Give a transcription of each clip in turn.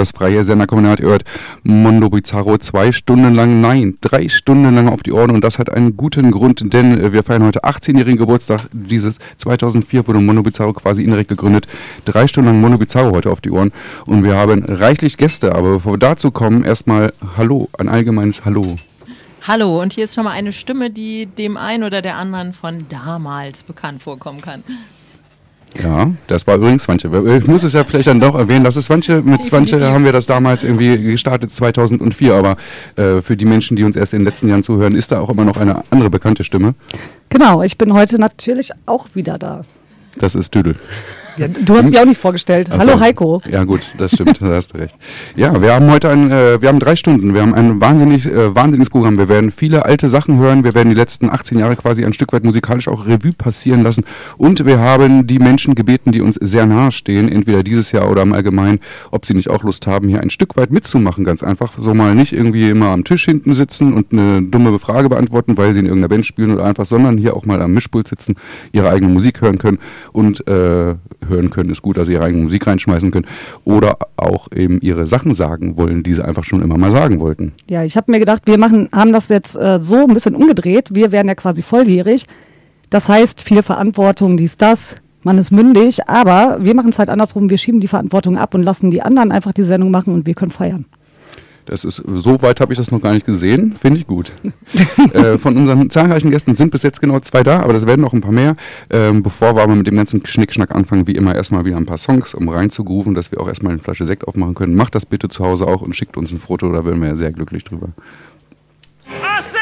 das freie Senderkombinat, hört Mondo Bizarro zwei Stunden lang, nein, drei Stunden lang auf die Ohren und das hat einen guten Grund, denn wir feiern heute 18-jährigen Geburtstag. Dieses 2004 wurde Mondo Bizarro quasi indirekt gegründet. Drei Stunden lang Mondo Bizarro heute auf die Ohren und wir haben reichlich Gäste, aber bevor wir dazu kommen, erstmal Hallo, ein allgemeines Hallo. Hallo, und hier ist schon mal eine Stimme, die dem einen oder der anderen von damals bekannt vorkommen kann. Ja, das war übrigens Swantje. Ich muss es ja vielleicht dann doch erwähnen, das ist Swantje. Mit Swantje haben wir das damals irgendwie gestartet, 2004. Aber äh, für die Menschen, die uns erst in den letzten Jahren zuhören, ist da auch immer noch eine andere bekannte Stimme. Genau, ich bin heute natürlich auch wieder da. Das ist Düdel. Ja, du hast dich auch nicht vorgestellt. Ach Hallo Heiko. Ja gut, das stimmt, da hast du recht. Ja, wir haben heute ein, äh, wir haben drei Stunden, wir haben ein wahnsinnig, äh, wahnsinniges Programm. Wir werden viele alte Sachen hören, wir werden die letzten 18 Jahre quasi ein Stück weit musikalisch auch Revue passieren lassen und wir haben die Menschen gebeten, die uns sehr nahe stehen, entweder dieses Jahr oder im Allgemeinen, ob sie nicht auch Lust haben, hier ein Stück weit mitzumachen, ganz einfach. So mal nicht irgendwie immer am Tisch hinten sitzen und eine dumme Frage beantworten, weil sie in irgendeiner Band spielen oder einfach, sondern hier auch mal am Mischpult sitzen, ihre eigene Musik hören können und äh, hören können, ist gut, also ihre eigene Musik reinschmeißen können oder auch eben ihre Sachen sagen wollen, die sie einfach schon immer mal sagen wollten. Ja, ich habe mir gedacht, wir machen, haben das jetzt äh, so ein bisschen umgedreht. Wir werden ja quasi volljährig. Das heißt, viel Verantwortung, dies, das. Man ist mündig, aber wir machen es halt andersrum. Wir schieben die Verantwortung ab und lassen die anderen einfach die Sendung machen und wir können feiern. Das ist, so weit habe ich das noch gar nicht gesehen. Finde ich gut. äh, von unseren zahlreichen Gästen sind bis jetzt genau zwei da, aber das werden noch ein paar mehr. Ähm, bevor wir aber mit dem ganzen Schnickschnack anfangen, wie immer erstmal wieder ein paar Songs, um reinzugrooven, dass wir auch erstmal eine Flasche Sekt aufmachen können. Macht das bitte zu Hause auch und schickt uns ein Foto, da wären wir ja sehr glücklich drüber. I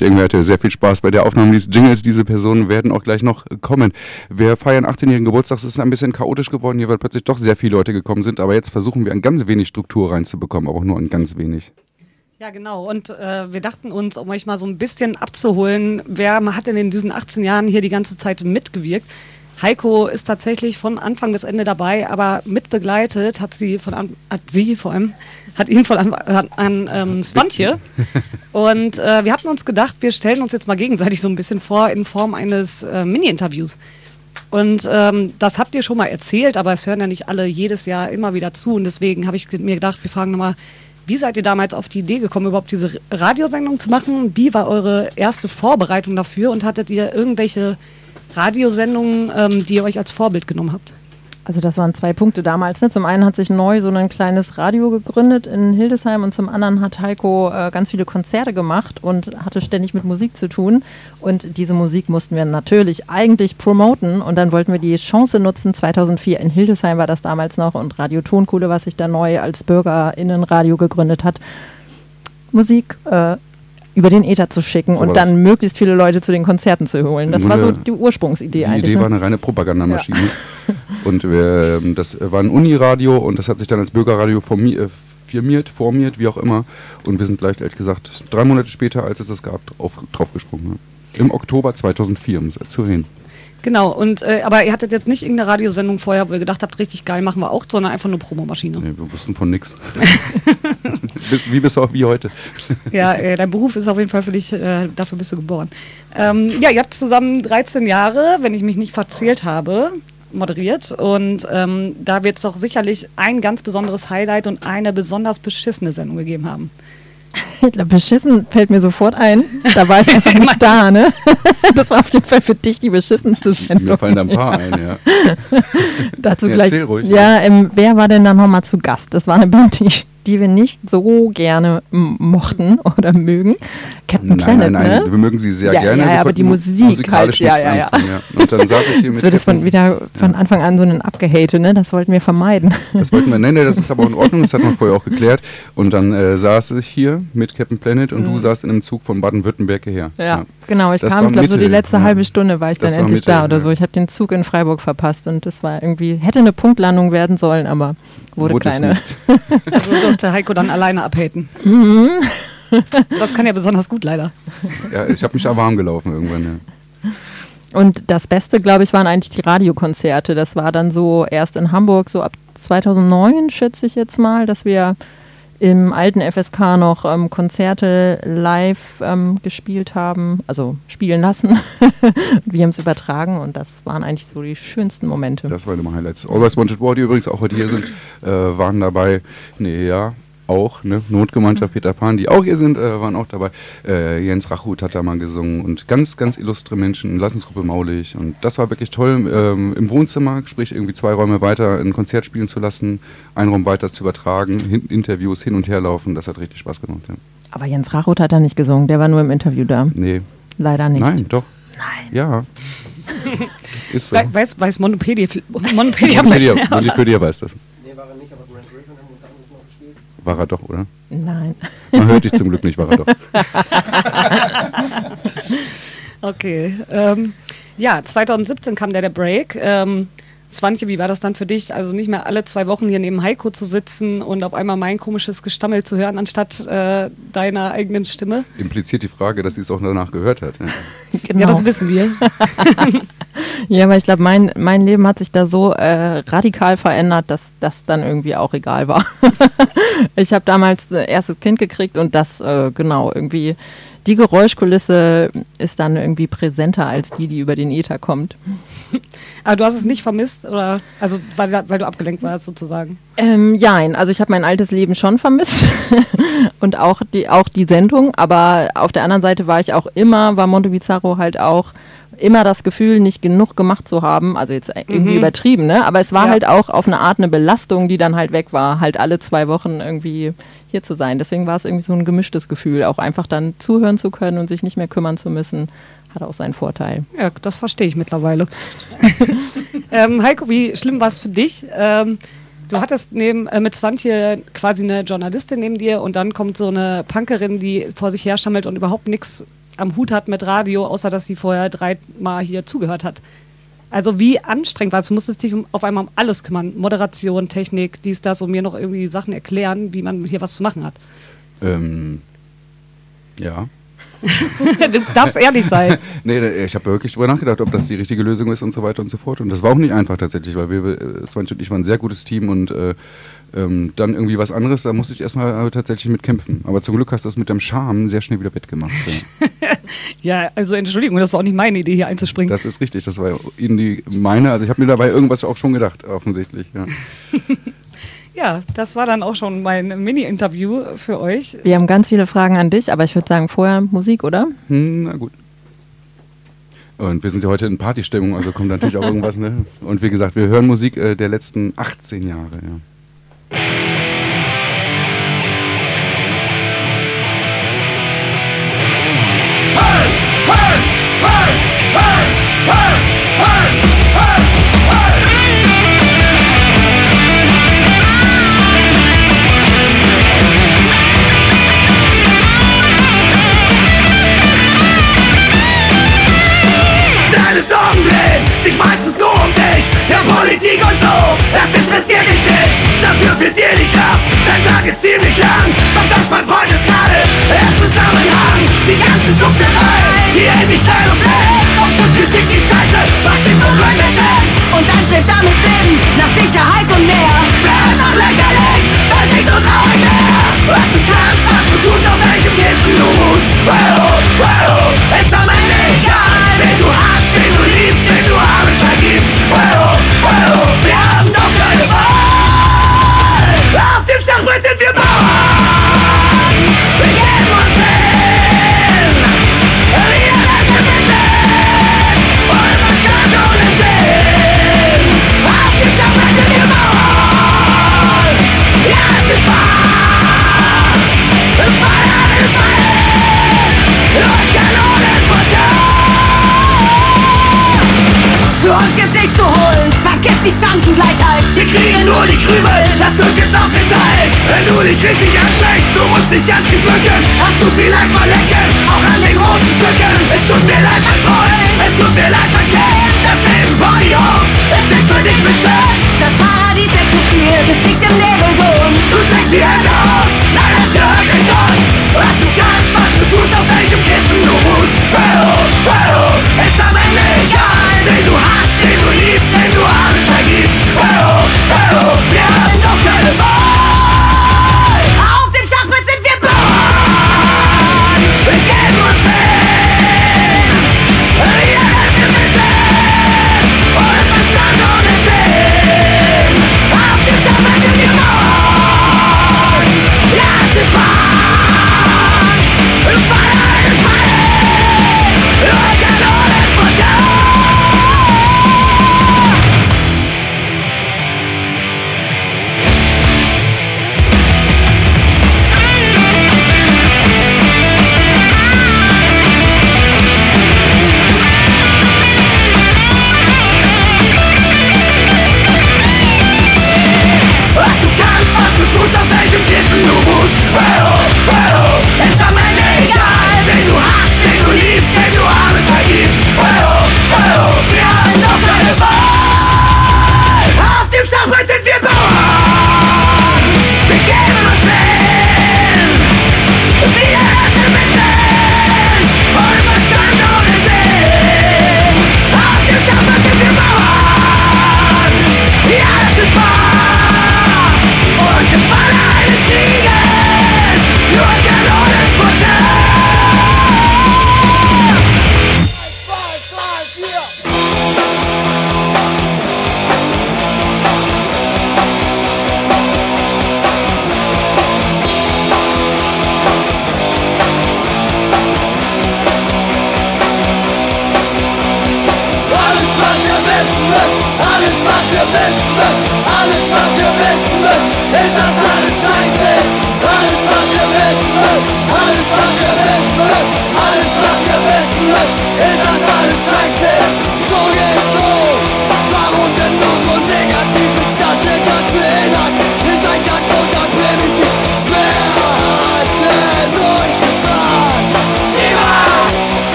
Nicht, irgendwer hatte sehr viel Spaß bei der Aufnahme dieses Jingles. Diese Personen werden auch gleich noch kommen. Wir feiern 18-jährigen Geburtstag. Es ist ein bisschen chaotisch geworden hier, weil plötzlich doch sehr viele Leute gekommen sind. Aber jetzt versuchen wir ein ganz wenig Struktur reinzubekommen, aber auch nur ein ganz wenig. Ja, genau. Und äh, wir dachten uns, um euch mal so ein bisschen abzuholen, wer hat denn in diesen 18 Jahren hier die ganze Zeit mitgewirkt? Heiko ist tatsächlich von Anfang bis Ende dabei, aber mitbegleitet hat sie von an, hat sie vor allem, hat ihn von Anfang an ähm, Swantje. Und äh, wir hatten uns gedacht, wir stellen uns jetzt mal gegenseitig so ein bisschen vor in Form eines äh, Mini-Interviews. Und ähm, das habt ihr schon mal erzählt, aber es hören ja nicht alle jedes Jahr immer wieder zu. Und deswegen habe ich mir gedacht, wir fragen nochmal, wie seid ihr damals auf die Idee gekommen, überhaupt diese Radiosendung zu machen? Wie war eure erste Vorbereitung dafür? Und hattet ihr irgendwelche Radiosendungen, ähm, die ihr euch als Vorbild genommen habt? Also das waren zwei Punkte damals. Ne? Zum einen hat sich neu so ein kleines Radio gegründet in Hildesheim und zum anderen hat Heiko äh, ganz viele Konzerte gemacht und hatte ständig mit Musik zu tun. Und diese Musik mussten wir natürlich eigentlich promoten und dann wollten wir die Chance nutzen. 2004 in Hildesheim war das damals noch und Radio Tonkuhle, was sich da neu als BürgerInnenradio gegründet hat. Musik äh, über den Äther zu schicken So und dann möglichst viele Leute zu den Konzerten zu holen. Das war so die Ursprungsidee Die eigentlich. Idee ne? war eine reine Propagandamaschine. und wir, ähm, das war ein Uniradio und das hat sich dann als Bürgerradio formi äh, firmiert, formiert, wie auch immer. Und wir sind gleich, ehrlich gesagt, drei Monate später, als es das gab, drauf, draufgesprungen. Ja. Im Oktober 2004, um es zu reden. Genau, und äh, aber ihr hattet jetzt nicht irgendeine Radiosendung vorher, wo ihr gedacht habt, richtig geil machen wir auch, sondern einfach nur Promomaschine. Nee, wir wussten von nix. bis, wie bis auch wie heute. Ja, äh, dein Beruf ist auf jeden Fall für dich, äh, dafür bist du geboren. Ähm, ja, ihr habt zusammen 13 Jahre, wenn ich mich nicht verzählt habe, moderiert. Und ähm, da wird es doch sicherlich ein ganz besonderes Highlight und eine besonders beschissene Sendung gegeben haben. Ich glaube, beschissen fällt mir sofort ein. Da war ich einfach nicht da, ne? Das war auf jeden Fall für dich die beschissenste Sendung. Mir fallen da ein paar ein, ja. Dazu Ja, gleich. erzähl ruhig. Ja, ähm, wer war denn da nochmal zu Gast? Das war eine Band, die, die wir nicht so gerne mochten oder mögen. Captain Nein, Planet, nein, nein, ne? wir mögen sie sehr Ja, gerne. ja, ja, aber die mu- Musik musikalisch halt, ja, ja, ja. anfangen, ja. Und dann saß ich hier mit So, das von wieder von. Anfang an so ein Abgehate, ne? Das wollten wir vermeiden. Das wollten wir, nein, nein, das ist aber in Ordnung, das hat man vorher auch geklärt. Und dann äh, saß ich hier mit Captain Planet und du saßt in einem Zug von Baden-Württemberg hierher. Mhm. Ja, genau. Ich Das kam, glaube, so die letzte halbe Stunde war ich Das dann war endlich Mitte, da oder so. Ich habe den Zug in Freiburg verpasst und das war irgendwie, hätte eine Punktlandung werden sollen, aber wurde, Wurde keine. Also durfte Heiko dann alleine abhaten. Das kann ja besonders gut leider. Ja, ich habe mich ja warm gelaufen irgendwann, ja. Und das Beste, glaube ich, waren eigentlich die Radiokonzerte. Das war dann so erst in Hamburg, so ab 2009, schätze ich jetzt mal, dass wir im alten FSK noch ähm, Konzerte live ähm, gespielt haben, also spielen lassen. wir haben es übertragen und das waren eigentlich so die schönsten Momente. Das waren immer Highlights. Always Wanted War, die übrigens auch heute hier sind, äh, waren dabei. Nee, ja, auch, ne? Notgemeinschaft Peter Pan, die auch hier sind, äh, waren auch dabei. Äh, Jens Rachut hat da mal gesungen und ganz, ganz illustre Menschen, Lassensgruppe Maulig. Und das war wirklich toll, ähm, im Wohnzimmer, sprich irgendwie zwei Räume weiter ein Konzert spielen zu lassen, einen Raum weiter zu übertragen, hin, Interviews hin und her laufen. Das hat richtig Spaß gemacht. Ja. Aber Jens Rachut hat da nicht gesungen, der war nur im Interview da. Nee, Leider nicht. nein, doch. Nein. Ja. Ist so. We weiß, weiß Monopedia, Monopedia, vielleicht- Wikipedia weiß das. Nee, war er nicht, aber Grant Griffin haben unter anderem noch gespielt. War er doch, oder? Nein. Man hört dich zum Glück nicht, war er doch. Okay. Ähm, ja, 2017 kam der, der Break. Ähm, Swantje, wie war das dann für dich? Also nicht mehr alle zwei Wochen hier neben Heiko zu sitzen und auf einmal mein komisches Gestammel zu hören, anstatt äh, deiner eigenen Stimme? Impliziert die Frage, dass sie es auch danach gehört hat. Ja. Genau. Ja, das wissen wir. Ja, aber ich glaube, mein, mein Leben hat sich da so äh, radikal verändert, dass das dann irgendwie auch egal war. ich habe damals äh, erstes Kind gekriegt und das, äh, genau, irgendwie, die Geräuschkulisse ist dann irgendwie präsenter als die, die über den Äther kommt. Aber du hast es nicht vermisst, oder? Also, weil, weil du abgelenkt warst, sozusagen. Ähm, jein, also ich habe mein altes Leben schon vermisst und auch die, auch die Sendung, aber auf der anderen Seite war ich auch immer, war Monte Bizarro halt auch immer das Gefühl, nicht genug gemacht zu haben, also jetzt irgendwie Mhm. übertrieben, ne? aber es war Ja. halt auch auf eine Art eine Belastung, die dann halt weg war, halt alle zwei Wochen irgendwie hier zu sein. Deswegen war es irgendwie so ein gemischtes Gefühl, auch einfach dann zuhören zu können und sich nicht mehr kümmern zu müssen, hat auch seinen Vorteil. Ja, das verstehe ich mittlerweile. ähm, Heiko, wie schlimm war es für dich? Ähm, Du hattest neben, äh, mit Swantje quasi eine Journalistin neben dir und dann kommt so eine Punkerin, die vor sich her schammelt und überhaupt nichts am Hut hat mit Radio, außer dass sie vorher dreimal hier zugehört hat. Also wie anstrengend war es? Du musstest dich auf einmal um alles kümmern. Moderation, Technik, dies, das und mir noch irgendwie Sachen erklären, wie man hier was zu machen hat. Ähm, ja. du darfst ehrlich sein. nee, ich habe wirklich drüber nachgedacht, ob das die richtige Lösung ist und so weiter und so fort. Und das war auch nicht einfach tatsächlich, weil wir, äh, Svanch und ich waren ein sehr gutes Team und äh, ähm, dann irgendwie was anderes, da musste ich erstmal äh, tatsächlich mit kämpfen. Aber zum Glück hast du das mit dem Charme sehr schnell wieder wettgemacht. Ja. ja, also Entschuldigung, das war auch nicht meine Idee, hier einzuspringen. Das ist richtig, das war Ihnen die meine. Also ich habe mir dabei irgendwas auch schon gedacht, offensichtlich. Ja. Ja, das war dann auch schon mein Mini-Interview für euch. Wir haben ganz viele Fragen an dich, aber ich würde sagen, vorher Musik, oder? Hm, na gut. Und wir sind ja heute in Partystimmung, also kommt natürlich auch irgendwas. Ne? Und wie gesagt, wir hören Musik äh, der letzten 18 Jahre. Ja. sich mal Ja, Politik und so, das interessiert dich nicht. Dafür fehlt dir die Kraft, dein Tag ist ziemlich lang. Doch das, mein Freund, ist gerade der Zusammenhang. Die ganze Schufterei, die hält dich steil und fest. Und Schluss geschickt die Scheiße, was dich so glücklich ist Und ein schweigsames Leben nach Sicherheit und mehr. Wär einfach lächerlich, weil sich so traurig wär Was du kannst, was du tust, auf welchem Kissen du ruhst. Well, well, ist am Ende egal Wen du hast, Well, well, wir haben doch keine Wahl Auf dem Schachbrett sind wir Bauern Wir geben uns hin Wir lassen Besitz Ohne Verstand, ohne Sinn Auf dem Schachbrett sind wir Bauern Ja, es ist wahr Feiern ist Feiern Und Kanonenfutter Vergiss die Chancengleichheit. Wir kriegen nur die Krümel, das Glück ist aufgeteilt. Wenn du dich richtig anstrengst, du musst dich ganz viel bücken. Hast du vielleicht mal lecken, auch an den großen Stücken. Es tut mir leid, mein Freund, es tut mir leid, mein Kind. Das Leben hoch, es ist für dich bestimmt Das Paradies existiert, es liegt im Nebeldom. Du streckst die Hände aus, nein, das gehört nicht uns. Was du kannst, was du tust, auf welchem Kissen du ruhst. Well, well, ist am Ende egal Wen du hast, wen du liebst, wen du alles vergibst Well, well, wir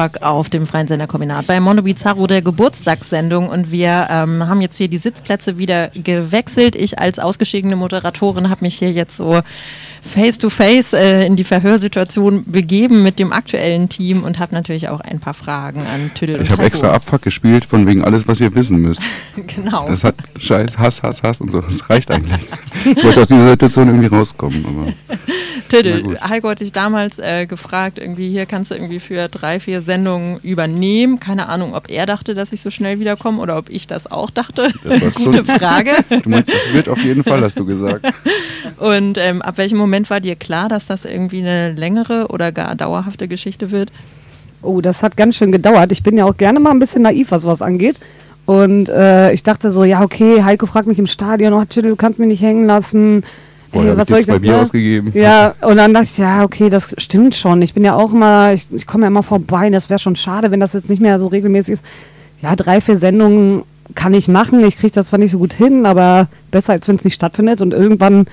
Abfuck auf dem Freien Sender Kombinat bei Mono Bizarro der Geburtstagssendung und wir ähm, haben jetzt hier die Sitzplätze wieder gewechselt. Ich als ausgeschiedene Moderatorin habe mich hier jetzt so face to face äh, in die Verhörsituation begeben mit dem aktuellen Team und habe natürlich auch ein paar Fragen an Tüdel Ich habe extra Abfuck gespielt, von wegen alles, was ihr wissen müsst. Genau. Das hat Scheiß, Hass, Hass, Hass und so. Das reicht eigentlich. Ich wollte aus dieser Situation irgendwie rauskommen, aber Tüdel. Heiko hat dich damals äh, gefragt, irgendwie hier kannst du irgendwie für drei, vier Sendungen übernehmen. Keine Ahnung, ob er dachte, dass ich so schnell wiederkomme oder ob ich das auch dachte. Das war Gute schon- Frage. du meinst, das wird auf jeden Fall, hast du gesagt. Und ähm, ab welchem Moment war dir klar, dass das irgendwie eine längere oder gar dauerhafte Geschichte wird? Oh, das hat ganz schön gedauert. Ich bin ja auch gerne mal ein bisschen naiv, was sowas angeht. Und äh, ich dachte so, ja, okay, Heiko fragt mich im Stadion, oh, Tüdel, du kannst mich nicht hängen lassen. Vorher Ey, hab ich dir zwei denn, Bier ne? ausgegeben. Ja, und dann dachte ich, ja, okay, das stimmt schon. Ich bin ja auch immer, ich, ich komme ja immer vorbei. Das wäre schon schade, wenn das jetzt nicht mehr so regelmäßig ist. Ja, drei, vier Sendungen kann ich machen. Ich kriege das zwar nicht so gut hin, aber besser, als wenn es nicht stattfindet. Und irgendwann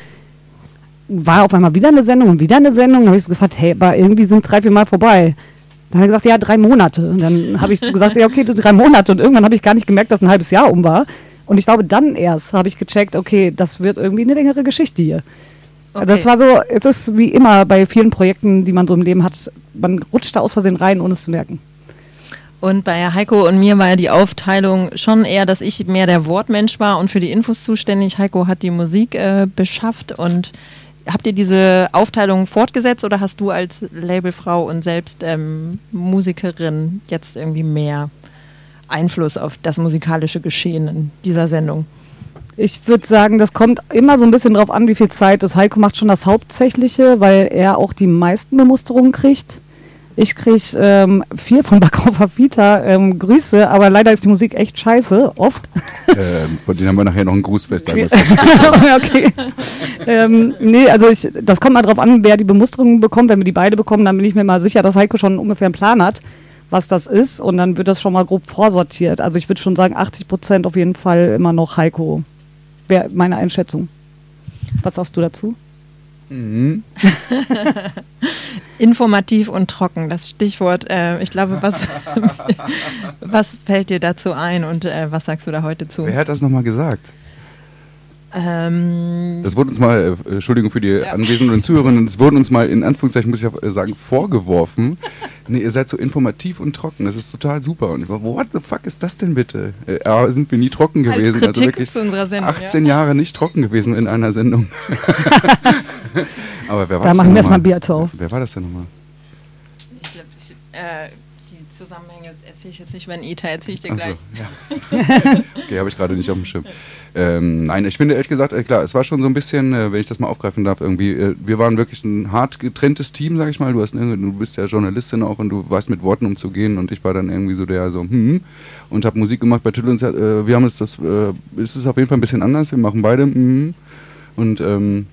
war auf einmal wieder eine Sendung und wieder eine Sendung. Dann habe ich so gefragt, hey, aber irgendwie sind drei, vier Mal vorbei. Dann hat er gesagt, ja, drei Monate. Und dann habe ich gesagt, ja, okay, du drei Monate. Und irgendwann habe ich gar nicht gemerkt, dass ein halbes Jahr um war. Und ich glaube, dann erst habe ich gecheckt, okay, das wird irgendwie eine längere Geschichte hier. Also Okay. das war so, es ist wie immer bei vielen Projekten, die man so im Leben hat, man rutscht da aus Versehen rein, ohne es zu merken. Und bei Heiko und mir war ja die Aufteilung schon eher, dass ich mehr der Wortmensch war und für die Infos zuständig. Heiko hat die Musik äh, beschafft und habt ihr diese Aufteilung fortgesetzt oder hast du als Labelfrau und selbst ähm, Musikerin jetzt irgendwie mehr Einfluss auf das musikalische Geschehen in dieser Sendung? Ich würde sagen, das kommt immer so ein bisschen drauf an, wie viel Zeit das Heiko macht schon das Hauptsächliche, weil er auch die meisten Bemusterungen kriegt. Ich kriege ähm, viel von Backover Vita ähm, Grüße, aber leider ist die Musik echt scheiße, oft. Ähm, von denen haben wir nachher noch ein Grußfest. Okay. okay. ähm, nee, also ich, das kommt mal drauf an, wer die Bemusterungen bekommt. Wenn wir die beide bekommen, dann bin ich mir mal sicher, dass Heiko schon ungefähr einen Plan hat, was das ist. Und dann wird das schon mal grob vorsortiert. Also ich würde schon sagen, 80 Prozent auf jeden Fall immer noch Heiko. Wäre meine Einschätzung. Was sagst du dazu? Mhm. Informativ und trocken, das Stichwort. Äh, ich glaube, was, was fällt dir dazu ein und äh, was sagst du da heute zu? Wer hat das nochmal gesagt? Ähm, Das wurde uns mal, äh, Entschuldigung für die Ja. Anwesenden und Zuhörerinnen, es wurde uns mal in Anführungszeichen, muss ich äh, sagen, vorgeworfen. Nee, ihr seid so informativ und trocken, das ist total super. Und ich war, what the fuck ist das denn bitte? Äh, sind wir nie trocken gewesen. Also wirklich zu unserer Sendung. 18 Jahre nicht trocken gewesen in einer Sendung. Aber wer war Da das machen wir erstmal? Bier auf. Wer war das denn nochmal? Ja. Ich glaube, äh, die Zusammenhänge erzähle ich jetzt nicht, wenn ETA erzähle ich dir Ach so, gleich. ja. okay, habe ich gerade nicht auf dem Schirm. Ähm, nein, ich finde ehrlich gesagt, äh, klar, es war schon so ein bisschen, äh, wenn ich das mal aufgreifen darf, irgendwie, äh, wir waren wirklich ein hart getrenntes Team, sag ich mal. Du, hast, irgendwie- du bist ja Journalistin auch und du weißt mit Worten umzugehen und ich war dann irgendwie so der so, hm, und habe Musik gemacht bei Tüttel und wir haben uns das, äh, es ist auf jeden Fall ein bisschen anders, wir machen beide, hm, und ähm,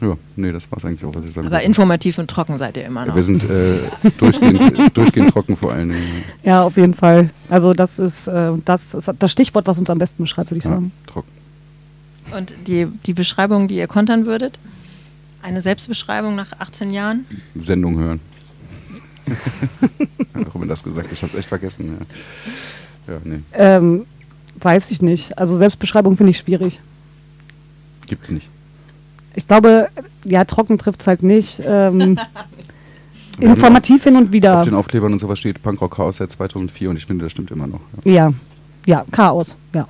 ja, nee, das war es eigentlich auch, was ich sagen Aber wollte. informativ und trocken seid ihr immer noch. Wir sind äh, durchgehend, durchgehend trocken vor allen Dingen. Ja, auf jeden Fall. Also das ist, äh, das ist das Stichwort, was uns am besten beschreibt, würde ich Ja, sagen. trocken. Und die, die Beschreibung, die ihr kontern würdet? Eine Selbstbeschreibung nach 18 Jahren? Sendung hören. Warum hat das gesagt? Ich habe es echt vergessen. Ja, ja nee, Ähm, weiß ich nicht. Also Selbstbeschreibung finde ich schwierig. gibt's nicht. Ich glaube, ja, trocken trifft es halt nicht. Ähm, informativ hin und Auf wieder. den Aufklebern und sowas steht Punkrock Chaos seit 2004 und ich finde, das stimmt immer noch. Ja, Ja, ja, Chaos. Ja.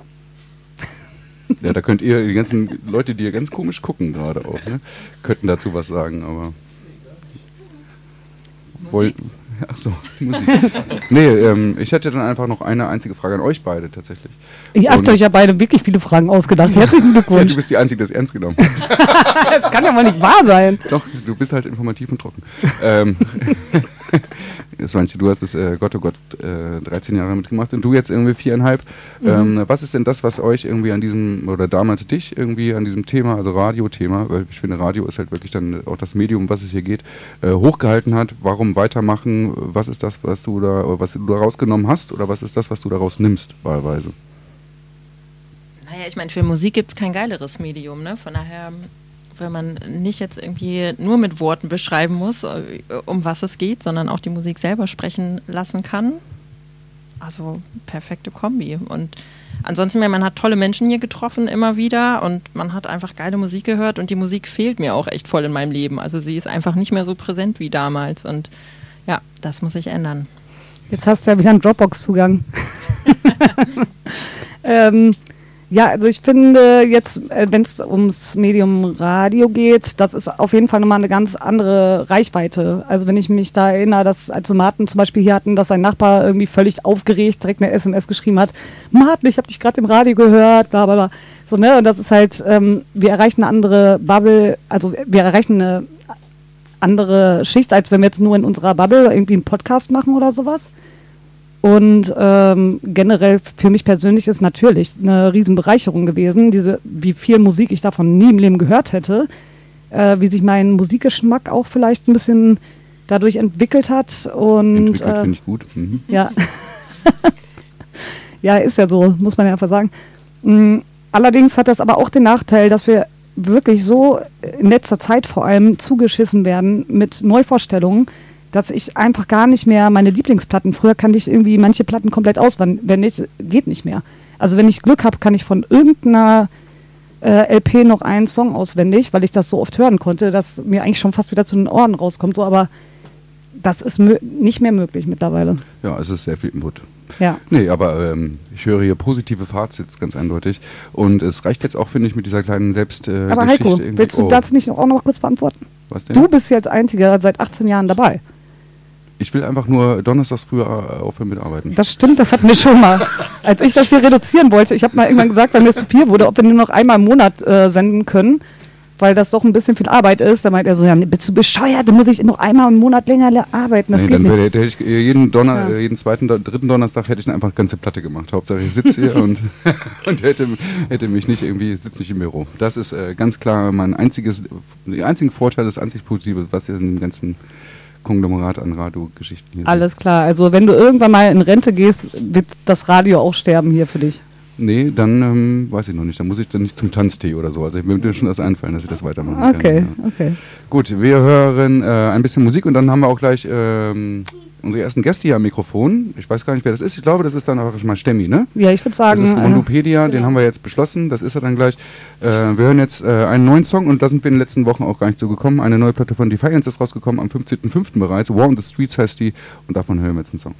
ja da könnt ihr, die ganzen Leute, die hier ganz komisch gucken gerade auch, ne, könnten dazu was sagen, aber. Woll, ach so, Musik. nee, ähm, ich hätte dann einfach noch eine einzige Frage an euch beide tatsächlich. Ich habt euch ja beide wirklich viele Fragen ausgedacht. Herzlichen Ja, Glückwunsch. du bist die Einzige, die das ernst genommen hat. das kann ja mal nicht wahr sein. Doch, du bist halt informativ und trocken. ähm, Svanche, du hast es, äh, Gott oh Gott, äh, 13 Jahre mitgemacht und du jetzt irgendwie viereinhalb. Ähm, was ist denn das, was euch irgendwie an diesem, oder damals dich irgendwie an diesem Thema, also Radiothema, weil ich finde, Radio ist halt wirklich dann auch das Medium, um was es hier geht, äh, hochgehalten hat? Warum weitermachen? Was ist das, was du da, was du da rausgenommen hast oder was ist das, was du daraus nimmst, wahlweise? Naja, ich meine, für Musik gibt es kein geileres Medium, ne? Von daher wenn man nicht jetzt irgendwie nur mit Worten beschreiben muss, äh, um was es geht, sondern auch die Musik selber sprechen lassen kann. Also perfekte Kombi. Und ansonsten, man hat tolle Menschen hier getroffen immer wieder und man hat einfach geile Musik gehört und die Musik fehlt mir auch echt voll in meinem Leben. Also sie ist einfach nicht mehr so präsent wie damals und ja, das muss sich ändern. Jetzt hast du ja wieder einen Dropbox-Zugang. ähm, ja, also ich finde jetzt, äh, wenn es ums Medium Radio geht, das ist auf jeden Fall nochmal eine ganz andere Reichweite. Also wenn ich mich da erinnere, dass als wir Martin zum Beispiel hier hatten, dass sein Nachbar irgendwie völlig aufgeregt direkt eine SMS geschrieben hat, Martin, ich habe dich gerade im Radio gehört, bla bla bla. So, ne? Und das ist halt, ähm, wir erreichen eine andere Bubble, also wir erreichen eine andere Schicht, als wenn wir jetzt nur in unserer Bubble irgendwie einen Podcast machen oder sowas. Und ähm, generell für mich persönlich ist natürlich eine Riesenbereicherung gewesen, diese, wie viel Musik ich davon nie im Leben gehört hätte, äh, wie sich mein Musikgeschmack auch vielleicht ein bisschen dadurch entwickelt hat. Und, Entwickelt äh, finde ich gut. Mhm. ja. ja, ist ja so, muss man ja einfach sagen. Mm, Allerdings hat das aber auch den Nachteil, dass wir wirklich so in letzter Zeit vor allem zugeschissen werden mit Neuvorstellungen, dass ich einfach gar nicht mehr meine Lieblingsplatten, früher kannte ich irgendwie manche Platten komplett auswendig, geht nicht mehr. Also wenn ich Glück habe, kann ich von irgendeiner äh, LP noch einen Song auswendig, weil ich das so oft hören konnte, dass mir eigentlich schon fast wieder zu den Ohren rauskommt. So, aber das ist nicht mehr möglich mittlerweile. Ja, es ist sehr viel Input. Ja. Nee, aber ähm, ich höre hier positive Fazits, ganz eindeutig. Und es reicht jetzt auch, finde ich, mit dieser kleinen Selbst. Äh, aber Geschichte Heiko, willst du Oh, das nicht auch noch kurz beantworten? Was denn? Du bist jetzt einziger seit 18 Jahren dabei. Ich will einfach nur donnerstags früher äh, aufhören mit Arbeiten. Das stimmt, das hatten wir schon mal. Als ich das hier reduzieren wollte, ich habe mal irgendwann gesagt, weil mir zu viel wurde, ob wir nur noch einmal im Monat äh, senden können, weil das doch ein bisschen viel Arbeit ist. Da meint er so, ja, bist du bescheuert, dann muss ich noch einmal im Monat länger arbeiten. Das nee, geht dann nicht. hätte ich äh, jeden, Donner, Ja. äh, jeden zweiten, dritten Donnerstag hätte ich einfach eine ganze Platte gemacht. Hauptsache ich sitze hier und, und hätte, hätte mich nicht irgendwie, sitze nicht im Büro. Das ist äh, ganz klar mein einziges, der einzige Vorteil, das einzig Positive, was ihr in dem ganzen Konglomerat an Radio-Geschichten hier Alles klar, also wenn du irgendwann mal in Rente gehst, wird das Radio auch sterben hier für dich. Nee, dann ähm, weiß ich noch nicht. Dann muss ich dann nicht zum Tanztee oder so. Also ich würde mir schon das einfallen, dass ich das weitermachen Okay, kann. Ja. okay. Gut, wir hören äh, ein bisschen Musik und dann haben wir auch gleich ähm, unsere ersten Gäste hier am Mikrofon. Ich weiß gar nicht, wer das ist. Ich glaube, das ist dann auch schon mal Stemmi, ne? Ja, ich würde sagen, Das ist äh, Mondopedia, den haben wir jetzt beschlossen, das ist er dann gleich. Äh, wir hören jetzt äh, einen neuen Song und da sind wir in den letzten Wochen auch gar nicht so gekommen. Eine neue Platte von Defiance ist rausgekommen am 15.05. bereits. War on the Streets heißt die und davon hören wir jetzt einen Song.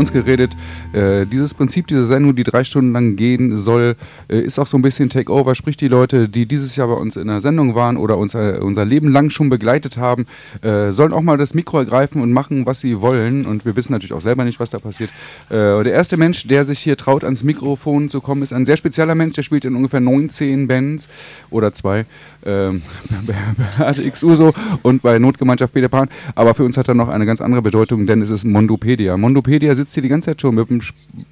Uns geredet. Äh, dieses Prinzip dieser Sendung, die drei Stunden lang gehen soll, ist auch so ein bisschen Takeover. Sprich, die Leute, die dieses Jahr bei uns in der Sendung waren oder uns äh, unser Leben lang schon begleitet haben, äh, sollen auch mal das Mikro ergreifen und machen, was sie wollen. Und wir wissen natürlich auch selber nicht, was da passiert. Äh, der erste Mensch, der sich hier traut, ans Mikrofon zu kommen, ist ein sehr spezieller Mensch. Der spielt in ungefähr 19 Bands oder zwei. Ähm, Beate X Uso und bei Notgemeinschaft Peter Pan. Aber für uns hat er noch eine ganz andere Bedeutung, denn es ist Mondopedia. Mondopedia sitzt hier die ganze Zeit schon mit einem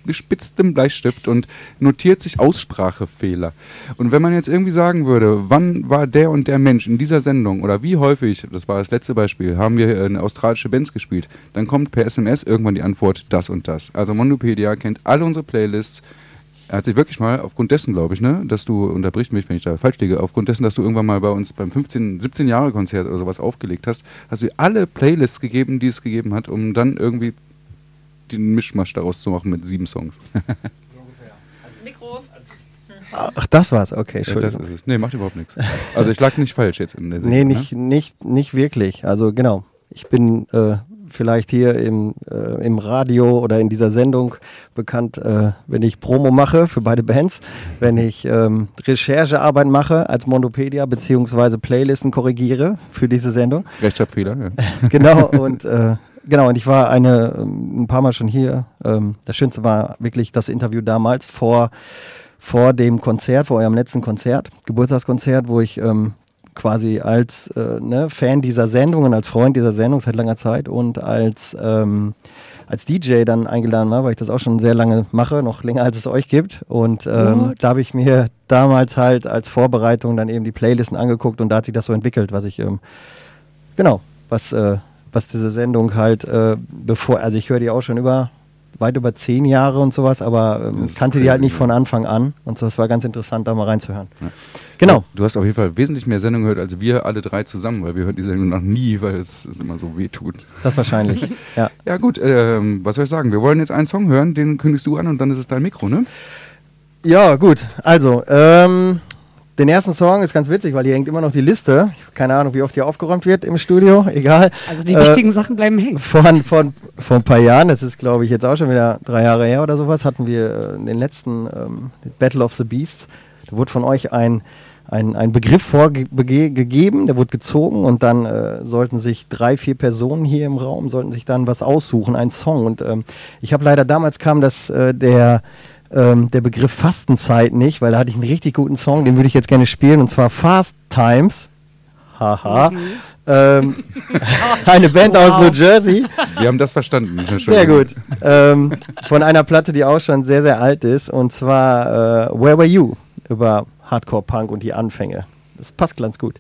gespitzten Bleistift und notiert sich Aussprachefehler. Und wenn man jetzt irgendwie sagen würde, wann war der und der Mensch in dieser Sendung oder wie häufig, das war das letzte Beispiel, haben wir eine australische Bands gespielt, dann kommt per SMS irgendwann die Antwort das und das. Also Mondopedia kennt alle unsere Playlists, er hat sich wirklich mal aufgrund dessen, glaube ich, ne, dass du, unterbricht mich, wenn ich da falsch liege, aufgrund dessen, dass du irgendwann mal bei uns beim 15, 17 Jahre Konzert oder sowas aufgelegt hast, hast du alle Playlists gegeben, die es gegeben hat, um dann irgendwie den Mischmasch daraus zu machen mit sieben Songs. Mikro. Ach, das war's. Okay, Ja, das Entschuldigung. ist es. Nee, macht überhaupt nichts. Also ich lag nicht falsch jetzt in der Nee, Sendung, nicht, nicht, nicht wirklich. Also genau. Ich bin äh, vielleicht hier im, äh, im Radio oder in dieser Sendung bekannt, äh, wenn ich Promo mache für beide Bands, wenn ich ähm, Recherchearbeit mache als Mondopedia beziehungsweise Playlisten korrigiere für diese Sendung. Ne? Rechtschreibfehler, ja. genau, und äh, genau, und ich war eine, ähm, ein paar Mal schon hier. Ähm, das Schönste war wirklich das Interview damals vor, vor dem Konzert, vor eurem letzten Konzert, Geburtstagskonzert, wo ich ähm, quasi als äh, ne, Fan dieser Sendung und als Freund dieser Sendung seit langer Zeit und als, ähm, als DJ dann eingeladen war, weil ich das auch schon sehr lange mache, noch länger als es euch gibt. Und ähm, da habe ich mir damals halt als Vorbereitung dann eben die Playlisten angeguckt und da hat sich das so entwickelt, was ich ähm, Genau, was, äh, was diese Sendung halt äh, bevor, also ich höre die auch schon über weit über zehn Jahre und sowas, aber ähm, kannte die halt nicht von Anfang an und so, es war ganz interessant, da mal reinzuhören. Ja. Genau, Du hast auf jeden Fall wesentlich mehr Sendungen gehört als wir alle drei zusammen, weil wir hören die Sendung noch nie, weil es, es immer so weh tut. das wahrscheinlich. ja. Ja gut, ähm, was soll ich sagen? Wir wollen jetzt einen Song hören, den kündigst du an und dann ist es dein Mikro, ne? ja, gut, also, ähm, den ersten Song ist ganz witzig, weil hier hängt immer noch die Liste. Keine Ahnung, wie oft hier aufgeräumt wird im Studio, egal. Also die Äh, wichtigen Sachen bleiben hängen. Vor, vor, vor ein paar Jahren, das ist glaube ich jetzt auch schon wieder drei Jahre her oder sowas, hatten wir äh, den letzten ähm, Battle of the Beasts. Da wurde von euch ein, ein, ein Begriff vorgegeben, der wurde gezogen und dann äh, sollten sich drei, vier Personen hier im Raum, sollten sich dann was aussuchen, einen Song. Und ähm, ich habe leider, damals kam das äh, der ähm, der Begriff Fastenzeit nicht, weil da hatte ich einen richtig guten Song, den würde ich jetzt gerne spielen, und zwar Fast Times. Haha. Ähm, eine Band aus New Jersey. Wir haben das verstanden. Sehr gut. Ähm, von einer Platte, die auch schon sehr, sehr alt ist. Und zwar äh, Where Were You? Über Hardcore Punk und die Anfänge. Das passt ganz gut.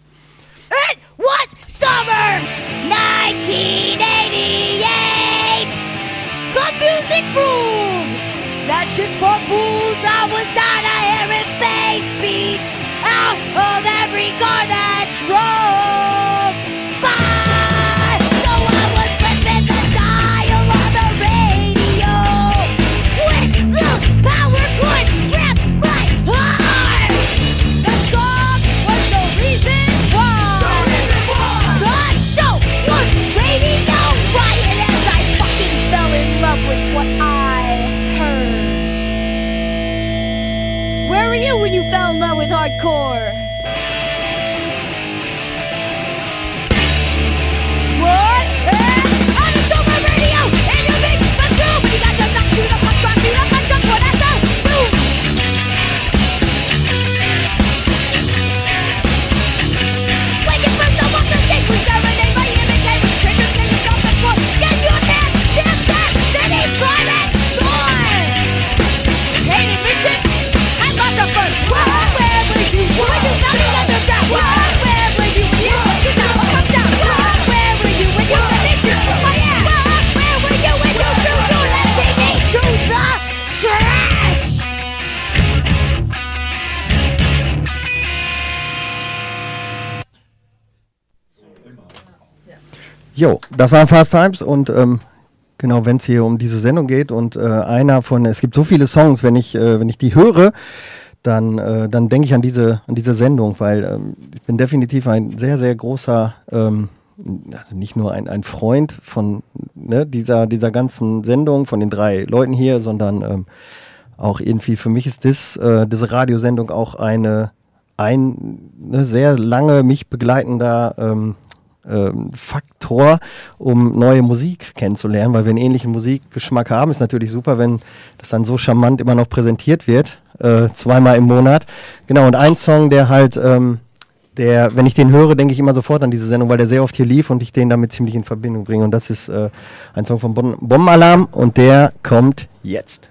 It was summer 1988. Club music ruled. That for fools. I was not a hearing bass beats out of every car that drove Jo, das waren Fast Times und ähm, genau, wenn es hier um diese Sendung geht und äh, einer von, es gibt so viele Songs, wenn ich, äh, wenn ich die höre, dann, äh, dann denke ich an diese, an diese Sendung, weil ähm, ich bin definitiv ein sehr, sehr großer ähm, also nicht nur ein, ein Freund von ne, dieser, dieser ganzen Sendung, von den drei Leuten hier, sondern ähm, auch irgendwie für mich ist das, äh, diese Radiosendung auch eine, ein ne, sehr lange mich begleitender ähm, ähm, Faktor, um neue Musik kennenzulernen, weil wir einen ähnlichen Musikgeschmack haben. Ist natürlich super, wenn das dann so charmant immer noch präsentiert wird, äh, zweimal im Monat. Genau, und ein Song, der halt, ähm, der, wenn ich den höre, denke ich immer sofort an diese Sendung, weil der sehr oft hier lief und ich den damit ziemlich in Verbindung bringe. Und das ist äh, ein Song von bon Bombenalarm und der kommt jetzt.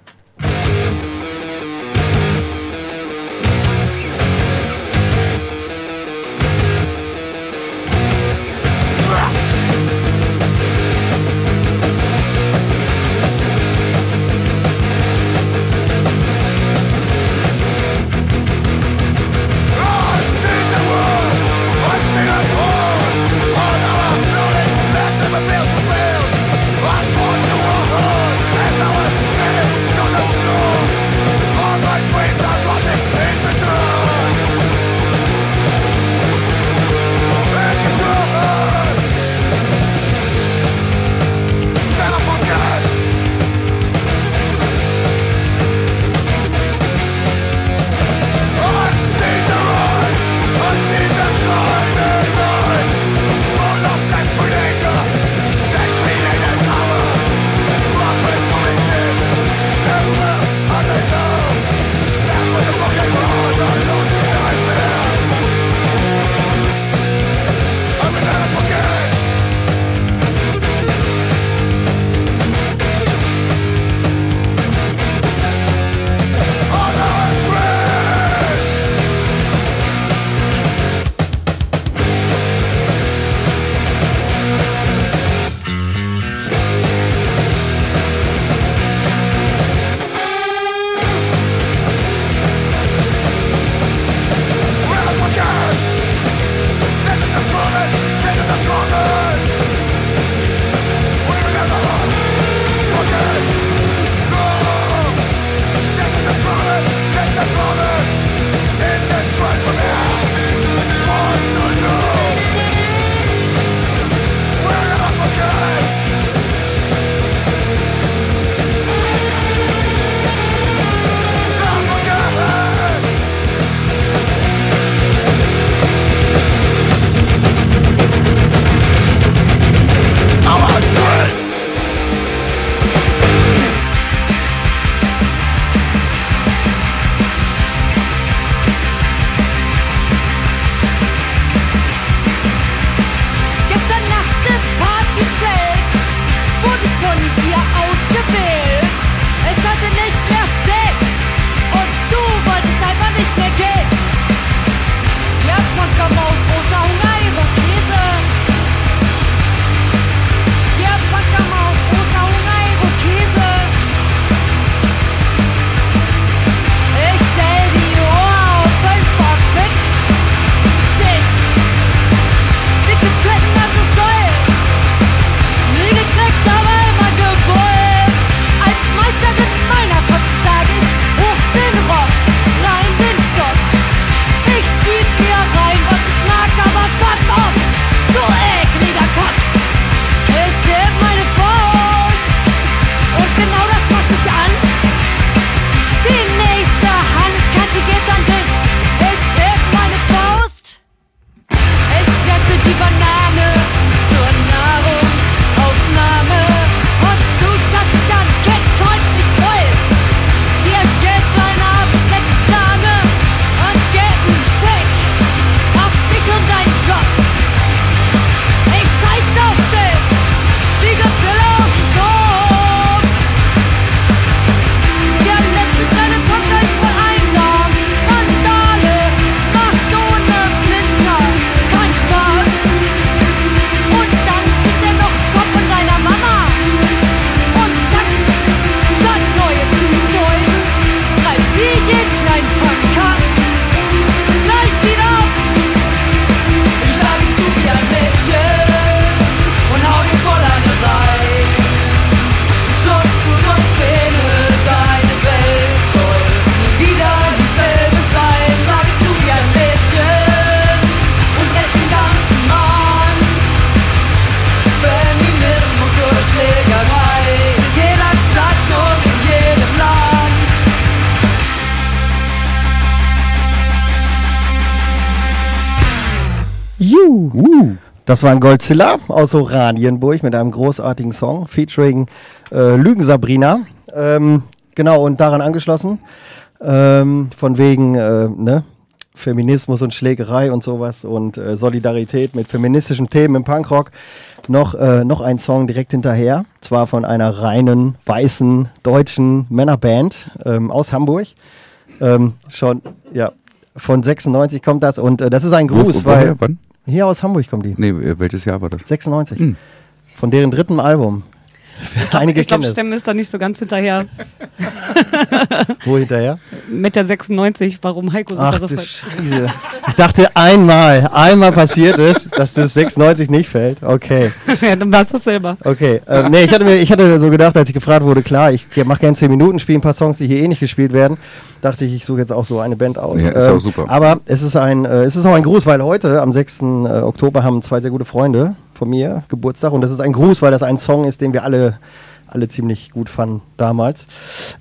Das war ein Godzilla aus Oranienburg mit einem großartigen Song featuring äh, Lügen Sabrina. Ähm, genau, und daran angeschlossen, ähm, von wegen äh, ne, Feminismus und Schlägerei und sowas und äh, Solidarität mit feministischen Themen im Punkrock, noch, äh, noch ein Song direkt hinterher. Zwar von einer reinen, weißen, deutschen Männerband ähm, aus Hamburg. Ähm, schon, ja, von 96 kommt das und äh, das ist ein Gruß, wo- weil Wann? Hier aus Hamburg kommen die. Nee, welches Jahr war das? 96. Hm. Von deren dritten Album. Einige ich glaube, es. Stemme ist da nicht so ganz hinterher. Wo hinterher? Mit der 96, warum Heiko sich da Ach so Scheiße. Ich dachte einmal, einmal passiert ist, dass das 96 nicht fällt. Okay, ja, dann warst du selber. okay. Ähm, nee, ich hatte, mir, ich hatte so gedacht, als ich gefragt wurde, klar, ich mache gerne 10 Minuten, spiele ein paar Songs, die hier eh nicht gespielt werden. Dachte ich, ich suche jetzt auch so eine Band aus. Ja, ist auch super. Aber es ist, ein, äh, es ist auch ein Gruß, weil heute, am 6. äh, Oktober, haben zwei sehr gute Freunde von mir Geburtstag. Und das ist ein Gruß, weil das ein Song ist, den wir alle alle ziemlich gut fanden damals.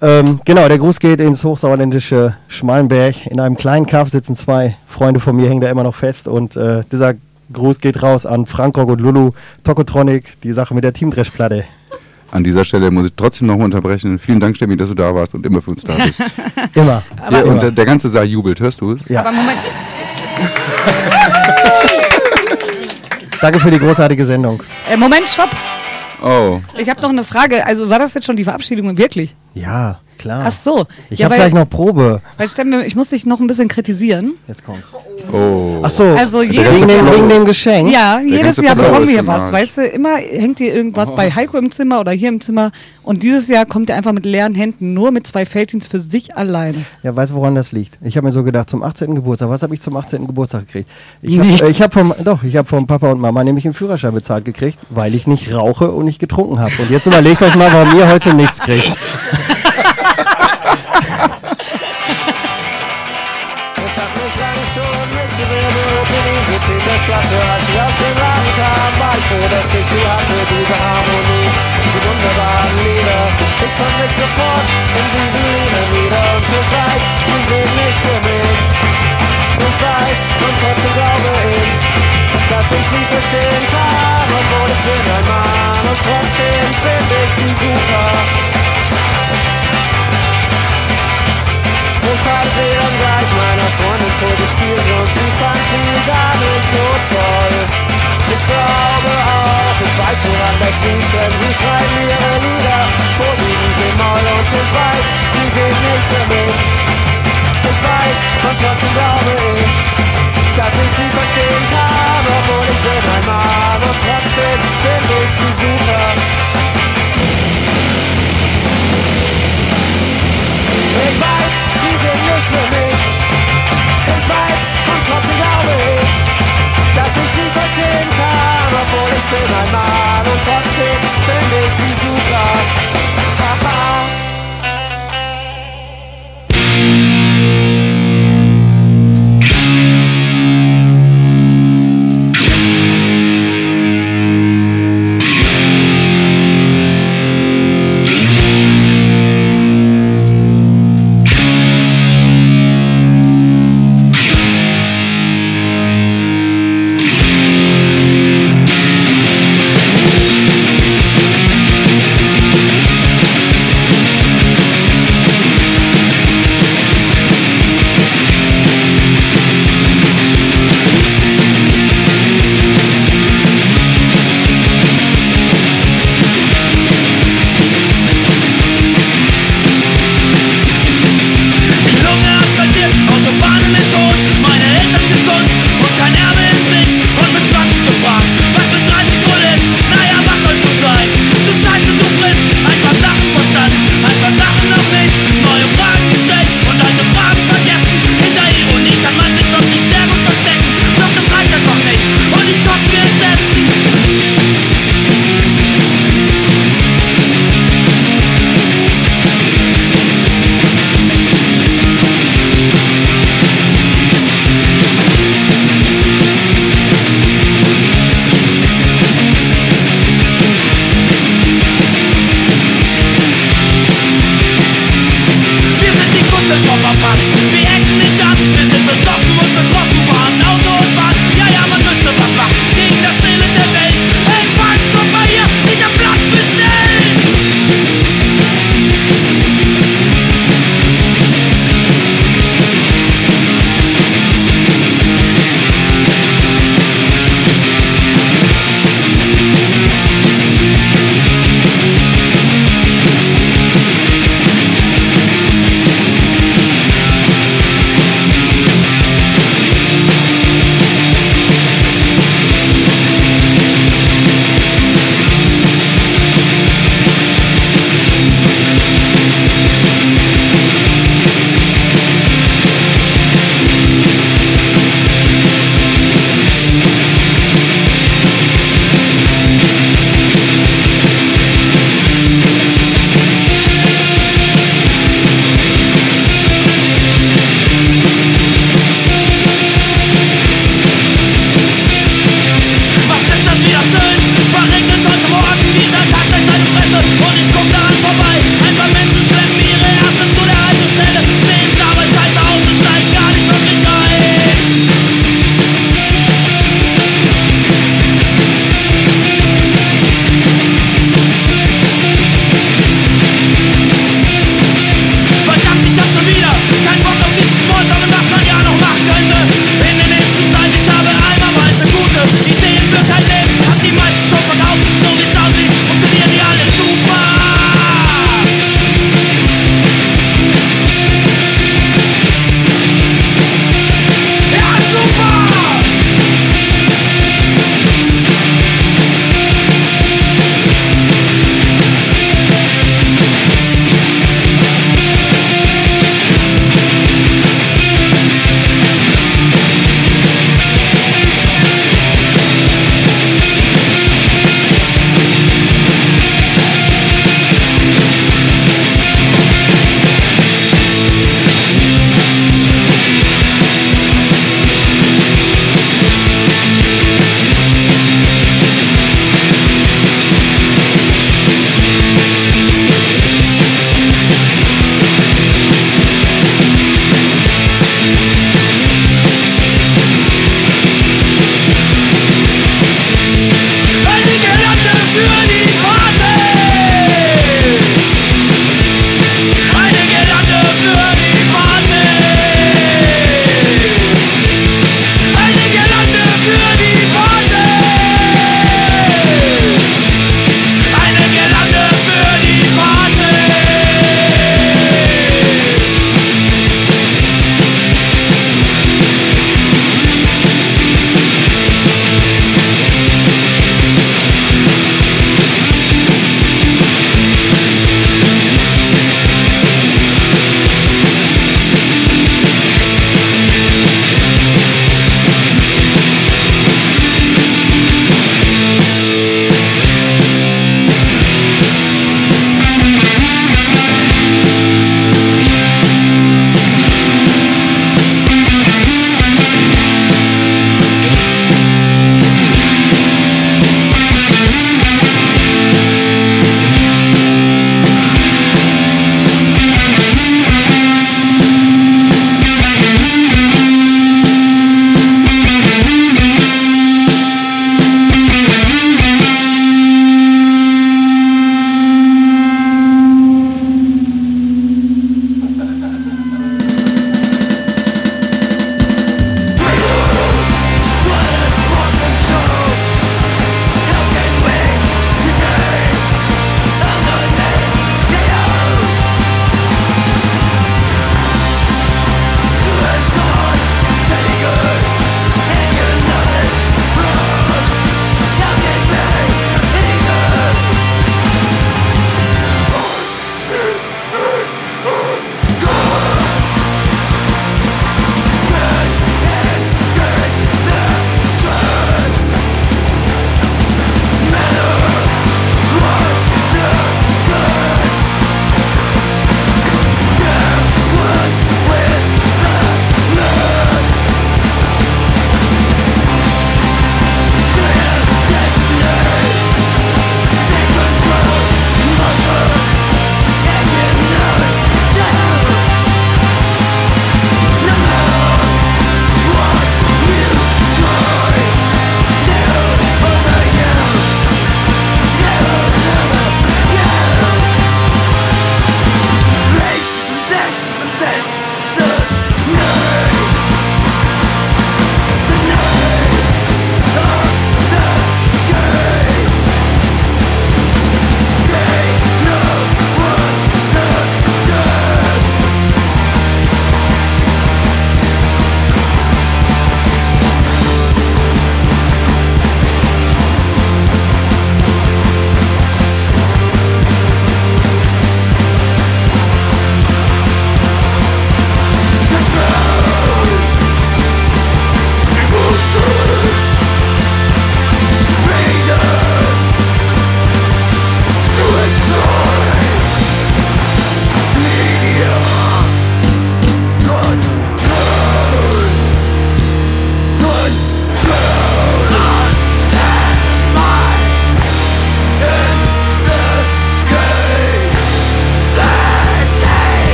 Ähm, genau, der Gruß geht ins hochsauerländische Schmalenberg. In einem kleinen Kaff sitzen zwei Freunde von mir, hängen da immer noch fest. Und äh, dieser Gruß geht raus an Frankrock und Lulu, Tokotronic, die Sache mit der Teamdreschplatte. An dieser Stelle muss ich trotzdem noch unterbrechen. Vielen Dank, Stemmi, dass du da warst und immer für uns da bist. Immer. ja, und immer. der, der ganze Saal jubelt, hörst du es? Ja. Aber Moment, Danke für die großartige Sendung. äh, Moment, stopp. Oh, Ich habe noch eine Frage. Also war das jetzt schon die Verabschiedung wirklich? Ja, klar. Ach so. Ich ja, habe gleich noch Probe. weil Stemme, ich muss dich noch ein bisschen kritisieren. Jetzt kommt's. oh. Ach so, Also wegen, jedes dem, Jahr- wegen dem Geschenk. Ja, jedes ganze Jahr bekommen wir was, weißt du? Immer hängt hier irgendwas bei Heiko im Zimmer oder hier im Zimmer. Und dieses Jahr kommt er einfach mit leeren Händen, nur mit zwei Felddienst für sich alleine. Ja, weißt du, woran das liegt? Ich habe mir so gedacht, zum 18. Geburtstag, was habe ich zum 18. Geburtstag gekriegt? Ich habe äh, hab vom, doch, ich habe vom Papa und Mama nämlich einen Führerschein bezahlt gekriegt, weil ich nicht rauche und nicht getrunken habe. Und jetzt überlegt euch mal, warum ihr heute nichts kriegt. Teamdeskplatte, als sie aus dem Laden kam, war ich froh, dass ich sie hatte, diese Harmonie, diese wunderbaren Lieder. Ich fand mich sofort in diesen Liedern wieder und ich weiß, sie sind nicht für mich. Ich weiß, und trotzdem glaube ich, dass ich sie verstehen kann, obwohl ich bin ein Mann und trotzdem finde ich sie super. Sie dann gleich meiner Freundin vorgespielt und sie fand sie gar nicht so toll. Ich glaube auch, ich weiß woran das liegt, denn sie schreiben ihre Lieder vorwiegend in Moll und ich weiß, sie sind nicht für mich. Ich weiß und trotzdem glaube ich, dass ich sie verstehen kann, obwohl ich bin ein Mann und trotzdem finde ich sie super. Für mich. Ich weiß und trotzdem glaube ich, dass ich sie verstehen kann, obwohl ich bin ein Mann und trotzdem finde ich sie super.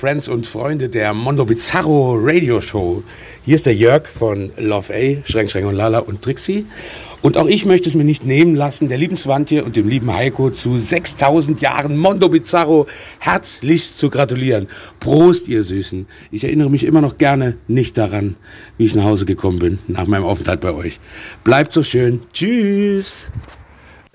Friends und Freunde der Mondo Bizarro Radio Show. Hier ist der Jörg von Love A, Schränk, Schränk und Lala und Trixie. Und auch ich möchte es mir nicht nehmen lassen, der lieben Swantje und dem lieben Heiko zu 6000 Jahren Mondo Bizarro herzlichst zu gratulieren. Prost, ihr Süßen. Ich erinnere mich immer noch gerne nicht daran, wie ich nach Hause gekommen bin, nach meinem Aufenthalt bei euch. Bleibt so schön. Tschüss.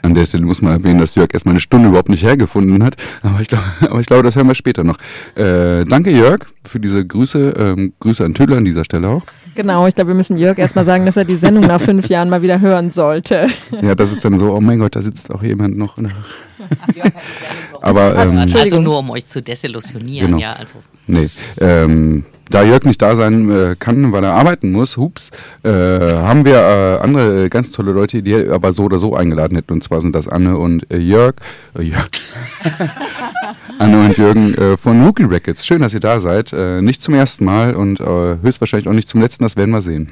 An der Stelle muss man erwähnen, dass Jörg erstmal eine Stunde überhaupt nicht hergefunden hat. Aber ich aber ich glaube das hören wir später noch. Äh, danke, Jörg, für diese Grüße. Ähm, Grüße an Tülle an dieser Stelle auch. Genau, ich glaube, wir müssen Jörg erstmal sagen, dass er die Sendung nach fünf Jahren mal wieder hören sollte. Ja, das ist dann so, oh mein Gott, da sitzt auch jemand noch. Aber ähm, Also nur um euch zu desillusionieren, Genau. ja. Also Nee. Ähm, da Jörg nicht da sein äh, kann, weil er arbeiten muss, hups, äh, haben wir äh, andere äh, ganz tolle Leute, die wir aber so oder so eingeladen hätten. Und zwar sind das Anne und äh, Jörg. Äh, Jörg. Anne und Jürgen äh, von Rookie Records. Schön, dass ihr da seid. Äh, nicht zum ersten Mal und äh, höchstwahrscheinlich auch nicht zum letzten, das werden wir sehen.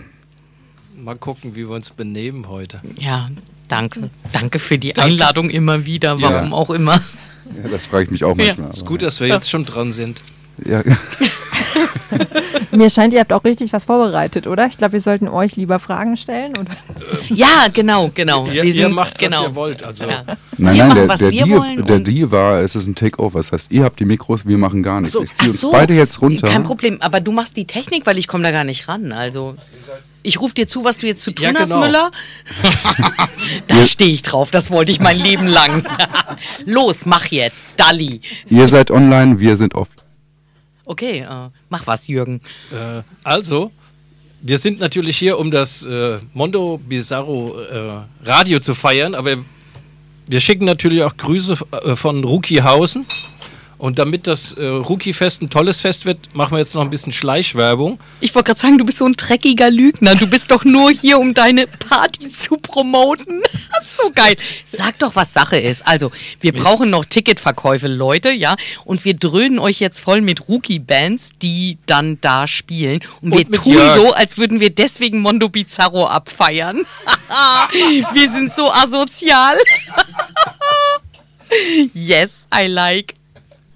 Mal gucken, wie wir uns benehmen heute. ja, danke. Danke für die Einladung immer wieder, warum Ja. auch immer. Ja, das frage ich mich auch manchmal. Ist aber- gut, dass wir jetzt schon dran sind. Ja, Mir scheint, ihr habt auch richtig was vorbereitet, oder? Ich glaube, wir sollten euch lieber Fragen stellen. Oder? Ja, genau, genau. Ihr, ihr sind, macht, genau. was ihr wollt. Also, Ja. Nein, Wir nein, machen, der, was der, wir Deal, wollen der Deal war, es ist ein Takeover. Das heißt, ihr habt die Mikros, wir machen gar nichts. So, ich ziehe uns so. beide jetzt runter. Kein Problem, aber du machst die Technik, weil ich komme da gar nicht ran. Also ich rufe dir zu, was du jetzt zu tun Ja, hast, genau. Müller. da stehe ich drauf, das wollte ich mein Leben lang. Los, mach jetzt, Dalli. Ihr seid online, wir sind off. Okay, äh, mach was, Jürgen. äh, also, wir sind natürlich hier, um das äh, Mondo Bizarro äh, Radio zu feiern, aber wir schicken natürlich auch Grüße äh, von Rookiehausen. Und damit das äh, Rookie-Fest ein tolles Fest wird, machen wir jetzt noch ein bisschen Schleichwerbung. Ich wollte gerade sagen, du bist so ein dreckiger Lügner. Du bist doch nur hier, um deine Party zu promoten. so geil. Sag doch, was Sache ist. Also, wir brauchen noch Ticketverkäufe, Leute, ja. Und wir dröhnen euch jetzt voll mit Rookie-Bands, die dann da spielen. Und, Und wir tun Jörg. so, als würden wir deswegen Mondo Bizarro abfeiern. wir sind so asozial. yes, I like.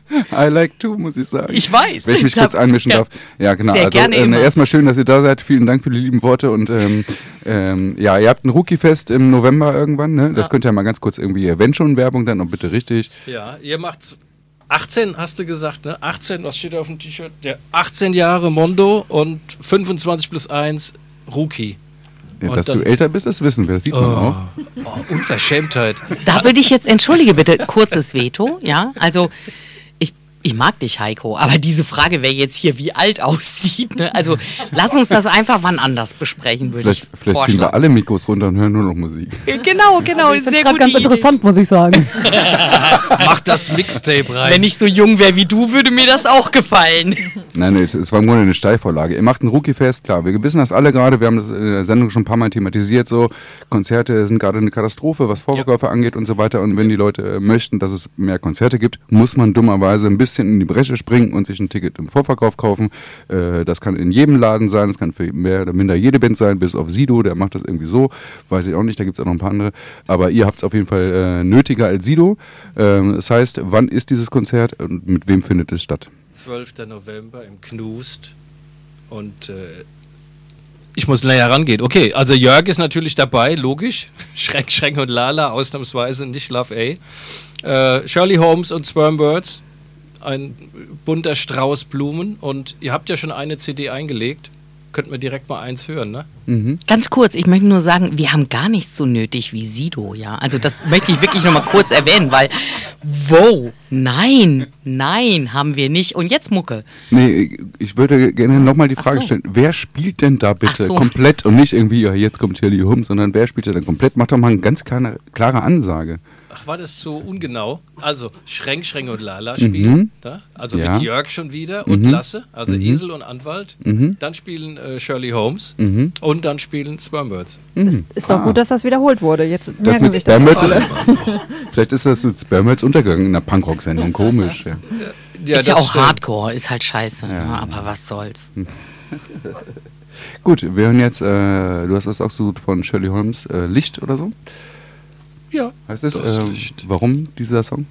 I like to, muss ich sagen. Ich weiß. Wenn ich mich kurz einmischen ja. darf. Ja, genau. Sehr also, gerne äh, immer. erstmal schön, dass ihr da seid. Vielen Dank für die lieben Worte. Und ähm, ähm, ja, ihr habt ein Rookie-Fest im November irgendwann. Ne? Das Ja. könnt ihr mal ganz kurz irgendwie, wenn schon Werbung, dann auch bitte richtig. Ja, ihr macht 18, hast du gesagt, ne? 18, was steht da auf dem T-Shirt? Der 18 Jahre Mondo und 25 plus 1 Rookie. Ja, Und dass dann- du älter bist, das wissen wir. Das sieht man auch. Oh, Unverschämtheit. Da würde ich jetzt, entschuldige bitte, kurzes Veto, ja. Also, ich, mag dich, Heiko, aber diese Frage, wer jetzt hier wie alt aussieht, ne? Also, lass uns das einfach wann anders besprechen, würde ich Vielleicht, vielleicht ziehen wir alle Mikros runter und hören nur noch Musik. Genau, genau, Ich finde sehr gute ganz Idee. interessant, muss ich sagen. Mach das Mixtape rein. Wenn ich so jung wäre wie du, würde mir das auch gefallen. Nein, nee, es war Grunde eine Steilvorlage. Ihr macht ein Rookie-Fest, klar. Wir wissen das alle gerade. Wir haben das in der Sendung schon ein paar Mal thematisiert. So Konzerte sind gerade eine Katastrophe, was Vorverkäufe angeht und so weiter. Und wenn die Leute äh, möchten, dass es mehr Konzerte gibt, muss man dummerweise ein bisschen in die Bresche springen und sich ein Ticket im Vorverkauf kaufen. Äh, das kann in jedem Laden sein. Das kann für mehr oder minder jede Band sein, bis auf Sido. Der macht das irgendwie so. Weiß ich auch nicht. Da gibt es auch noch ein paar andere. Aber ihr habt es auf jeden Fall äh, nötiger als Sido. Ähm, das heißt, wann ist dieses Konzert und mit wem findet es statt? 12. November im Knust. Und äh, ich muss näher rangehen. Okay, also Jörg ist natürlich dabei, logisch. Schreck, Schreck und Lala, ausnahmsweise nicht Love A. Äh, Shirley Holmes und Spermbirds, ein bunter Strauß Blumen. Und ihr habt ja schon eine CD eingelegt. Könnten wir direkt mal eins hören, ne? Mhm. Ganz kurz, ich möchte nur sagen, wir haben gar nichts so nötig wie Sido, ja. Also das möchte ich wirklich nochmal kurz erwähnen, weil, wow, nein, nein, haben wir nicht. Und jetzt Mucke. Nee, ich würde gerne nochmal die Frage so. stellen, wer spielt denn da bitte so. komplett und nicht irgendwie, ja, jetzt kommt Shirley Hum, sondern wer spielt da denn komplett? Macht doch mal eine ganz klare, klare Ansage. Ach, war das so ungenau? Also Schränk, Schränk und Lala spielen, Mhm. da? also Ja. mit Jörg schon wieder und Mhm. Lasse, also Mhm. Esel und Anwalt. Mhm. Dann spielen äh, Shirley Holmes Mhm. und dann spielen Spermbirds. Mhm. Ist doch Ah. gut, dass das wiederholt wurde. Jetzt Das mit alle. ist, vielleicht ist das mit Spermels untergegangen in einer Punkrock-Sendung, komisch. Ja. ist ja auch stimmt. Hardcore, ist halt scheiße. Ja. aber was soll's. Gut, wir hören jetzt, äh, du hast was auch so von Shirley Holmes, äh, Licht oder so? Ja, Heißt es? das äh, Licht. Warum dieser Song?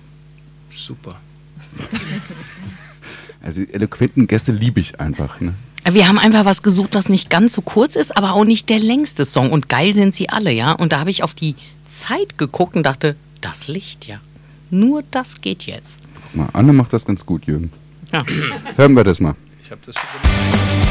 Super. Also die eloquenten Gäste liebe ich einfach. Ne? Wir haben einfach was gesucht, was nicht ganz so kurz ist, aber auch nicht der längste Song. Und geil sind sie alle, ja. Und da habe ich auf die Zeit geguckt und dachte, das Licht, ja. Nur das geht jetzt. Guck mal, Anne macht das ganz gut, Jürgen. Ja. Hören wir das mal. Ich habe das schon gemacht.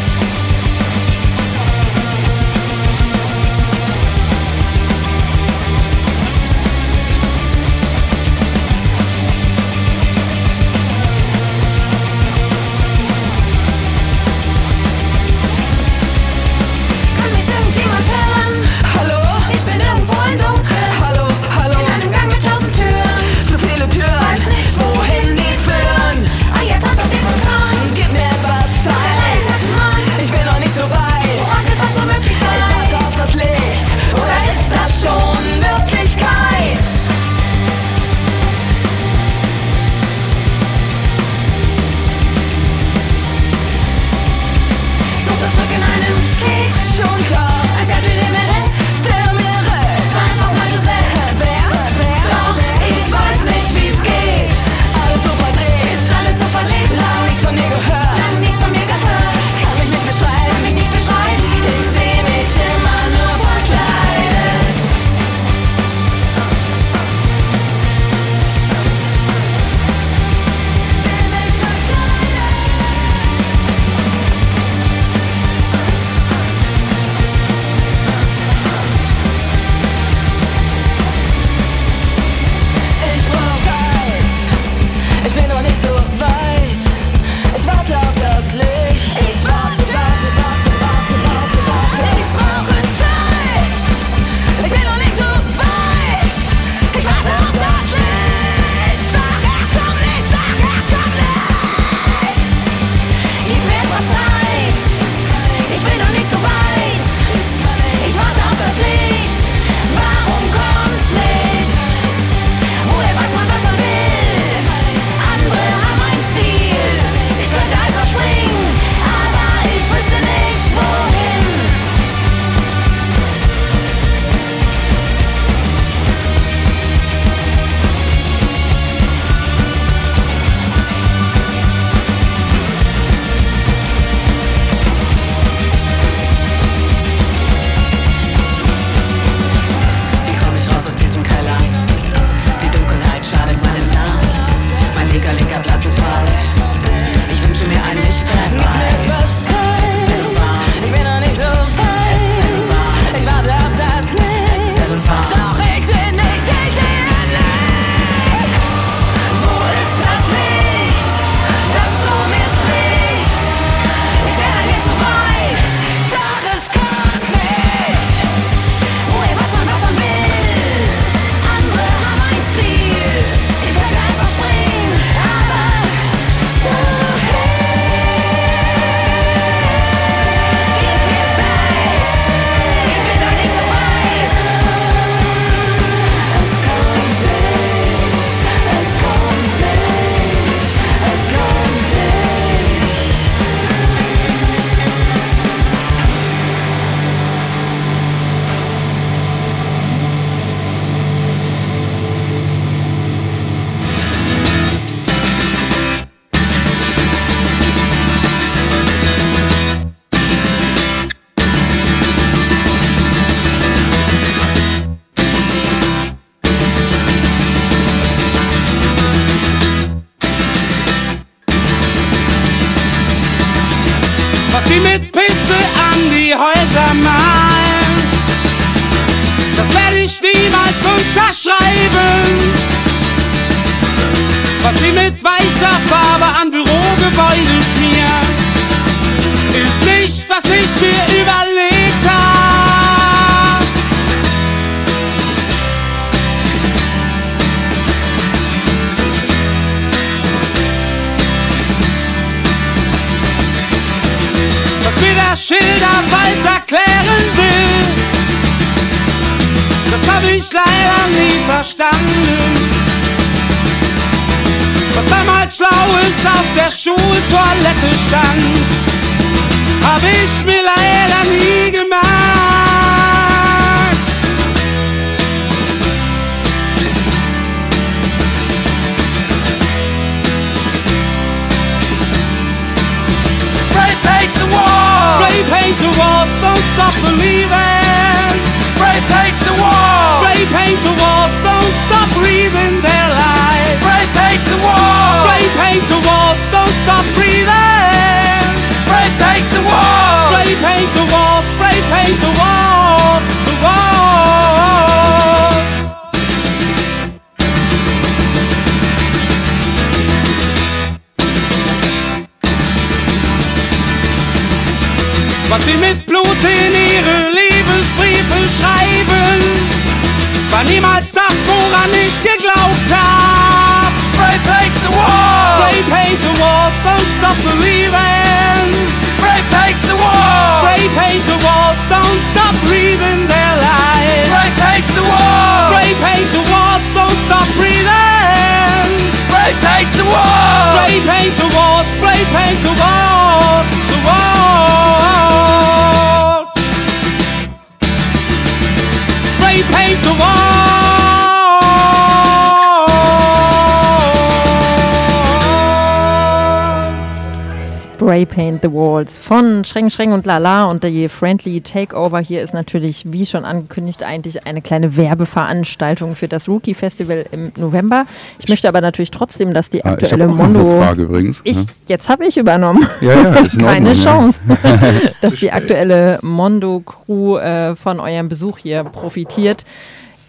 Von Schreng Schreng und Lala und die Friendly Takeover hier ist natürlich, wie schon angekündigt, eigentlich eine kleine Werbeveranstaltung für das Rookie Festival im November. Ich möchte aber natürlich trotzdem, dass die Ah, ich aktuelle noch eine Mondo. Frage übrigens. Ich, Ja. jetzt habe ich übernommen. Ja, ja, Keine Ordnung, ja. Chance, dass die aktuelle Mondo-Crew äh, von eurem Besuch hier profitiert.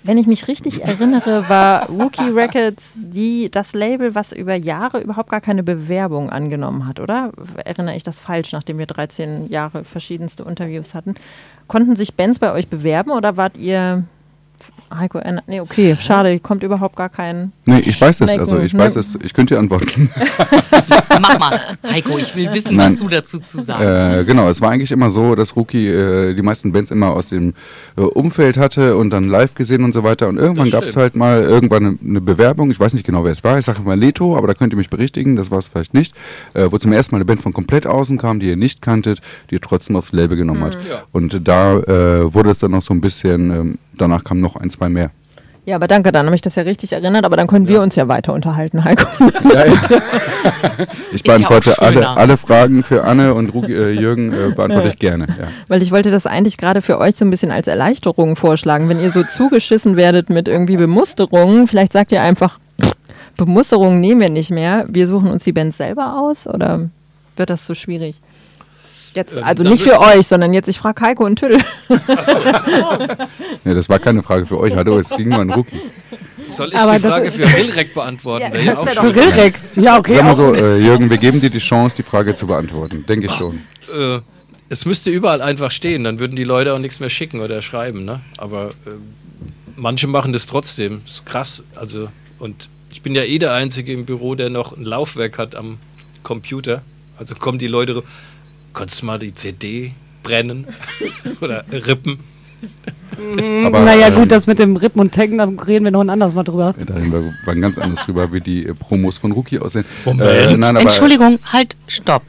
Wenn ich mich richtig erinnere, war Rookie Records die, das Label, was über Jahre überhaupt gar keine Bewerbung angenommen hat, oder? Erinnere ich das falsch, nachdem wir 13 Jahre verschiedenste Interviews hatten? Konnten sich Bands bei euch bewerben oder wart ihr Heiko, Enna- nee, okay, schade, kommt überhaupt gar kein. Nee, ich weiß es, also ich weiß es, ich könnte dir antworten. Mach mal, Heiko, ich will wissen, Nein. was du dazu zu sagen Äh, hast. genau, es war eigentlich immer so, dass Rookie äh, die meisten Bands immer aus dem äh, Umfeld hatte und dann live gesehen und so weiter. Und irgendwann gab es halt mal irgendwann eine, eine Bewerbung, ich weiß nicht genau, wer es war, ich sage mal Leto, aber da könnt ihr mich berichtigen, das war es vielleicht nicht, äh, wo zum ersten Mal eine Band von komplett außen kam, die ihr nicht kanntet, die ihr trotzdem aufs Label genommen hat. Ja. Und da äh, wurde es dann noch so ein bisschen, ähm, danach kamen noch ein, zwei mehr. Ja, aber danke, dann habe ich das ja richtig erinnert, aber dann können wir uns ja weiter unterhalten, Heiko. Ich Ist ja auch beantworte alle, schöner. alle Fragen für Anne und Rugi, äh, Jürgen, äh, beantworte ich gerne. Ja. Weil ich wollte das eigentlich gerade für euch so ein bisschen als Erleichterung vorschlagen. Wenn ihr so zugeschissen werdet mit irgendwie Bemusterungen, vielleicht sagt ihr einfach, Bemusterungen nehmen wir nicht mehr, wir suchen uns die Bands selber aus oder wird das so schwierig? Jetzt, also da nicht für euch, sondern jetzt, ich frage Heiko und Tüdel. Ja, das war keine Frage für euch, hallo, es ging nur an Rookie. Soll ich Aber die das Frage für Rilrek beantworten? Ja, das. Für Rilrek. Ja, okay. Sag mal so, äh, Jürgen, wir geben dir die Chance, die Frage zu beantworten. Denke ich schon. äh, es müsste überall einfach stehen, dann würden die Leute auch nichts mehr schicken oder schreiben, ne? Aber äh, manche machen das trotzdem. Das ist krass. Also, und ich bin ja eh der Einzige im Büro, der noch ein Laufwerk hat am Computer. Also kommen die Leute, kannst du mal die CD brennen oder rippen? Aber, naja, ähm, gut, das mit dem Rippen und Taggen, da reden wir noch ein anderes Mal drüber. Ja, Da reden wir waren ganz anders drüber, wie die äh, Promos von Rookie aussehen. Moment. nein, Entschuldigung, halt, stopp.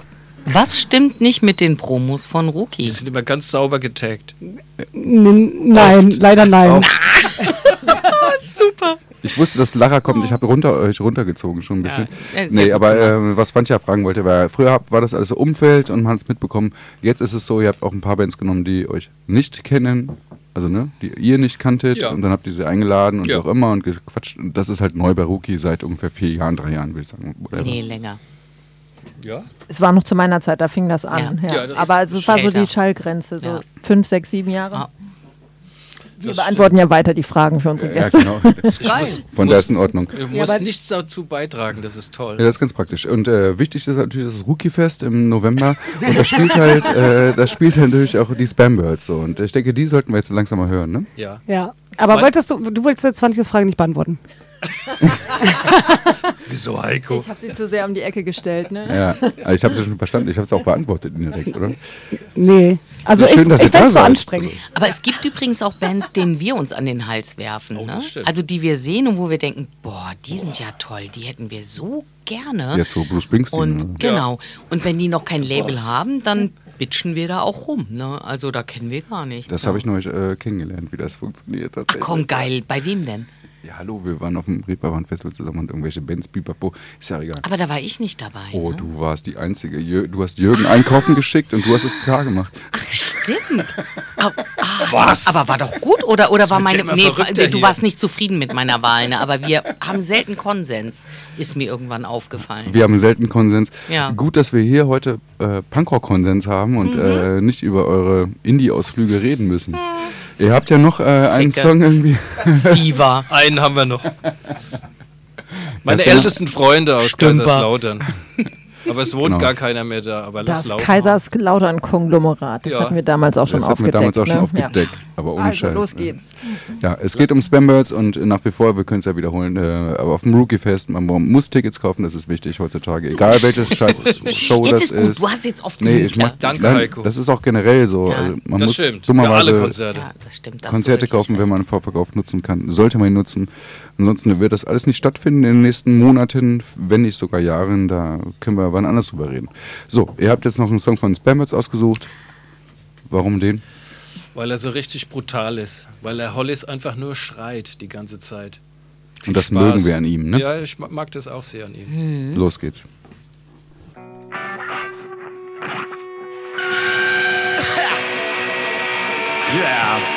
Was stimmt nicht mit den Promos von Die Rookie? sind immer ganz sauber getaggt. N nein, leider nein. Super. Ich wusste, dass Lara kommt. Ich habe runter, euch runtergezogen schon ein bisschen. Ja, nee, aber äh, was Fantja fragen wollte, war, früher war das alles so Umfeld und man hat es mitbekommen. Jetzt ist es so, ihr habt auch ein paar Bands genommen, die euch nicht kennen. Also, ne, die ihr nicht kanntet. Ja. Und dann habt ihr sie eingeladen und Ja. auch immer und gequatscht. Und das ist halt neu bei Rookie seit ungefähr vier Jahren, drei Jahren, würde ich sagen. Whatever. Nee, länger. Ja. Es war noch zu meiner Zeit, da fing das an. Ja. Ja. Ja, das Aber also es war so die Schallgrenze, so Ja. fünf, sechs, sieben Jahre. Wir Das beantworten ja weiter die Fragen für unsere Ja, Gäste. genau. Geil. Von der ist in Ordnung. Du Ja, musst aber- nichts dazu beitragen, das ist toll. Ja, das ist ganz praktisch. Und äh, wichtig ist natürlich das Rookie-Fest im November. Und da spielt halt, äh, da spielt halt natürlich auch die Spambirds so. Und ich denke, die sollten wir jetzt langsam mal hören, ne? Ja. Ja. Aber Mein- wolltest du, du wolltest jetzt 20 Frage nicht beantworten. Wieso, Heiko? Ich habe sie zu sehr um die Ecke gestellt, ne? Ja, ich habe ja schon verstanden. Ich habe es auch beantwortet indirekt, oder? Nee. Also Ja, schön, ich, dass ich fände es so anstrengend. Aber es gibt übrigens auch Bands, denen wir uns an den Hals werfen. Oh, ne? das stimmt. Also die wir sehen und wo wir denken, boah, die sind ja toll, die hätten wir so gerne. Jetzt so Bruce Springsteen. Und ne? genau. Und wenn die noch kein Label haben, dann bitchen wir da auch rum. Ne? Also da kennen wir gar nichts. Das habe ich neulich äh, kennengelernt, wie das funktioniert. Ach komm, geil. Bei wem denn? Ja, hallo, wir waren auf dem Reeperbahn-Festival zusammen und irgendwelche Bands, Bipapo. Ist ja egal. Aber da war ich nicht dabei. Oh, ne? du warst die Einzige. Du hast Jürgen einkaufen geschickt und du hast es klar gemacht. Ach, stimmt. Ah, Was? Aber war doch gut oder, oder war meine. Nee, du hier. warst nicht zufrieden mit meiner Wahl, ne? aber wir haben selten Konsens, ist mir irgendwann aufgefallen. Wir haben selten Konsens. Ja. Gut, dass wir hier heute äh, Punkrock-Konsens haben und Mhm. äh, nicht über eure Indie-Ausflüge reden müssen. Ihr habt ja noch äh, einen. Song irgendwie. Diva. Einen haben wir noch. Meine Ja, ältesten Freunde aus Stümper. Kaiserslautern. Aber es wohnt Genau. gar keiner mehr da. Aber lass Das laufen. Kaiserslautern-Konglomerat, das Ja. hatten wir damals auch schon das hatten wir aufgedeckt. damals auch schon ne? aufgedeckt. Aber ohne Also, Scheiß. los ne? geht's. Ja, es geht um Spambirds und nach wie vor, wir können es ja wiederholen, äh, aber auf dem Rookie-Fest, man muss Tickets kaufen, das ist wichtig heutzutage. Egal welche scheiß Show Jetzt das ist gut, du hast jetzt oft Nee, genug, ich mag, ja. Danke, nein, Heiko. Das ist auch generell so. Ja. Also man Das muss stimmt. Für alle Konzerte. Ja, das stimmt. das Konzerte kaufen, wenn man einen Vorverkauf nutzen kann. Sollte man ihn nutzen. Ansonsten wird das alles nicht stattfinden in den nächsten Monaten, wenn nicht sogar Jahren. Da können wir wann anders drüber reden. So, ihr habt jetzt noch einen Song von Spambirds ausgesucht. Warum den? Weil er so richtig brutal ist. Weil er Hollis einfach nur schreit die ganze Zeit. Und das Spaß. mögen wir an ihm, ne? Ja, ich ma- mag das auch sehr an ihm. Los geht's. What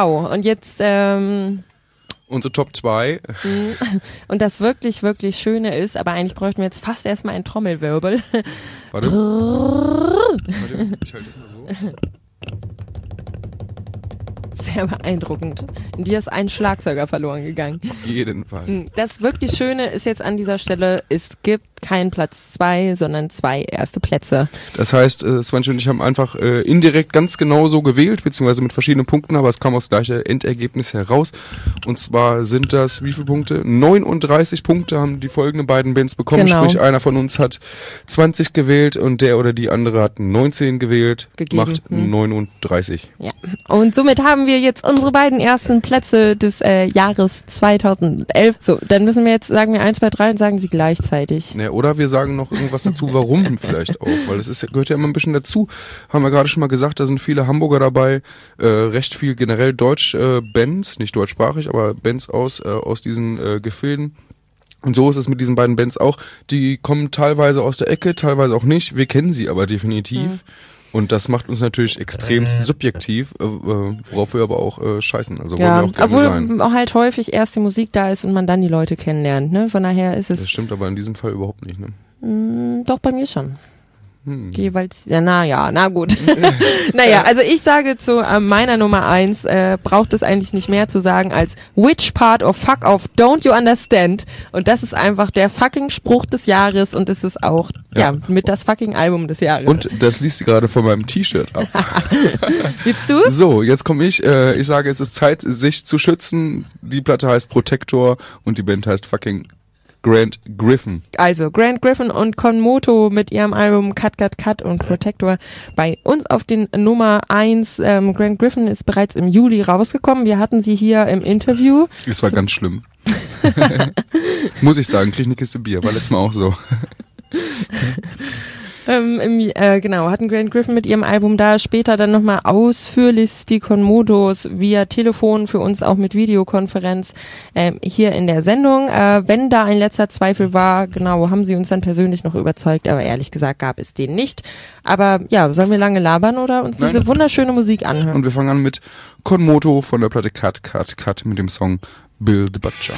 Wow, und jetzt, ähm, Unsere Top 2. mh, und das wirklich, wirklich Schöne ist, aber eigentlich bräuchten wir jetzt fast erstmal einen Trommelwirbel. Warte. Warte, ich halte das mal so. Sehr beeindruckend. In dir ist ein Schlagzeuger verloren gegangen. Auf jeden Fall. Mm, Das wirklich Schöne ist jetzt an dieser Stelle, es gibt keinen Platz zwei, sondern zwei erste Plätze. Das heißt, äh, Svenja und ich haben einfach äh, indirekt ganz genau so gewählt, beziehungsweise mit verschiedenen Punkten, aber es kam aus gleiche Endergebnis heraus. Und zwar sind das wie viele Punkte? 39 Punkte haben die folgenden beiden Bands bekommen. Genau. Sprich, einer von uns hat 20 gewählt und der oder die andere hat 19 gewählt. Gegeben, Macht hm. 39. Ja. Und somit haben wir jetzt unsere beiden ersten Plätze des äh, Jahres 2011. So, dann müssen wir jetzt sagen wir 1, 2, 3 und sagen sie gleichzeitig. Ja, oder wir sagen noch irgendwas dazu, warum vielleicht auch, weil es ist, gehört ja immer ein bisschen dazu. Haben wir gerade schon mal gesagt, da sind viele Hamburger dabei, äh, recht viel generell Deutsch-Bands, nicht deutschsprachig, aber Bands aus, äh, aus diesen äh, Gefilden. Und so ist es mit diesen beiden Bands auch. Die kommen teilweise aus der Ecke, teilweise auch nicht. Wir kennen sie aber definitiv. Und das macht uns natürlich extremst subjektiv, äh, äh, worauf wir aber auch äh, scheißen. Also Ja, wollen wir auch gerne sein. obwohl halt häufig erst die Musik da ist und man dann die Leute kennenlernt. Ne? Von daher ist es Das stimmt aber in diesem Fall überhaupt nicht. Ne? Mm, doch bei mir schon. Hm. Jeweils, ja, na ja, na gut. naja, also ich sage zu äh, meiner Nummer eins, äh, braucht es eigentlich nicht mehr zu sagen als Which part of fuck off don't you understand? Und das ist einfach der fucking Spruch des Jahres und es ist auch, ja, Ja. mit das fucking Album des Jahres. Und das liest sie gerade von meinem T-Shirt ab. Gibst du? So, jetzt komme ich. Äh, ich sage, es ist Zeit, sich zu schützen. Die Platte heißt Protector und die Band heißt fucking Grant Griffin. Also Grant Griffin und Konmoto mit ihrem Album Cut Cut Cut und Protector bei uns auf den Nummer eins. Ähm, Grant Griffin ist bereits im Juli rausgekommen. Wir hatten sie hier im Interview. Es war ganz schlimm. Muss ich sagen, krieg eine Kiste Bier. War letztes Mal auch so. Ähm, im, äh, genau, hatten Grant Griffin mit ihrem Album da, später dann nochmal ausführlichst die Konmodos via Telefon für uns auch mit Videokonferenz ähm, hier in der Sendung. Äh, wenn da ein letzter Zweifel war, genau, haben sie uns dann persönlich noch überzeugt, aber ehrlich gesagt gab es den nicht. Aber ja, sollen wir lange labern oder uns Nein. diese wunderschöne Musik anhören? Und wir fangen an mit Konmoto von der Platte Cut Cut Cut mit dem Song Bill the Butcher.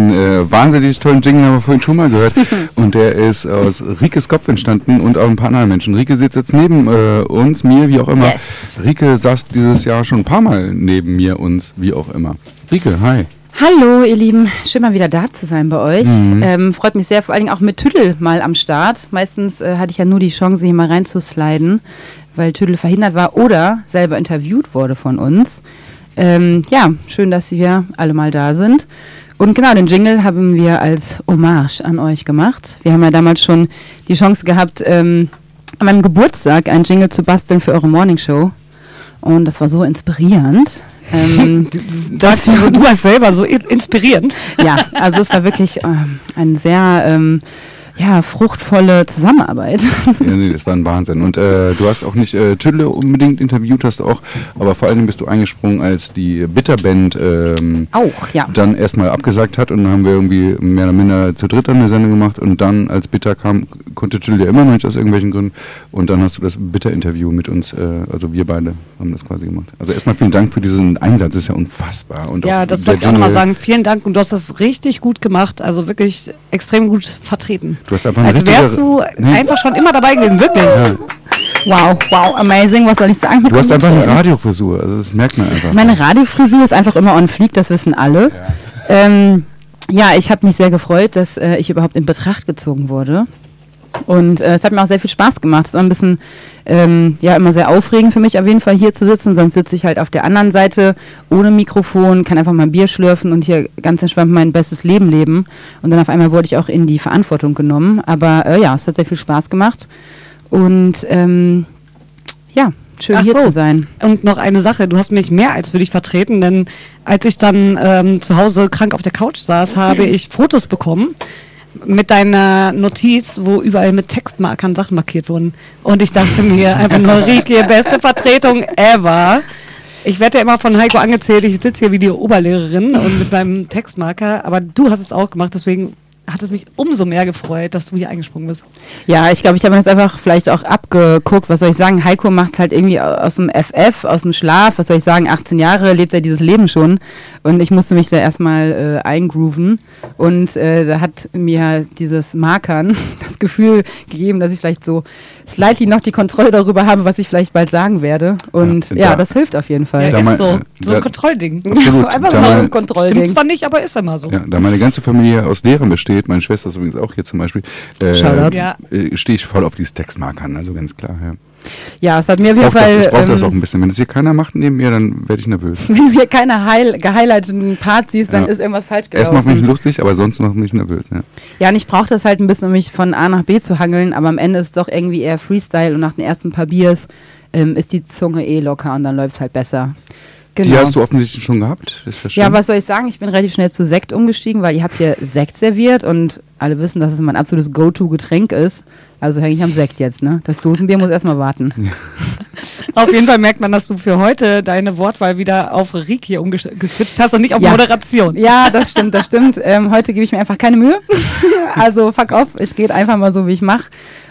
Diesen äh, wahnsinnig tollen Jingle haben wir vorhin schon mal gehört. und der ist aus Rikes Kopf entstanden und auch ein paar anderen Menschen. Rike sitzt jetzt neben äh, uns, mir, wie auch immer. Rike saß dieses Jahr schon ein paar Mal neben mir, uns, wie auch immer. Rike, hi. Hallo, ihr Lieben. Schön mal wieder da zu sein bei euch. Mhm. Ähm, freut mich sehr, vor allen Dingen auch mit Tüdel mal am Start. Meistens äh, hatte ich ja nur die Chance, hier mal reinzusliden, weil Tüdel verhindert war oder selber interviewt wurde von uns. Ähm, ja, schön, dass wir alle mal da sind. Und genau, den Jingle haben wir als Hommage an euch gemacht. Wir haben ja damals schon die Chance gehabt, ähm, an meinem Geburtstag einen Jingle zu basteln für eure Morningshow. Und das war so inspirierend. Ähm, Das, du warst selber so in- inspirierend. ja, also es war wirklich ähm, eine sehr ähm, ja, fruchtvolle Zusammenarbeit. Ja, nee, das war ein Wahnsinn. Und äh, du hast auch nicht äh, Tülle unbedingt interviewt, hast du auch, aber vor allem bist du eingesprungen, als die Bitterband ähm, auch, ja. dann erstmal abgesagt hat und dann haben wir irgendwie mehr oder minder zu dritt eine Sendung gemacht und dann, als Bitter kam, konnte Tülle immer noch nicht aus irgendwelchen Gründen und dann hast du das Bitter-Interview mit uns, äh, also wir beide haben das quasi gemacht. Also erstmal vielen Dank für diesen Einsatz, das ist ja unfassbar. Und Ja, das wollte ich auch nochmal sagen. Vielen Dank und du hast das richtig gut gemacht. Also wirklich extrem gut vertreten. Du hast einfach eine Als wärst du Nee. einfach schon immer dabei gewesen, wirklich. Ja. Wow, wow, amazing, was soll ich sagen? Du hast einfach eine Radiofrisur, also das merkt man einfach. Meine Radiofrisur ist einfach immer on fleek, das wissen alle. Ja, ähm, ja ich habe mich sehr gefreut, dass äh, ich überhaupt in Betracht gezogen wurde. Und äh, es hat mir auch sehr viel Spaß gemacht. Es war ein bisschen, ähm, ja, immer sehr aufregend für mich auf jeden Fall hier zu sitzen. Sonst sitze ich halt auf der anderen Seite ohne Mikrofon, kann einfach mal ein Bier schlürfen und hier ganz entspannt mein bestes Leben leben. Und dann auf einmal wurde ich auch in die Verantwortung genommen. Aber äh, ja, es hat sehr viel Spaß gemacht. Und ähm, ja, schön Ach hier so. zu sein. Und noch eine Sache, du hast mich mehr als für dich vertreten, denn als ich dann ähm, zu Hause krank auf der Couch saß, habe ich Fotos bekommen mit deiner Notiz, wo überall mit Textmarkern Sachen markiert wurden. Und ich dachte mir einfach nur, Rike, beste Vertretung ever. Ich werde ja immer von Heiko angezählt, ich sitze hier wie die Oberlehrerin und mit meinem Textmarker, aber du hast es auch gemacht, deswegen hat es mich umso mehr gefreut, dass du hier eingesprungen bist. Ja, ich glaube, ich habe mir das einfach vielleicht auch abgeguckt. Was soll ich sagen? Heiko macht halt irgendwie aus dem FF, aus dem Schlaf. Was soll ich sagen? 18 Jahre lebt er dieses Leben schon. Und ich musste mich da erstmal äh, eingrooven. Und äh, da hat mir dieses Markern das Gefühl gegeben, dass ich vielleicht so slightly noch die Kontrolle darüber habe, was ich vielleicht bald sagen werde. Und Ja, ja, da- das hilft auf jeden Fall. Da ist so, so ein Kontrollding. Absolut. Einfach Da so ein Kontrollding. Stimmt zwar nicht, aber ist immer so. Ja, da meine ganze Familie aus Lehrern besteht, meine Schwester ist übrigens auch hier zum Beispiel, äh. Ja. äh, stehe ich voll auf dieses Textmarkern, also ganz klar. Ja. Ja, es hat mir auf jeden brauche das, Fall. ich brauch das ähm, auch ein bisschen. Wenn das hier keiner macht neben mir, dann werde ich nervös. wenn hier keine heil gehighlighteten Parts siehst, dann Ja. ist irgendwas falsch gelaufen. Erstmal finde ich lustig, aber sonst macht mich nervös. Ja. Ja, und ich brauche das halt ein bisschen, um mich von A nach B zu hangeln, aber am Ende ist es doch irgendwie eher Freestyle und nach den ersten paar Biers ähm, ist die Zunge eh locker und dann läuft es halt besser. Genau. Die hast du offensichtlich schon gehabt. Ist das ja, was soll ich sagen? Ich bin relativ schnell zu Sekt umgestiegen, weil ihr habt hier Sekt serviert und alle wissen, dass es mein absolutes Go-To-Getränk ist. Also hänge ich am Sekt jetzt, ne? Das Dosenbier muss erstmal warten. Auf jeden Fall merkt man, dass du für heute deine Wortwahl wieder auf Rick hier umgeswitcht hast und nicht auf Ja. Moderation. Ja, das stimmt, das stimmt. Ähm, heute gebe ich mir einfach keine Mühe. also fuck off, ich gehe einfach mal so, wie ich mache.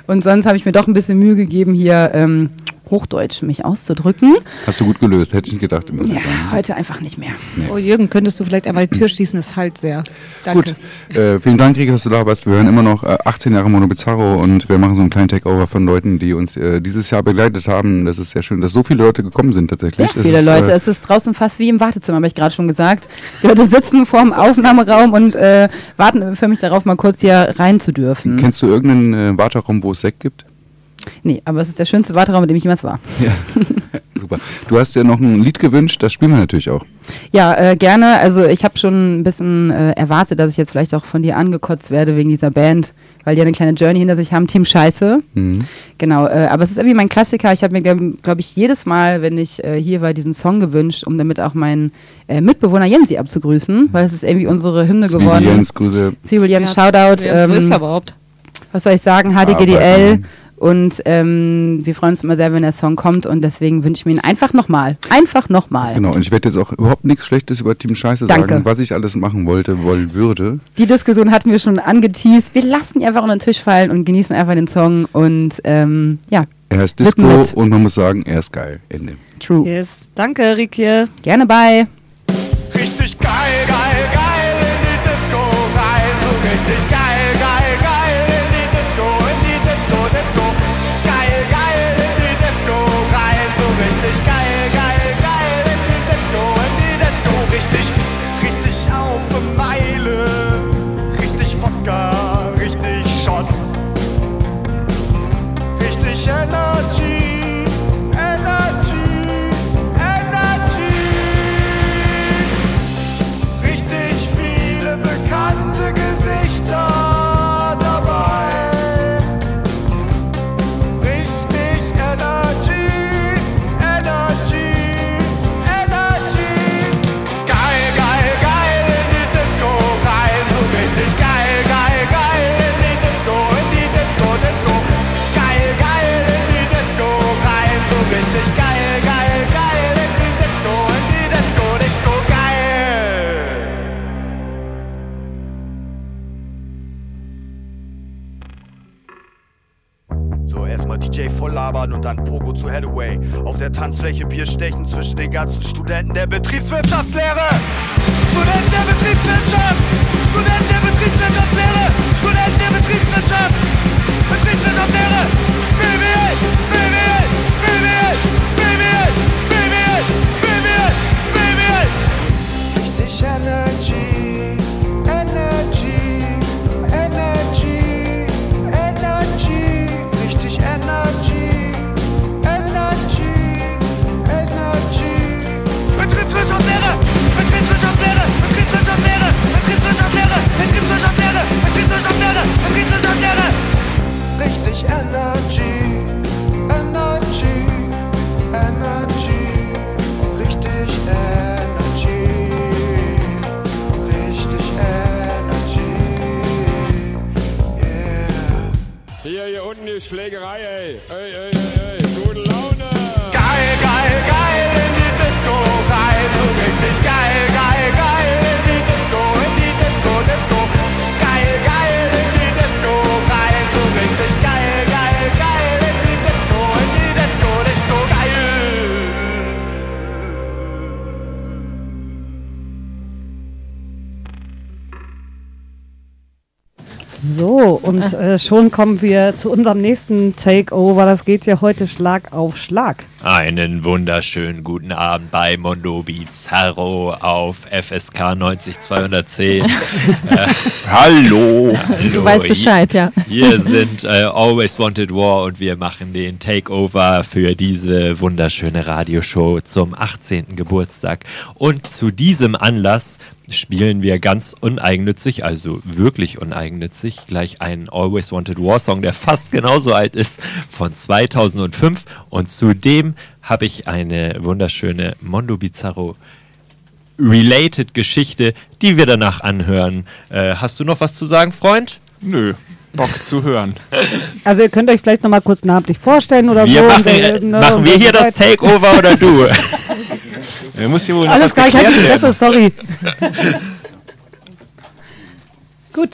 Und sonst habe ich mir doch ein bisschen Mühe gegeben, hier ähm, Hochdeutsch mich auszudrücken. Hast du gut gelöst, hätte ich nicht gedacht. Im Ja, heute einfach nicht mehr. Oh Jürgen, könntest du vielleicht einmal die Tür schließen? Es halt sehr. Danke. Gut, äh, vielen Dank, Rieke, dass du da warst. Wir hören immer noch äh, 18 Jahre Mono Bizarro und wir machen so einen kleinen Takeover von Leuten, die uns äh, dieses Jahr begleitet haben. Das ist sehr schön, dass so viele Leute gekommen sind tatsächlich. Sehr Es viele ist, Leute. Äh, Es ist draußen fast wie im Wartezimmer, habe ich gerade schon gesagt. Die Leute sitzen vor dem Aufnahmeraum und äh, warten für mich darauf, mal kurz hier rein zu dürfen. kennst du irgendeinen äh, Warteraum, wo es Sekt gibt? Nee, aber es ist der schönste Warteraum, in dem ich jemals war. Ja, super. Du hast dir noch ein Lied gewünscht, das spielen wir natürlich auch. Ja, äh, gerne. Also ich habe schon ein bisschen äh, erwartet, dass ich jetzt vielleicht auch von dir angekotzt werde wegen dieser Band, weil die eine kleine Journey hinter sich haben. Team Scheiße. Mhm. Genau, äh, aber es ist irgendwie mein Klassiker. Ich habe mir, glaube glaub ich, jedes Mal, wenn ich äh, hier war, diesen Song gewünscht, um damit auch meinen äh, Mitbewohner Jensi abzugrüßen, weil es ist irgendwie unsere Hymne Zwiebel geworden. Jens, Grüße. Zwiebel Jens, Wer- Shoutout. ist ähm, überhaupt? Was soll ich sagen? Arbeiten. Und ähm, wir freuen uns immer sehr, wenn der Song kommt und deswegen wünsche ich mir ihn einfach nochmal. Einfach nochmal. Genau, und ich werde jetzt auch überhaupt nichts Schlechtes über Team Scheiße Danke. sagen, was ich alles machen wollte, wollen würde. Die Diskussion hatten wir schon angeteased. Wir lassen ihn einfach unter den Tisch fallen und genießen einfach den Song und ähm, ja, Er heißt Disco mit. und man muss sagen, er ist geil. Ende. true. Yes. Danke, Rikje. Gerne bei. Richtig Richtig DJ voll labern und dann Pogo zu Hathaway. Auf der Tanzfläche Bier stechen zwischen den ganzen Studenten der Betriebswirtschaftslehre. Studenten der Betriebswirtschaft! Studenten der Betriebswirtschaftslehre! Studenten der Betriebswirtschaft! Betriebswirtschaftslehre! BWL! BWL! BWL! BWL! BWL! BWL! BWL! Richtig Energy! Richtig Energy! Energy! Energy! Richtig Energy! Richtig Energy! Yeah! Hier, hier unten die Schlägerei, ey. Ey, ey, ey, So, und äh, schon kommen wir zu unserem nächsten Takeover. Das geht ja heute Schlag auf Schlag. Einen wunderschönen guten Abend bei Mondo Bizarro auf FSK 90210. äh, hallo. Du weißt Bescheid, ja. Wir sind äh, Always Wanted War und wir machen den Takeover für diese wunderschöne Radioshow zum 18. Geburtstag. Und zu diesem Anlass spielen wir ganz uneigennützig, also wirklich uneigennützig, gleich einen Always Wanted War Song, der fast genauso alt ist, von 2005. Und zudem habe ich eine wunderschöne Mondo Bizarro related Geschichte, die wir danach anhören. Äh, hast du noch was zu sagen, Freund? Nö, Bock zu hören. Also ihr könnt euch vielleicht noch mal kurz namentlich vorstellen oder Wir so. machen, äh, ne, machen wir hier das. Takeover oder du? Muss hier wohl noch Alles klar, ich halte die Fresse, sorry. Gut.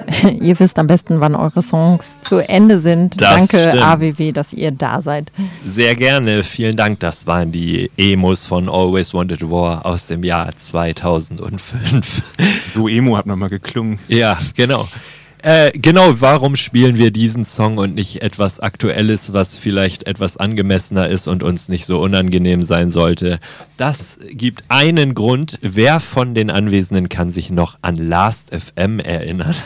Ihr wisst am besten, wann eure Songs zu Ende sind. Das Danke stimmt. AWW, dass ihr da seid. Sehr gerne, vielen Dank. Das waren die Emos von Always Wanted War aus dem Jahr 2005. So Emo hat nochmal geklungen. Ja, genau. Äh, genau, warum spielen wir diesen Song und nicht etwas Aktuelles, was vielleicht etwas angemessener ist und uns nicht so unangenehm sein sollte? Das gibt einen Grund. Wer von den Anwesenden kann sich noch an Last FM erinnern?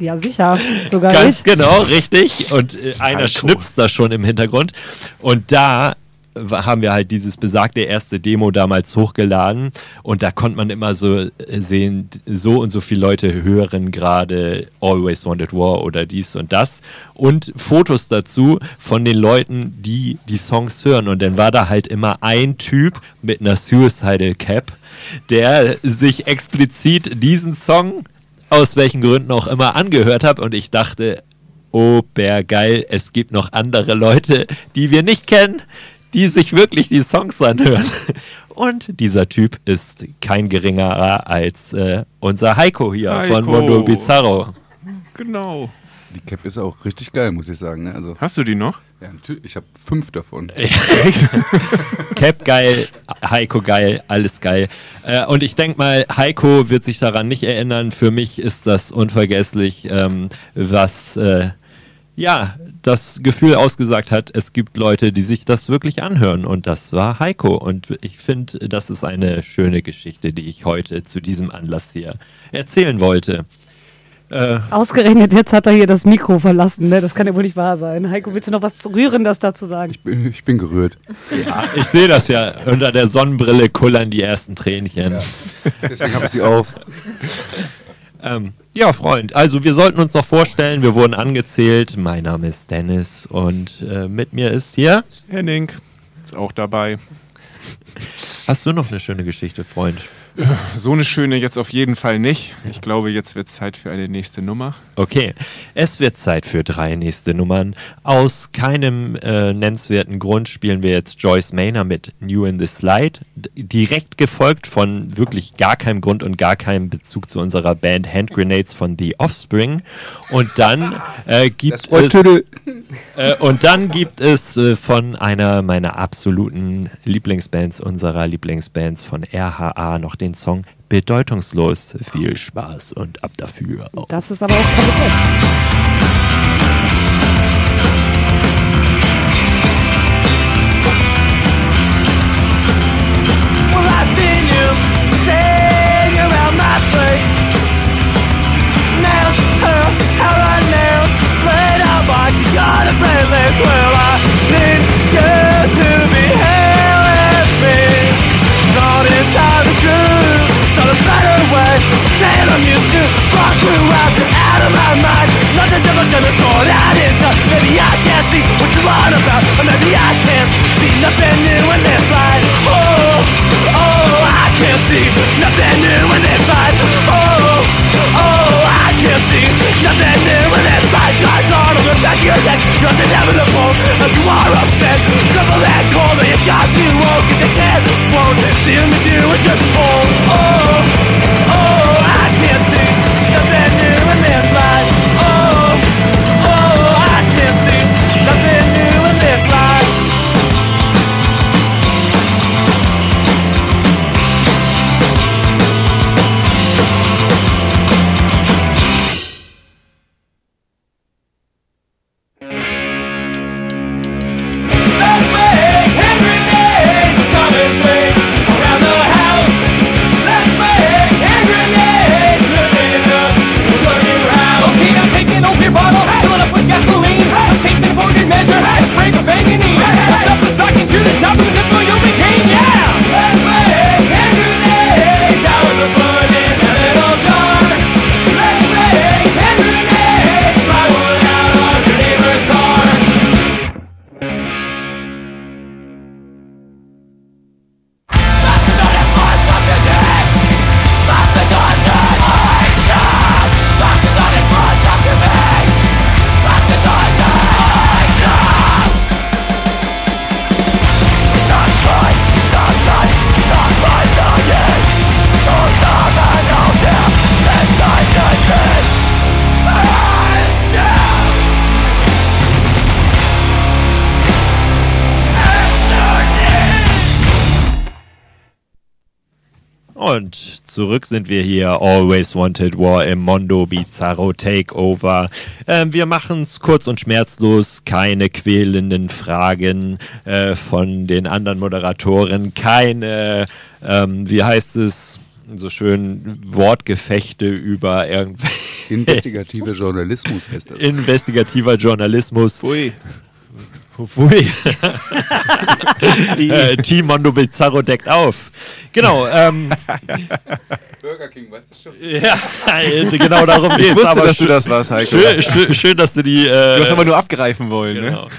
Ja, sicher. Sogar Ganz ich. genau, richtig. Und äh, einer Heiko. schnipst da schon im Hintergrund. Und da haben wir halt dieses besagte erste Demo damals hochgeladen. Und da konnte man immer so äh, sehen, so und so viele Leute hören gerade Always Wanted War oder dies und das. Und Fotos dazu von den Leuten, die die Songs hören. Und dann war da halt immer ein Typ mit einer Suicidal Cap, der sich explizit diesen Song aus welchen Gründen auch immer angehört hat. Und ich dachte, obergeil, es gibt noch andere Leute, die wir nicht kennen, die sich wirklich die Songs anhören. Und dieser Typ ist kein geringerer als äh, unser Heiko hier von Heiko. Mondo Bizarro. Genau. Die Cap ist auch richtig geil, muss ich sagen. Ne? Also, Hast du die noch? ja, natürlich. Ich habe fünf davon. Cap geil, Heiko geil, alles geil. Äh, und ich denke mal, Heiko wird sich daran nicht erinnern. Für mich ist das unvergesslich, ähm, was äh, ja das Gefühl ausgesagt hat, es gibt Leute, die sich das wirklich anhören. Und das war Heiko. Und ich finde, das ist eine schöne Geschichte, die ich heute zu diesem Anlass hier erzählen wollte. Äh, Ausgerechnet jetzt hat er hier das Mikro verlassen, ne? Das kann ja wohl nicht wahr sein. Heiko, willst du noch was Rührendes dazu sagen? Ich bin, ich bin gerührt. ja, ich sehe das ja. Unter der Sonnenbrille kullern die ersten Tränchen. Deswegen habe ich sie auf. Ähm, ja, Freund, also wir sollten uns noch vorstellen, wir wurden angezählt. Mein Name ist Dennis und äh, mit mir ist hier. Henning ist auch dabei. Hast du noch eine schöne Geschichte, Freund? So eine schöne jetzt auf jeden Fall nicht. Ich glaube, jetzt wird Zeit für eine nächste Nummer. Okay, es wird Zeit für drei nächste Nummern. Aus keinem äh, nennenswerten Grund spielen wir jetzt Joyce Maynard mit New in the Slide. D direkt gefolgt von wirklich gar keinem Grund und gar keinem Bezug zu unserer Band Hand Grenades von The Offspring. Und dann äh, gibt es äh, und dann gibt es äh, von einer meiner absoluten Lieblingsbands, unserer Lieblingsbands von RHA noch den Song Bedeutungslos. Viel Spaß und ab dafür. Das ist aber auch kompetent. You to be not a better way. Saying I'm used to fuck you out of my mind. Nothing's ever gonna sort out it's. Maybe I can't see what you're on about, or maybe I can't see nothing new in this life. Oh, oh, I can't see nothing new in this life. Oh, oh, I can't see nothing new Sometimes on the back your neck Just inevitable if you are a fan Crumble and cold, you got to walk If you can't see me do what you're told Oh. Zurück sind wir hier, Always Wanted War im Mondo Bizarro Takeover. Ähm, wir machen es kurz und schmerzlos, keine quälenden Fragen äh, von den anderen Moderatoren, keine, ähm, wie heißt es, so schön Wortgefechte über irgendwelche. Investigative Journalismus heißt das. Investigativer Journalismus. Ui. Pfui. äh, Team Mondo Bizarro deckt auf. Genau. Ähm, Burger King, weißt du schon? ja, äh, genau darum Ich geht's. wusste, aber dass du schön- das warst, Heiko. Schön, schön, schön dass du die. Äh, Du hast aber nur abgreifen wollen, genau. ne?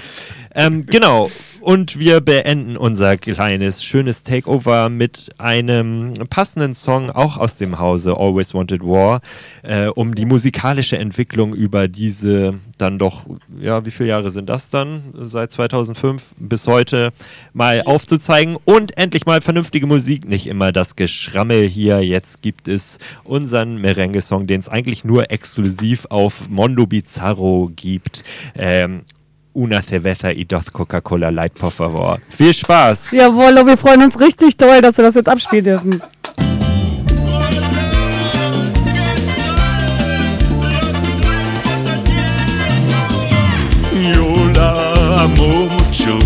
Ähm, genau. Und wir beenden unser kleines, schönes Takeover mit einem passenden Song, auch aus dem Hause Always Wanted War, äh, um die musikalische Entwicklung über diese dann doch, ja, wie viele Jahre sind das dann? Seit 2005 bis heute mal aufzuzeigen und endlich mal vernünftige Musik, nicht immer das Geschrammel hier. Jetzt gibt es unseren Merengue-Song, den es eigentlich nur exklusiv auf Mondo Bizarro gibt. Ähm, Una cerveza y dos Coca-Cola Light, por favor. Viel Spaß! Jawohl, und wir freuen uns richtig toll, dass wir das jetzt abspielen dürfen. Yo la amo mucho,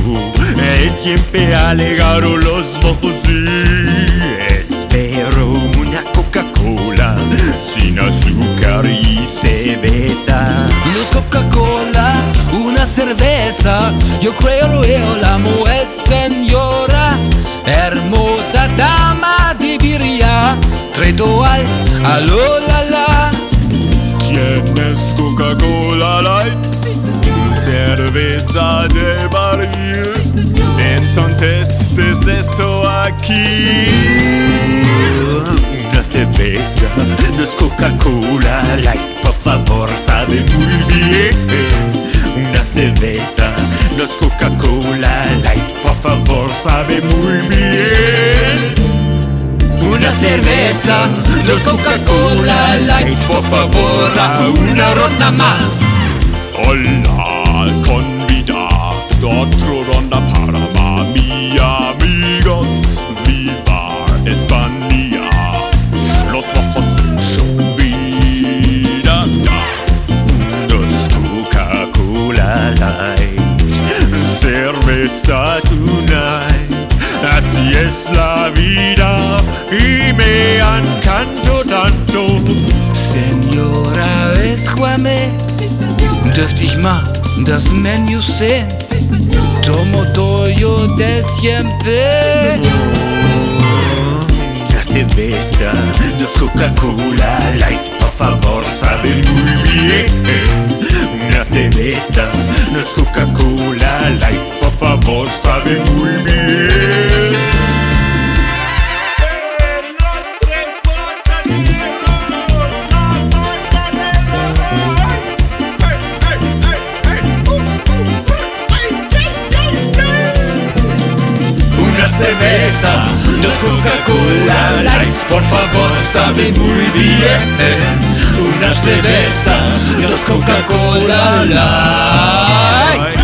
el tiempo alegaron los ojos y espero una Coca-Cola sin azúcar y cerveza. Los Coca-Cola, una cerveza. Yo creo yo la amo es señora, hermosa dama de birria. Treto al, alo la la. ¿Tienes Coca-Cola Light? Cerveza de barril. Entonces es esto aquí. Cerveza, dos Coca-Cola Light, por favor, sabe muy bien. Una cerveza, dos Coca-Cola Light, por favor, sabe muy bien. Una cerveza, los Coca-Cola Light, por favor, a una ronda más. Hola, convidad, otro ronda para mi amigos. Viva España, cerveza tonight. Así es la vida y me encanto tanto. Señora Esquame, dürfte ich mal das Menü sehen? Tomo todo de siempre. Una cerveza, dos Coca-Cola Light, por favor, sabe muy bien. Una cerveza, dos Coca-Cola Light, favor, sabe muy bien. Una cerveza, dos Coca-Cola Light, por favor, sabe muy bien. Una cerveza, dos Coca-Cola Light.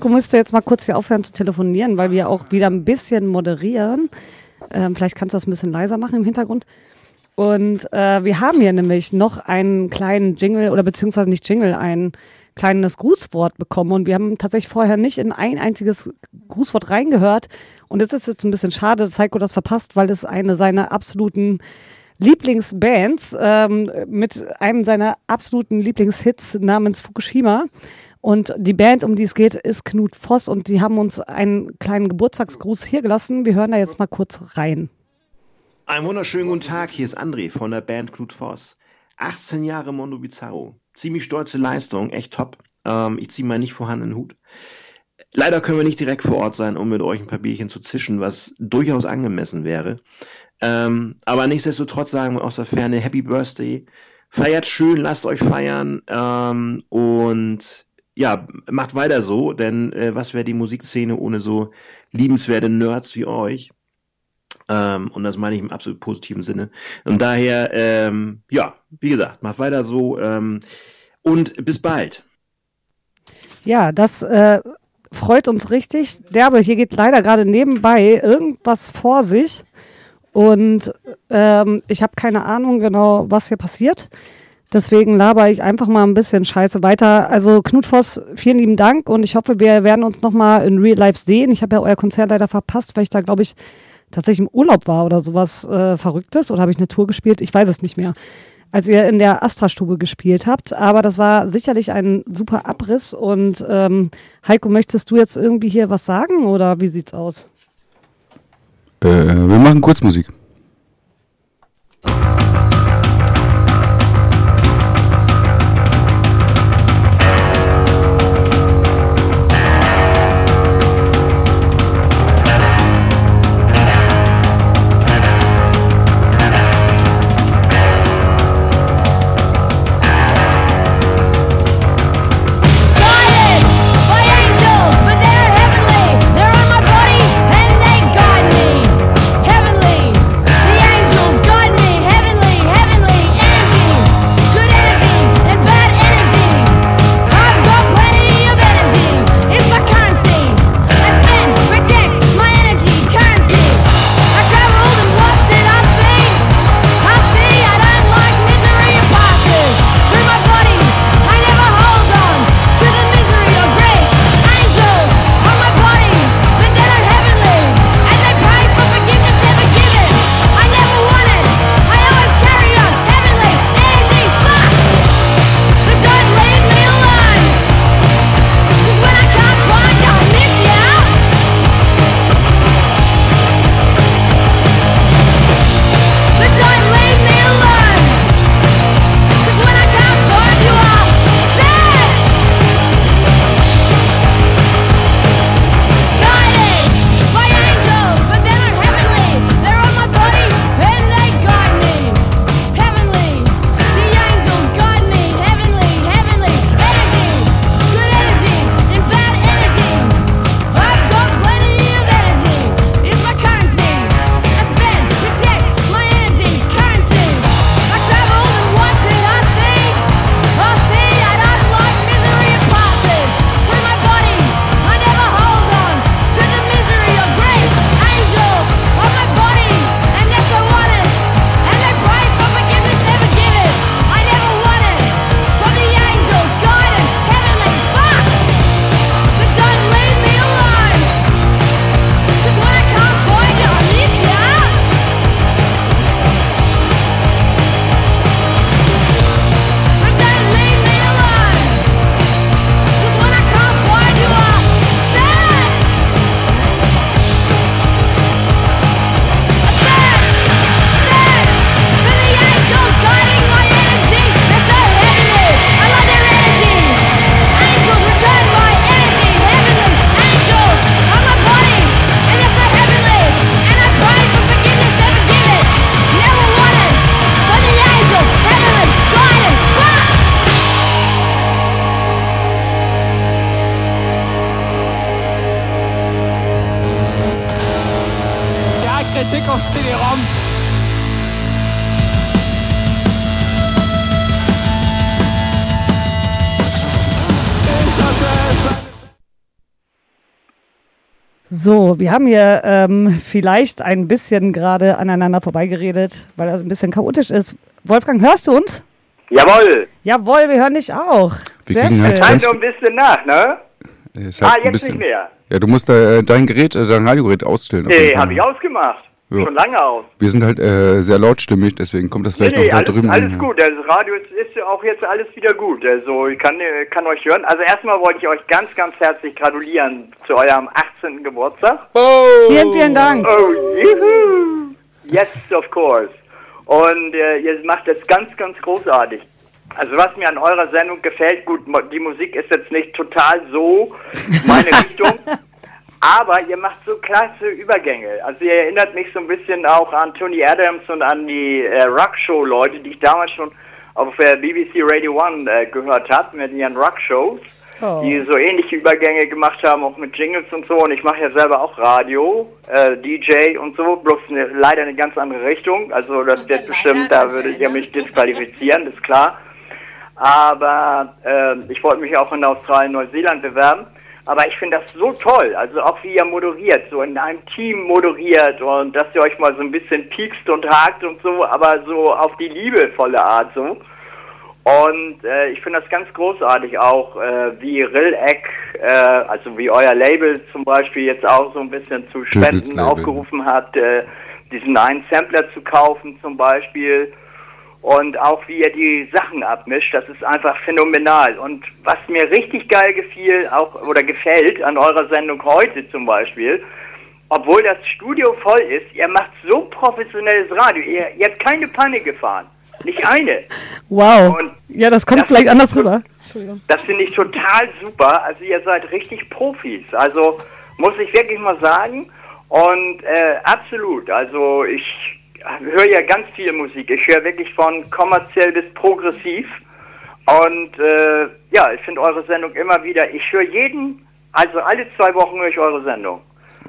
Heiko müsste jetzt mal kurz hier aufhören zu telefonieren, weil wir auch wieder ein bisschen moderieren. Ähm, vielleicht kannst du das ein bisschen leiser machen im Hintergrund. Und äh, wir haben hier nämlich noch einen kleinen Jingle oder beziehungsweise nicht Jingle, ein kleines Grußwort bekommen. Und wir haben tatsächlich vorher nicht in ein einziges Grußwort reingehört. Und es ist jetzt ein bisschen schade, dass Heiko das verpasst, weil es eine seiner absoluten Lieblingsbands ähm, mit einem seiner absoluten Lieblingshits namens Fukushima. Und die Band, um die es geht, ist Knut Voss und die haben uns einen kleinen Geburtstagsgruß hier gelassen. Wir hören da jetzt mal kurz rein. Einen wunderschönen guten Tag, hier ist André von der Band Knut Voss. 18 Jahre Mondo Bizarro. Ziemlich stolze Leistung, echt top. Ähm, ich ziehe meinen nicht vorhandenen Hut. Leider können wir nicht direkt vor Ort sein, um mit euch ein paar Bierchen zu zischen, was durchaus angemessen wäre. Ähm, aber nichtsdestotrotz sagen wir aus der Ferne Happy Birthday. Feiert schön, lasst euch feiern ähm, und ja, macht weiter so, denn äh, was wäre die Musikszene ohne so liebenswerte Nerds wie euch? Ähm, und das meine ich im absolut positiven Sinne. Und daher, ähm, ja, wie gesagt, macht weiter so ähm, und bis bald. Ja, das äh, freut uns richtig. Der aber hier geht leider gerade nebenbei irgendwas vor sich. Und ähm, ich habe keine Ahnung genau, was hier passiert. Deswegen laber ich einfach mal ein bisschen Scheiße weiter. Also Knut Voss, vielen lieben Dank und ich hoffe, wir werden uns nochmal in Real Life sehen. Ich habe ja euer Konzert leider verpasst, weil ich da, glaube ich, tatsächlich im Urlaub war oder sowas äh, Verrücktes. Oder habe ich eine Tour gespielt? Ich weiß es nicht mehr. Als ihr in der Astra-Stube gespielt habt. Aber das war sicherlich ein super Abriss. Und ähm, Heiko, möchtest du jetzt irgendwie hier was sagen oder wie sieht's aus? Äh, wir machen Kurzmusik. Guided wir haben hier ähm, vielleicht ein bisschen gerade aneinander vorbeigeredet, weil das ein bisschen chaotisch ist. Wolfgang, hörst du uns? Jawohl. Jawohl, wir hören dich auch. Wir Sehr kriegen halt schön. ganz- Halt nur ein bisschen nach, ne? Ah, jetzt nicht mehr. Ja, du musst äh, dein Gerät, äh, dein Radiogerät ausstellen. Nee, habe ich ausgemacht. Ja. Schon lange aus. Wir sind halt äh, sehr lautstimmig, deswegen kommt das Nee, vielleicht nee, noch da drüben alles an. gut. Das Radio ist, ist ja auch jetzt alles wieder gut. Also ich kann, äh, kann euch hören. Also erstmal wollte ich euch ganz, ganz herzlich gratulieren zu eurem 18. Geburtstag. Vielen, vielen Dank. Oh, juhu. Yes, of course. Und äh, ihr macht das ganz, ganz großartig. Also was mir an eurer Sendung gefällt, gut, die Musik ist jetzt nicht total so meine Richtung, aber ihr macht so klasse Übergänge. Also ihr erinnert mich so ein bisschen auch an Tony Adams und an die äh, Rockshow-Leute, die ich damals schon auf äh, BBC Radio 1 äh, gehört habe, mit ihren Rockshows Oh. die so ähnliche Übergänge gemacht haben, auch mit Jingles und so. Und ich mache ja selber auch Radio, äh, DJ und so, bloß eine, leider eine ganz andere Richtung. Also das wird bestimmt, da würdet ihr mich disqualifizieren, ist klar. Aber äh, ich wollte mich auch in Australien, Neuseeland bewerben. Aber ich finde das so toll, also auch wie ihr moderiert, so in einem Team moderiert und dass ihr euch mal so ein bisschen piekst und hakt und so, aber so auf die liebevolle Art so. Und äh, ich finde das ganz großartig auch, äh, wie Rilleck, äh, also wie euer Label zum Beispiel jetzt auch so ein bisschen zu Spenden aufgerufen hat, äh, diesen einen Sampler zu kaufen zum Beispiel. Und auch wie ihr die Sachen abmischt, das ist einfach phänomenal. Und was mir richtig geil gefiel, auch oder gefällt an eurer Sendung heute zum Beispiel, obwohl das Studio voll ist, ihr macht so professionelles Radio. Ihr, ihr habt keine Panne gefahren. Nicht eine. Wow. Und Ja, das kommt das vielleicht ist anders rüber. Das finde ich total super. Also ihr seid richtig Profis. Also muss ich wirklich mal sagen. Und äh, absolut. Also ich höre ja ganz viel Musik. Ich höre wirklich von kommerziell bis progressiv. Und äh, ja, ich finde eure Sendung immer wieder. Ich höre jeden, also alle zwei Wochen höre ich eure Sendung.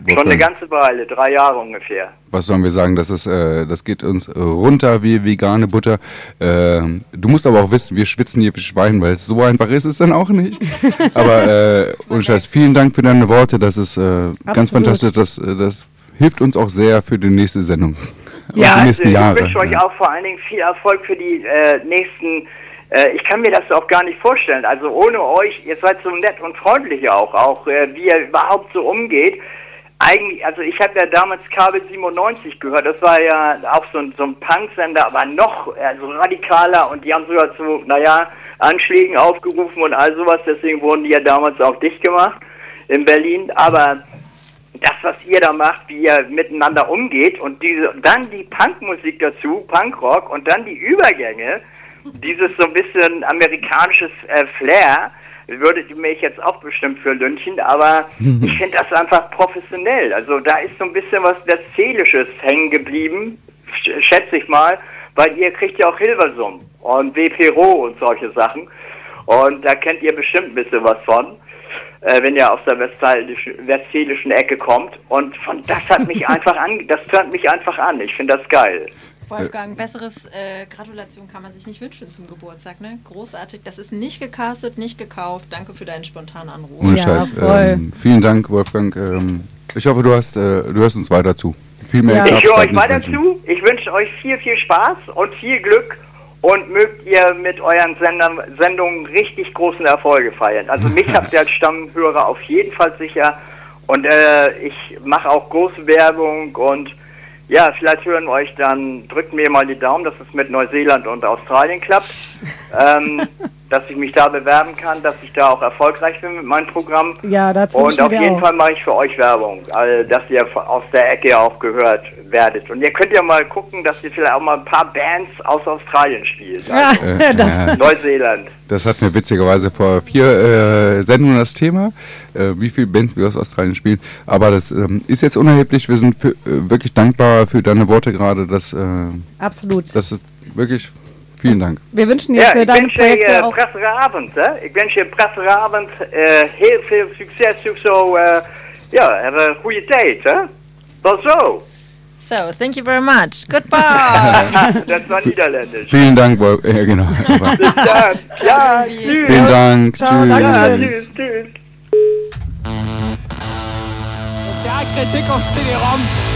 Schon eine ganze Weile, drei Jahre ungefähr. Was sollen wir sagen? Das, ist, äh, das geht uns runter wie vegane Butter. Ähm, du musst aber auch wissen, wir schwitzen hier wie Schwein, weil so einfach ist es dann auch nicht. aber äh, ohne Scheiß, vielen Dank für deine Worte. Das ist äh, ganz fantastisch. Das, äh, das hilft uns auch sehr für die nächste Sendung. Auch die also nächsten ich Jahre. wünsche euch auch vor allen Dingen viel Erfolg für die äh, nächsten. Äh, ich kann mir das auch gar nicht vorstellen. Also ohne euch, ihr seid so nett und freundlich auch, auch äh, wie ihr überhaupt so umgeht. Eigentlich, also ich habe ja damals Kabel 97 gehört. Das war ja auch so ein, so ein Punksender, aber noch also radikaler und die haben sogar zu, naja, Anschlägen aufgerufen und all sowas. Deswegen wurden die ja damals auch dicht gemacht in Berlin. Aber das, was ihr da macht, wie ihr miteinander umgeht und diese, dann die Punkmusik dazu, Punkrock und dann die Übergänge, dieses so ein bisschen amerikanisches äh, Flair, würdet ihr mich jetzt auch bestimmt für lünchen, aber ich finde das einfach professionell. Also da ist so ein bisschen was Westfälisches hängen geblieben, sch schätze ich mal, weil ihr kriegt ja auch Hilversum und WP Roh und solche Sachen und da kennt ihr bestimmt ein bisschen was von äh, wenn ihr aus der westfälischen, westfälischen Ecke kommt. Und von das hat mich einfach an, das tönt mich einfach an. Ich finde das geil. Wolfgang, besseres äh, Gratulation kann man sich nicht wünschen zum Geburtstag, ne? Großartig. Das ist nicht gecastet, nicht gekauft. Danke für deinen spontanen Anruf. Ohne Scheiß. Ähm, vielen Dank, Wolfgang. Ähm, ich hoffe, du hast, äh, du hörst uns weiter zu. Viel mehr ich darf höre euch weiter zu. Ich wünsche euch viel, viel Spaß und viel Glück und mögt ihr mit euren Sendern, Sendungen richtig großen Erfolge feiern. Also mich habt ihr als Stammhörer auf jeden Fall sicher und äh, ich mache auch große Werbung und ja, vielleicht hören wir euch dann, drückt mir mal die Daumen, dass es mit Neuseeland und Australien klappt, ähm, dass ich mich da bewerben kann, dass ich da auch erfolgreich bin mit meinem Programm. Ja, dazu Und auf jeden auch. Fall mache ich für euch Werbung, also, dass ihr aus der Ecke auch gehört werdet. Und ihr könnt ja mal gucken, dass ihr vielleicht auch mal ein paar Bands aus Australien spielt. Also ja. Neuseeland. Das hatten wir witzigerweise vor vier äh, Sendungen das Thema, äh, wie viele Bands wir aus Australien spielen. Aber das ähm, ist jetzt unerheblich. Wir sind für, äh, wirklich dankbar für deine Worte gerade. Das, äh, Absolut. das ist wirklich vielen Dank. Wir wünschen dir Ja, für ich deine Projekte je auch. prettige avond. Hè? Ik wens je een prettige avond. eh, heel veel succes. Ook zo, eh, ja, heb een goede tijd. Hè? Tot zo. So, thank you very much. Goodbye. das war Niederländisch. Vielen Dank, Wolf. Ja, genau. Dann. Ja, tschüss. Vielen Dank. Ciao, Tschüss. Ja, tschüss, tschüss. Kritik auf CD-ROM.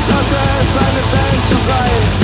Ich hasse es, eine Band zu sein.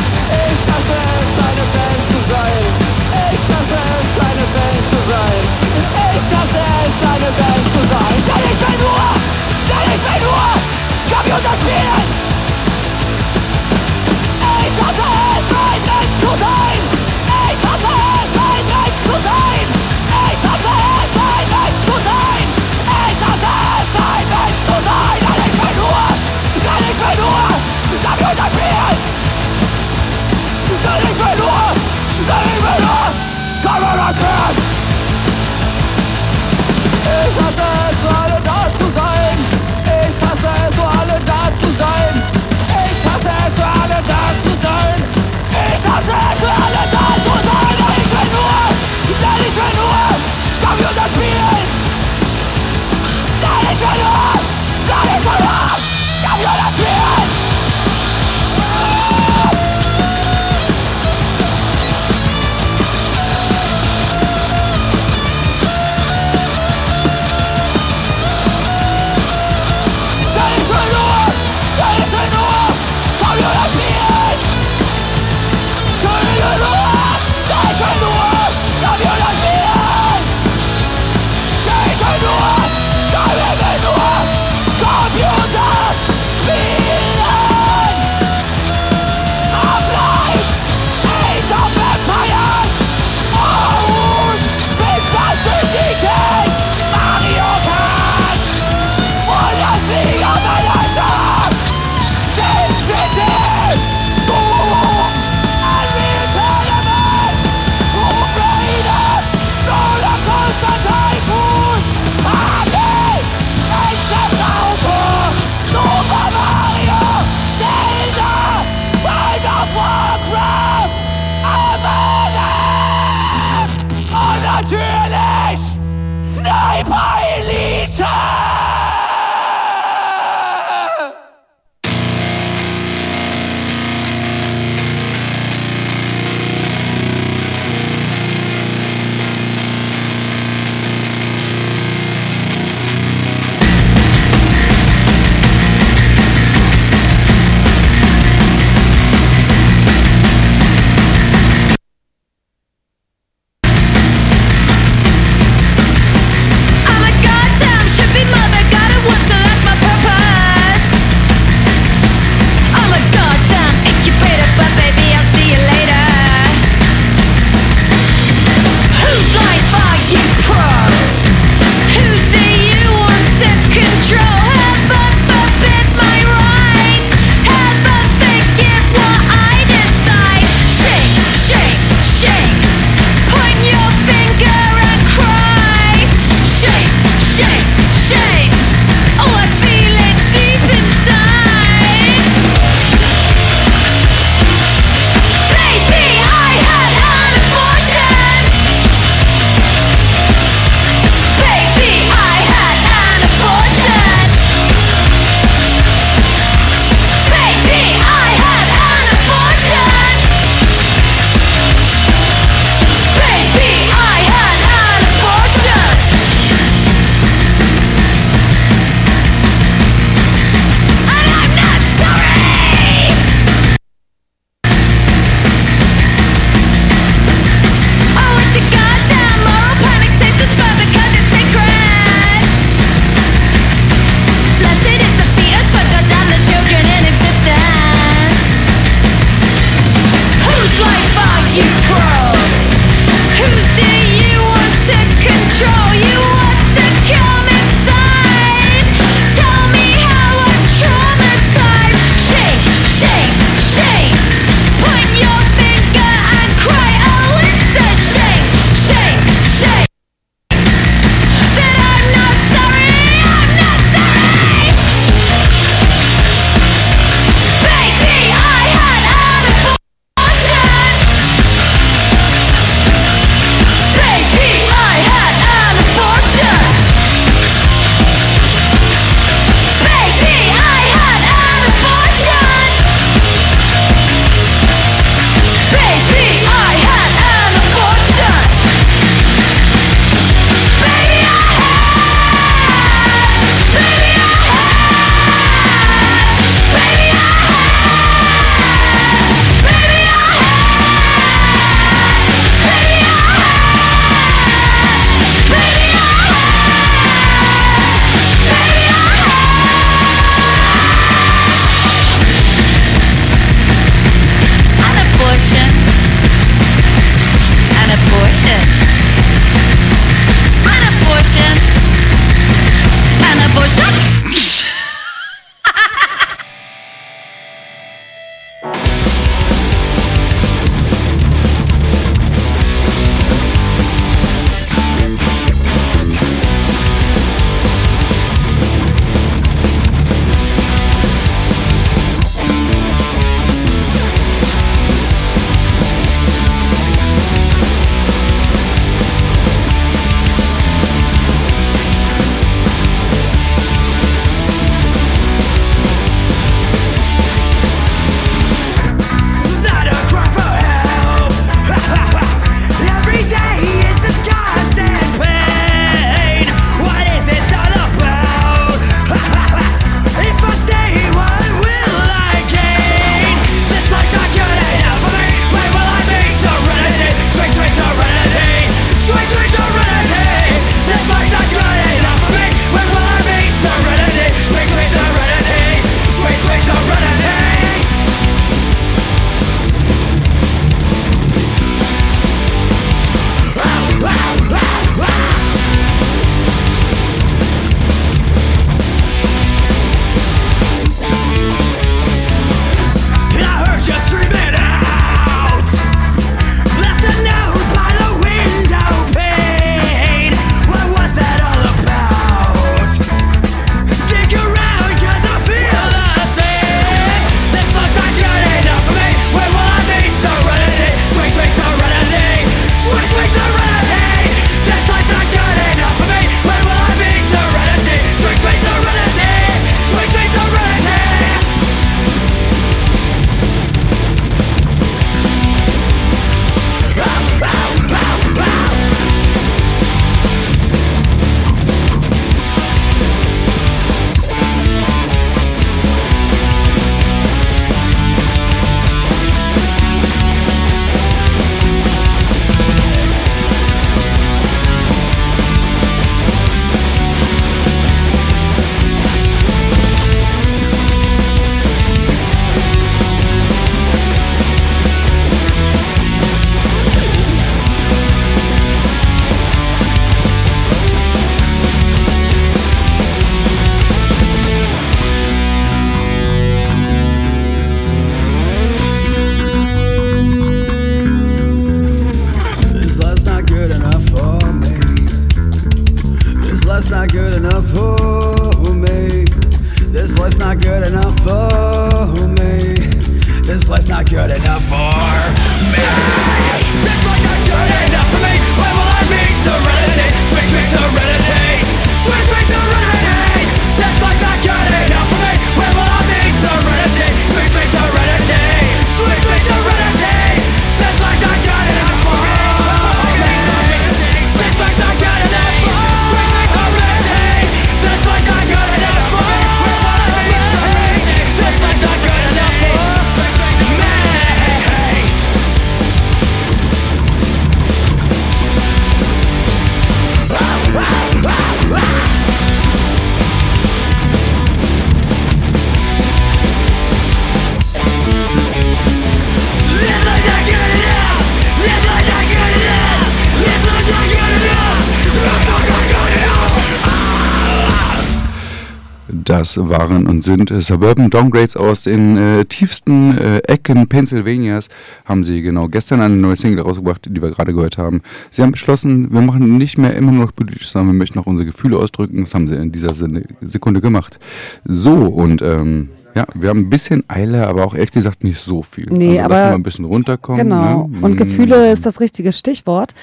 Das waren und sind äh, Suburban Downgrades aus den äh, tiefsten äh, Ecken Pennsylvanias. Haben sie genau gestern eine neue Single rausgebracht, die wir gerade gehört haben. Sie haben beschlossen, wir machen nicht mehr immer nur noch politisch, sondern wir möchten auch unsere Gefühle ausdrücken. Das haben sie in dieser Sekunde gemacht. So, und ähm, ja, wir haben ein bisschen Eile, aber auch ehrlich gesagt nicht so viel. Nee, also aber- Lassen wir ein bisschen runterkommen. Genau. Ne? Und Mm. Gefühle ist das richtige Stichwort.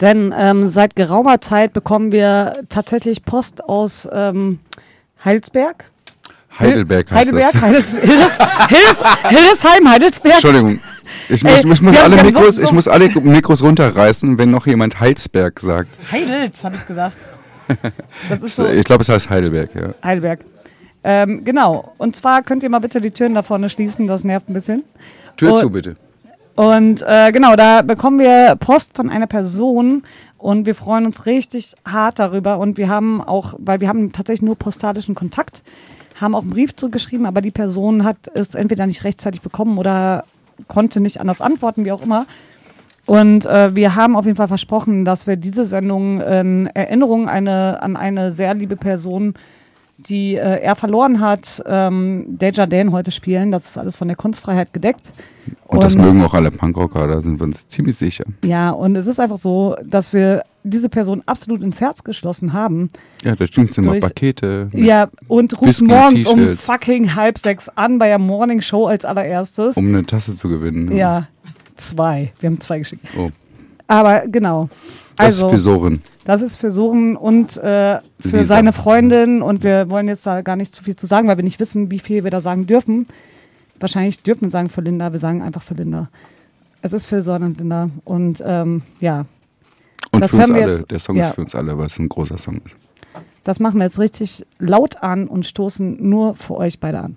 Denn ähm, seit geraumer Zeit bekommen wir tatsächlich Post aus ähm, Heilsberg. Heidelberg heißt Heidelberg, das. Heidels, Hildes, Hildes, Hildesheim, Heidelsberg. Entschuldigung. Ich muss, Ey, ich, muss alle Mikros, ich muss alle Mikros runterreißen, wenn noch jemand Heilsberg sagt. Heidels, habe ich gesagt. So. Ich glaube, es heißt Heidelberg, ja. Heidelberg. Ähm, genau. Und zwar könnt ihr mal bitte die Türen da vorne schließen, das nervt ein bisschen. Tür Und- zu, bitte. Und äh, genau, da bekommen wir Post von einer Person und wir freuen uns richtig hart darüber. Und wir haben auch, weil wir haben tatsächlich nur postalischen Kontakt, haben auch einen Brief zugeschrieben, aber die Person hat es entweder nicht rechtzeitig bekommen oder konnte nicht anders antworten, wie auch immer. Und äh, wir haben auf jeden Fall versprochen, dass wir diese Sendung in Erinnerung eine, an eine sehr liebe Person, die äh, er verloren hat, ähm, Desjardins heute spielen. Das ist alles von der Kunstfreiheit gedeckt. Und, das mögen auch alle Punkrocker, da sind wir uns ziemlich sicher. Ja, und es ist einfach so, dass wir diese Person absolut ins Herz geschlossen haben. Ja, da stimmt immer Pakete. Ja, und ruft Whisky, morgens um fucking halb sechs an bei der Morning Show als allererstes. um eine Tasse zu gewinnen. ja, zwei. Wir haben zwei geschickt. Oh. Aber genau. Das ist Also, für Soren. Das ist für Soren und äh, für Lisa. seine Freundin. Und wir wollen jetzt da gar nicht zu viel zu sagen, weil wir nicht wissen, wie viel wir da sagen dürfen. Wahrscheinlich dürfen wir sagen für Linda. Wir sagen einfach für Linda. Es ist für Soren und Linda. Und ähm, ja. Und Das für uns alle. jetzt- Der Song ja. ist für uns alle, weil es ein großer Song ist. Das machen wir jetzt richtig laut an und stoßen nur für euch beide an.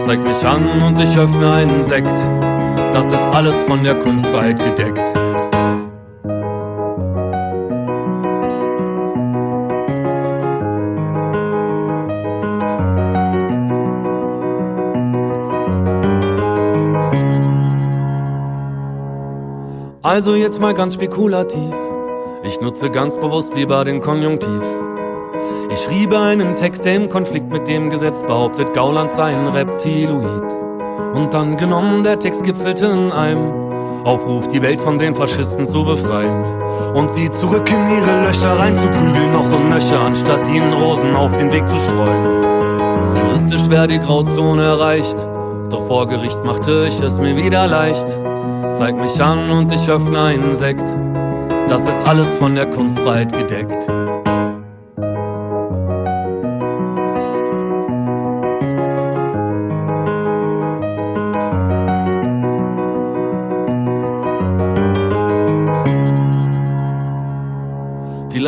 Zeig mich an und ich öffne einen Sekt. Das ist alles von der Kunstfreiheit gedeckt. Also jetzt mal ganz spekulativ. Ich nutze ganz bewusst lieber den Konjunktiv. Ich schriebe einen Text, der im Konflikt mit dem Gesetz behauptet, Gauland sei ein Reptiloid. Und dann genommen, der Text gipfelte in einem Aufruf, die Welt von den Faschisten zu befreien. Und sie zurück in ihre Löcher reinzuprügeln, noch und nöcher, anstatt ihnen Rosen auf den Weg zu streuen. Juristisch wäre die Grauzone erreicht, doch vor Gericht machte ich es mir wieder leicht. Zeig mich an und ich öffne einen Sekt. Das ist alles von der Kunstfreiheit gedeckt.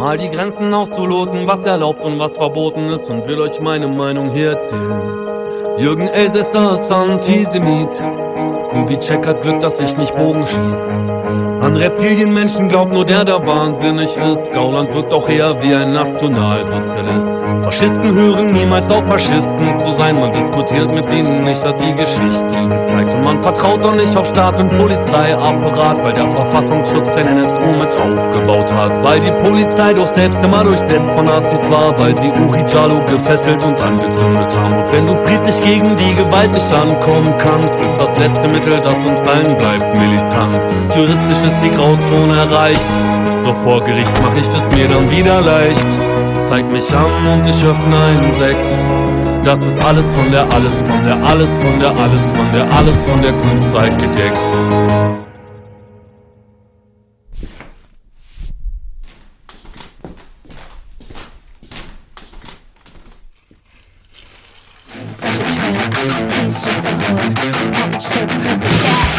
Mal die Grenzen auszuloten, was erlaubt und was verboten ist und will euch meine Meinung hier erzählen. Jürgen Elsässer ist Antisemit. Kubitschek hat Glück, dass ich nicht Bogen schieß. An Reptilienmenschen glaubt nur der, der wahnsinnig ist. Gauland wirkt auch eher wie ein Nationalsozialist. Faschisten hören niemals auf, Faschisten zu sein. Man diskutiert mit ihnen nicht, hat die Geschichte gezeigt. Und man vertraut auch nicht auf Staat und Polizeiapparat, weil der Verfassungsschutz den NSU mit aufgebaut hat. Weil die Polizei doch selbst immer durchsetzt von Nazis war, weil sie Uri Jalo gefesselt und angezündet haben. Und wenn du friedlich gegen die Gewalt nicht ankommen kannst, ist das letzte Mittel, das uns allen bleibt, Militanz. Juristisch ist die Grauzone erreicht, doch vor Gericht mach ich es mir dann wieder leicht. Zeig mich an und ich öffne einen Sekt. Das ist alles von der, alles von der, alles von der, alles von der, alles von der Kunstfreiheit gedeckt. Such a tramp, he's just a whore. so perfect. Yeah.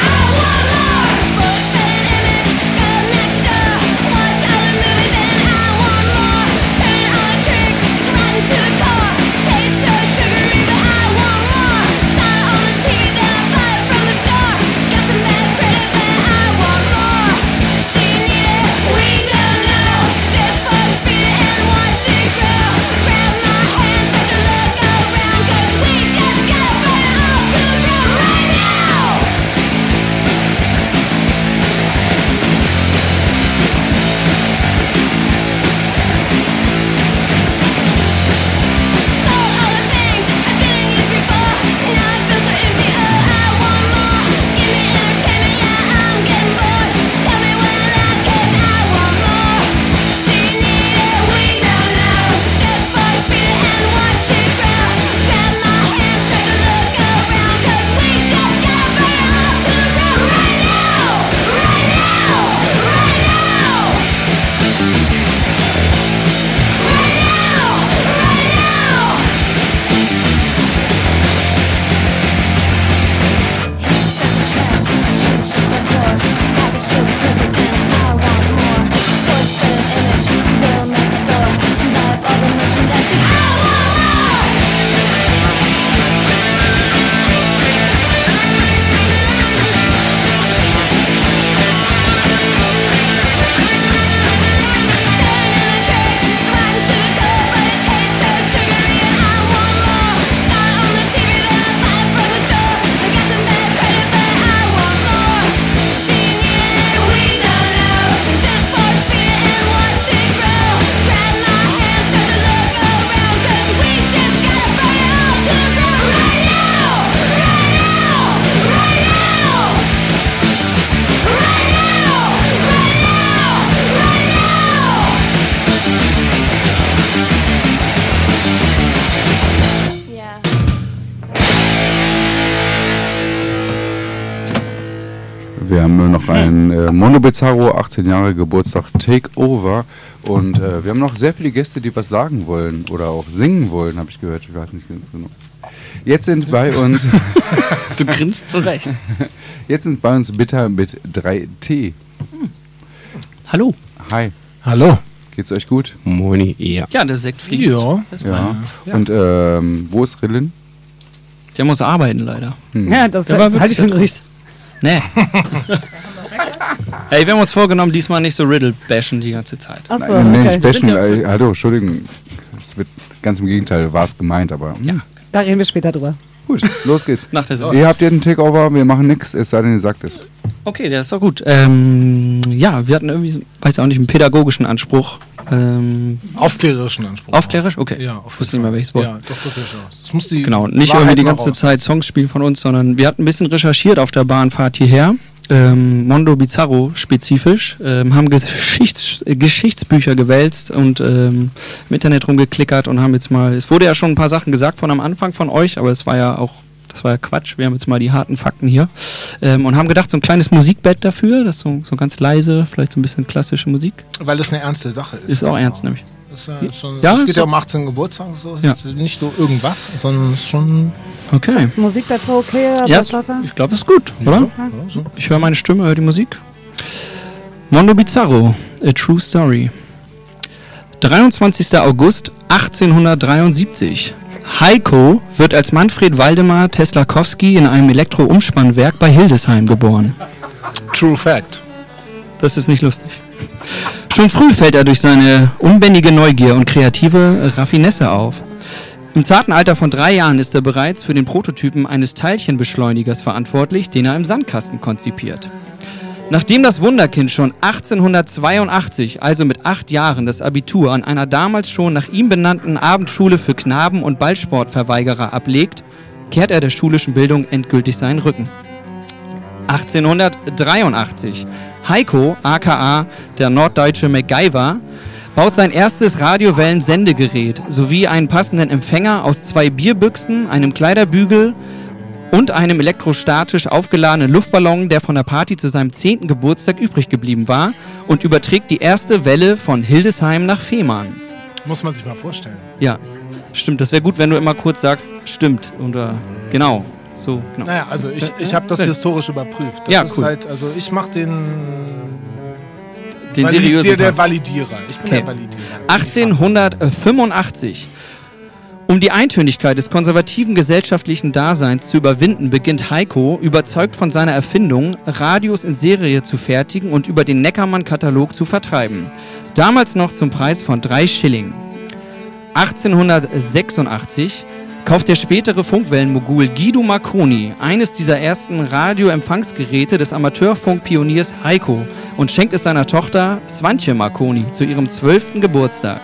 Äh, Mono Bizarro, 18 Jahre Geburtstag, Takeover. Und äh, wir haben noch sehr viele Gäste, die was sagen wollen oder auch singen wollen, habe ich gehört. Ich weiß nicht ganz genau. Jetzt sind bei uns. du grinst zurecht. Jetzt sind bei uns Bitter mit 3T. Hallo. Hi. Hallo. Geht's euch gut? Moni, ja. Ja, der Sekt fließt. Ja. Das Ja. ja. Und ähm, wo ist Rillen? Der muss arbeiten, leider. Hm. Ja, das, war das halte ich für ein Gericht. Nee. Ey, wir haben uns vorgenommen, diesmal nicht so Riddle bashen die ganze Zeit. Ach so, Nein, nein, okay. nicht bashen, äh, hallo, Entschuldigung. Es wird ganz im Gegenteil, war es gemeint, aber. hm. Ja. Da reden wir später drüber. Gut, los geht's. Nach der Sendung. Ihr habt hier den Takeover, wir machen nichts, es sei denn, ihr sagt es. Okay, der ist doch gut. Ähm, ja, wir hatten irgendwie, weiß ich auch nicht, einen pädagogischen Anspruch. Ähm, Aufklärerischen Anspruch. Aufklärerisch? Okay. Ja, ich wusste nicht mehr welches Wort. Ja, doch, das ist. Das muss die Genau, nicht Wahrheit irgendwie die ganze. Zeit Songs spielen von uns, sondern wir hatten ein bisschen recherchiert auf der Bahnfahrt hierher. Ähm, Mondo Bizarro spezifisch, ähm, haben Geschichts Geschichtsbücher gewälzt und ähm, im Internet rumgeklickert und haben jetzt mal, es wurde ja schon ein paar Sachen gesagt von am Anfang von euch, aber es war ja auch, das war ja Quatsch, wir haben jetzt mal die harten Fakten hier ähm, und haben gedacht, so ein kleines Musikbett dafür, das so, so ganz leise, vielleicht so ein bisschen klassische Musik. Weil das eine ernste Sache ist. Ist auch ernst nämlich. Das ist ja schon, Ja, es geht ja so. um 18 Geburtstag, so. Ja. Es ist nicht so irgendwas, sondern es ist schon. Okay. Ist das Musikbett so okay? Ja, ich glaube, es ist gut, oder? Ich höre meine Stimme, höre die Musik. Mondo Bizarro, A True Story. 23. August 1873. Heiko wird als Manfred Waldemar Teslakowski in einem Elektro-Umspannwerk bei Hildesheim geboren. True Fact. Das ist nicht lustig. Schon früh fällt er durch seine unbändige Neugier und kreative Raffinesse auf. Im zarten Alter von drei Jahren ist er bereits für den Prototypen eines Teilchenbeschleunigers verantwortlich, den er im Sandkasten konzipiert. Nachdem das Wunderkind schon 1882, also mit acht Jahren, das Abitur an einer damals schon nach ihm benannten Abendschule für Knaben- und Ballsportverweigerer ablegt, kehrt er der schulischen Bildung endgültig seinen Rücken. 1883. Heiko, aka der norddeutsche MacGyver, baut sein erstes Radiowellen-Sendegerät sowie einen passenden Empfänger aus zwei Bierbüchsen, einem Kleiderbügel und einem elektrostatisch aufgeladenen Luftballon, der von der Party zu seinem 10. Geburtstag übrig geblieben war und überträgt die erste Welle von Hildesheim nach Fehmarn. Muss man sich mal vorstellen. Ja, stimmt. Das wäre gut, wenn du immer kurz sagst, stimmt. Oder genau. So, genau. Naja, also ich, Ja, ich ja, habe das sehr. historisch überprüft. Das Ja, ist cool. halt, also ich mache den. Den Valid- seriösen der, der. Validierer. Ich bin Okay. der Validierer. 1885. Um die Eintönigkeit des konservativen gesellschaftlichen Daseins zu überwinden, beginnt Heiko, überzeugt von seiner Erfindung, Radios in Serie zu fertigen und über den Neckermann-Katalog zu vertreiben. Damals noch zum Preis von drei Schilling. 1886 kauft der spätere Funkwellenmogul Guido Marconi eines dieser ersten Radioempfangsgeräte des Amateurfunkpioniers Heiko und schenkt es seiner Tochter Swantje Marconi zu ihrem 12. Geburtstag.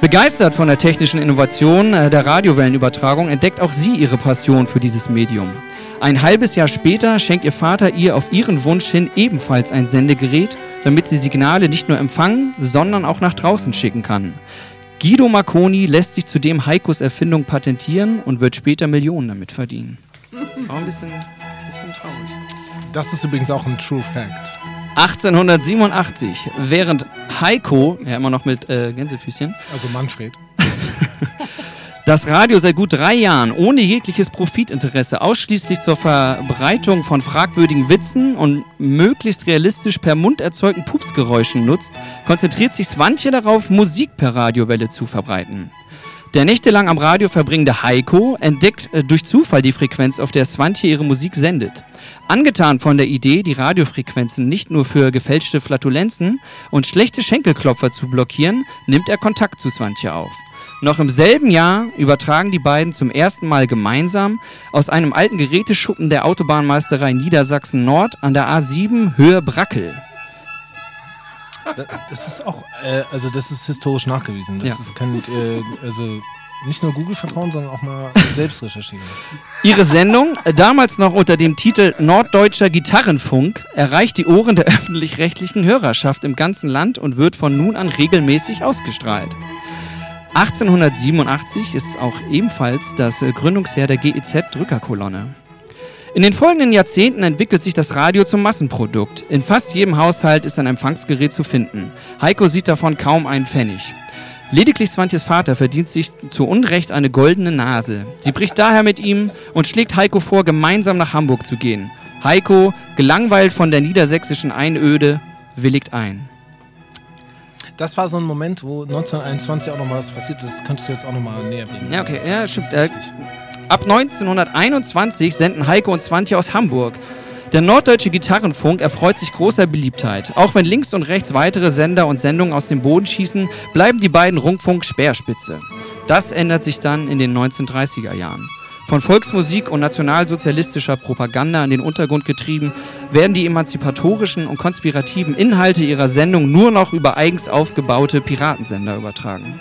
Begeistert von der technischen Innovation äh, der Radiowellenübertragung entdeckt auch sie ihre Passion für dieses Medium. Ein halbes Jahr später schenkt ihr Vater ihr auf ihren Wunsch hin ebenfalls ein Sendegerät, damit sie Signale nicht nur empfangen, sondern auch nach draußen schicken kann. Guido Marconi lässt sich zudem Heikos Erfindung patentieren und wird später Millionen damit verdienen. Auch ein bisschen, bisschen traurig. Das ist übrigens auch ein True Fact. 1887, während Heiko, ja immer noch mit äh, Gänsefüßchen, Also Manfred. das Radio seit gut drei Jahren ohne jegliches Profitinteresse ausschließlich zur Verbreitung von fragwürdigen Witzen und möglichst realistisch per Mund erzeugten Pupsgeräuschen nutzt, konzentriert sich Swantje darauf, Musik per Radiowelle zu verbreiten. Der nächtelang am Radio verbringende Heiko entdeckt äh, durch Zufall die Frequenz, auf der Swantje ihre Musik sendet. Angetan von der Idee, die Radiofrequenzen nicht nur für gefälschte Flatulenzen und schlechte Schenkelklopfer zu blockieren, nimmt er Kontakt zu Swantje auf. Noch im selben Jahr übertragen die beiden zum ersten Mal gemeinsam aus einem alten Geräteschuppen der Autobahnmeisterei Niedersachsen Nord an der A7 Höhe Brackel. Da- Das ist auch, äh, also das ist historisch nachgewiesen. Das Ja. ist, könnt, äh, also nicht nur Google vertrauen, sondern auch mal selbst recherchieren. Ihre Sendung, äh, damals noch unter dem Titel Norddeutscher Gitarrenfunk, erreicht die Ohren der öffentlich-rechtlichen Hörerschaft im ganzen Land und wird von nun an regelmäßig ausgestrahlt. 1887 ist auch ebenfalls das äh, Gründungsjahr der GEZ-Drückerkolonne. In den folgenden Jahrzehnten entwickelt sich das Radio zum Massenprodukt. In fast jedem Haushalt ist ein Empfangsgerät zu finden. Heiko sieht davon kaum einen Pfennig. Lediglich Swantjes Vater verdient sich zu Unrecht eine goldene Nase. Sie bricht daher mit ihm und schlägt Heiko vor, gemeinsam nach Hamburg zu gehen. Heiko, gelangweilt von der niedersächsischen Einöde, willigt ein. Das war so ein Moment, wo 1921 auch nochmal was passiert ist. Das könntest du jetzt auch nochmal näher bringen. Ja, okay, ja, stimmt. Äh, ab 1921 senden Heiko und Swantje aus Hamburg. Der norddeutsche Gitarrenfunk erfreut sich großer Beliebtheit. Auch wenn links und rechts weitere Sender und Sendungen aus dem Boden schießen, bleiben die beiden Rundfunk Speerspitze. Das ändert sich dann in den 1930er Jahren. Von Volksmusik und nationalsozialistischer Propaganda in den Untergrund getrieben, werden die emanzipatorischen und konspirativen Inhalte ihrer Sendung nur noch über eigens aufgebaute Piratensender übertragen.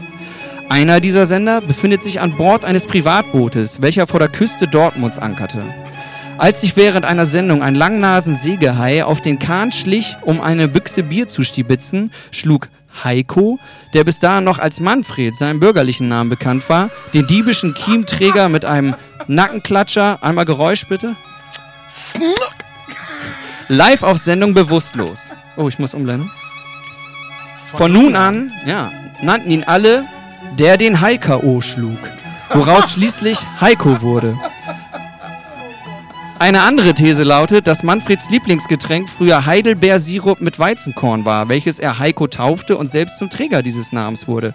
Einer dieser Sender befindet sich an Bord eines Privatbootes, welcher vor der Küste Dortmunds ankerte. Als sich während einer Sendung ein Langnasen-Sägehai auf den Kahn schlich, um eine Büchse Bier zu stibitzen, schlug Heiko, der bis dahin noch als Manfred, seinem bürgerlichen Namen bekannt war, den diebischen Kiemträger mit einem Nackenklatscher, einmal Geräusch bitte, live auf Sendung bewusstlos. Oh, ich muss umblenden. Von nun an, ja, nannten ihn alle, der den Heiko schlug, woraus schließlich Heiko wurde. Eine andere These lautet, dass Manfreds Lieblingsgetränk früher Heidelbeersirup mit Weizenkorn war, welches er Heiko taufte und selbst zum Träger dieses Namens wurde.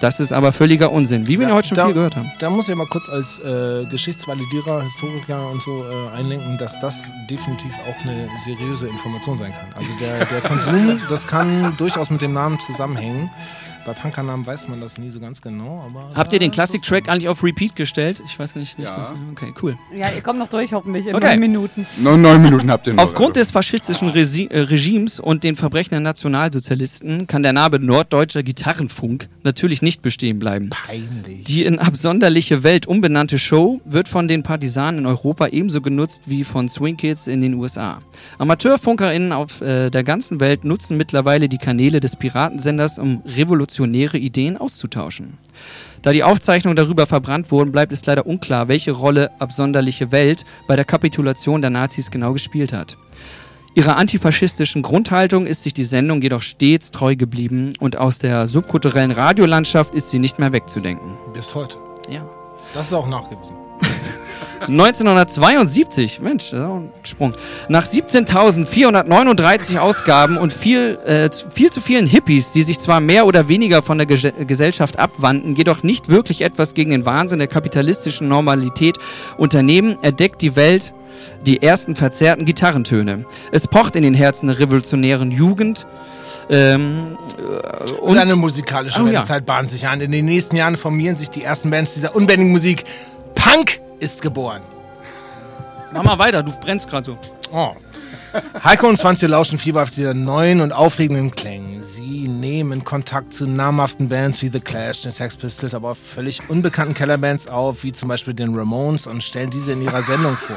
Das ist aber völliger Unsinn, wie wir ihn heute schon da, viel gehört haben. Da muss ich mal kurz als äh, Geschichtsvalidierer, Historiker und so äh, einlenken, dass das definitiv auch eine seriöse Information sein kann. Also der, der Konsum, das kann durchaus mit dem Namen zusammenhängen. Bei Punkernamen weiß man das nie so ganz genau, aber Habt ihr den Classic-Track eigentlich auf Repeat gestellt? Ich weiß nicht. nicht Ja. okay, cool. Ja, ihr kommt noch durch, hoffentlich, in Okay. neun Minuten. Neun, neun Minuten habt ihr noch. Aufgrund des faschistischen Resi äh, Regimes und den Verbrechen der Nationalsozialisten kann der Name Norddeutscher Gitarrenfunk natürlich nicht bestehen bleiben. Peinlich. Die in absonderliche Welt umbenannte Show wird von den Partisanen in Europa ebenso genutzt wie von Swing Kids in den USA. AmateurfunkerInnen auf äh, der ganzen Welt nutzen mittlerweile die Kanäle des Piratensenders, um revolutionäre Ideen auszutauschen. Da die Aufzeichnungen darüber verbrannt wurden, bleibt es leider unklar, welche Rolle absonderliche Welt bei der Kapitulation der Nazis genau gespielt hat. Ihrer antifaschistischen Grundhaltung ist sich die Sendung jedoch stets treu geblieben und aus der subkulturellen Radiolandschaft ist sie nicht mehr wegzudenken. bis heute. Ja. Das ist auch nachgewiesen. 1972, Mensch, das ist auch ein Sprung. Nach 17.439 Ausgaben und viel, äh, zu- viel zu vielen Hippies, die sich zwar mehr oder weniger von der Ge Gesellschaft abwandten, jedoch nicht wirklich etwas gegen den Wahnsinn der kapitalistischen Normalität unternehmen, entdeckt die Welt die ersten verzerrten Gitarrentöne. Es pocht in den Herzen der revolutionären Jugend. Ähm, äh, Und eine musikalische Oh, ja. Wendezeit bahnt sich an. In den nächsten Jahren formieren sich die ersten Bands dieser unbändigen Musik. Punk ist geboren. Mach mal weiter, du brennst gerade so. Oh. Heiko und Franz, wir lauschen fieberhaft dieser neuen und aufregenden Klängen. Sie nehmen Kontakt zu namhaften Bands wie The Clash, den Sex Pistols, aber auch völlig unbekannten Kellerbands auf, wie zum Beispiel den Ramones und stellen diese in ihrer Sendung vor.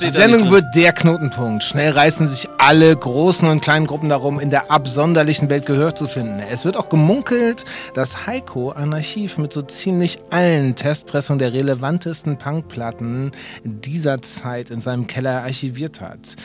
Die Sendung wird der Knotenpunkt. Schnell reißen sich alle großen und kleinen Gruppen darum, in der absonderlichen Welt Gehör zu finden. Es wird auch gemunkelt, dass Heiko ein Archiv mit so ziemlich allen Testpressungen der relevantesten Punkplatten dieser Zeit in seinem Keller archiviert hat.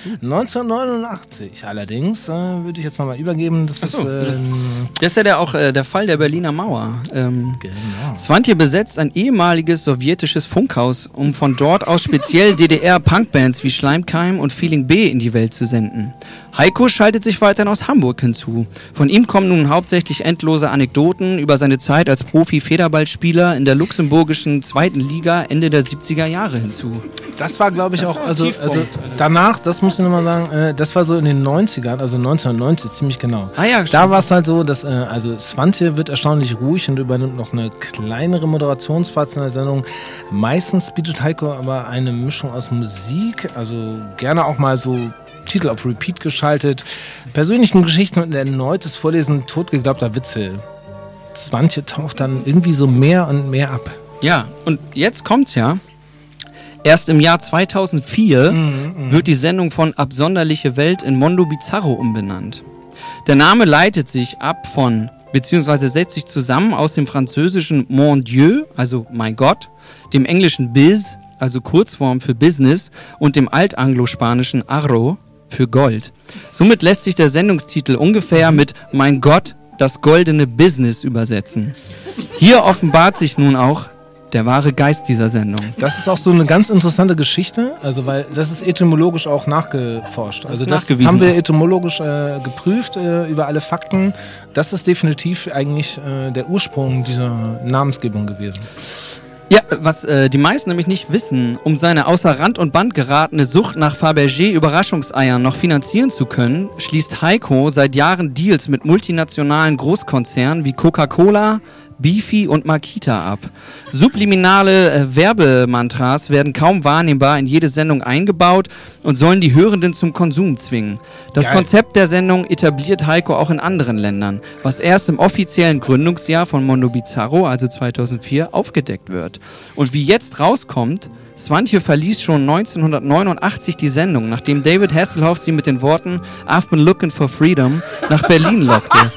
1989 allerdings äh, würde ich jetzt nochmal übergeben. Das ist ähm, Das ist ja der, auch äh, der Fall der Berliner Mauer. Ähm, Genau. Swantje besetzt ein ehemaliges sowjetisches Funkhaus, um von dort aus speziell DDR-Punkbands wie Schleimkeim und Feeling B in die Welt zu senden. Heiko schaltet sich weiterhin aus Hamburg hinzu. Von ihm kommen nun hauptsächlich endlose Anekdoten über seine Zeit als Profi-Federballspieler in der luxemburgischen zweiten Liga Ende der 70er Jahre hinzu. Das war, glaube ich, Das auch, also, Tiefpunkt. also danach, das muss ich nochmal sagen, äh, das war so in den 90ern, also 1990, ziemlich genau. Ah ja, da war es halt so, dass, äh, also Svante wird erstaunlich ruhig und übernimmt noch eine kleinere Moderationsplatz in der Sendung. Meistens bietet Heiko aber eine Mischung aus Musik, also gerne auch mal so Titel auf Repeat geschaltet, persönlichen Geschichten und ein erneutes Vorlesen totgeglaubter Witze. Svante taucht dann irgendwie so mehr und mehr ab. Ja, und jetzt kommt's ja. Erst im Jahr 2004 wird die Sendung von Absonderliche Welt in Mondo Bizarro umbenannt. Der Name leitet sich ab von, beziehungsweise setzt sich zusammen aus dem französischen Mon Dieu, also mein Gott, dem englischen Biz, also Kurzform für Business, und dem altanglospanischen Arro für Gold. Somit lässt sich der Sendungstitel ungefähr mit Mein Gott, das goldene Business übersetzen. Hier offenbart sich nun auch der wahre Geist dieser Sendung. Das ist auch so eine ganz interessante Geschichte, also weil das ist etymologisch auch nachgeforscht. Das Also das haben wir etymologisch äh, geprüft äh, über alle Fakten. Das ist definitiv eigentlich äh, der Ursprung dieser Namensgebung gewesen. Ja, was äh, die meisten nämlich nicht wissen, um seine außer Rand und Band geratene Sucht nach Fabergé Überraschungseiern noch finanzieren zu können, schließt Heiko seit Jahren Deals mit multinationalen Großkonzernen wie Coca-Cola, Beefy und Makita ab. Subliminale äh, Werbemantras werden kaum wahrnehmbar in jede Sendung eingebaut und sollen die Hörenden zum Konsum zwingen. Das Geil. Konzept der Sendung etabliert Heiko auch in anderen Ländern, was erst im offiziellen Gründungsjahr von Mondo Bizarro, also 2004, aufgedeckt wird. Und wie jetzt rauskommt, Swantje verließ schon 1989 die Sendung, nachdem David Hasselhoff sie mit den Worten I've been looking for freedom nach Berlin lockte.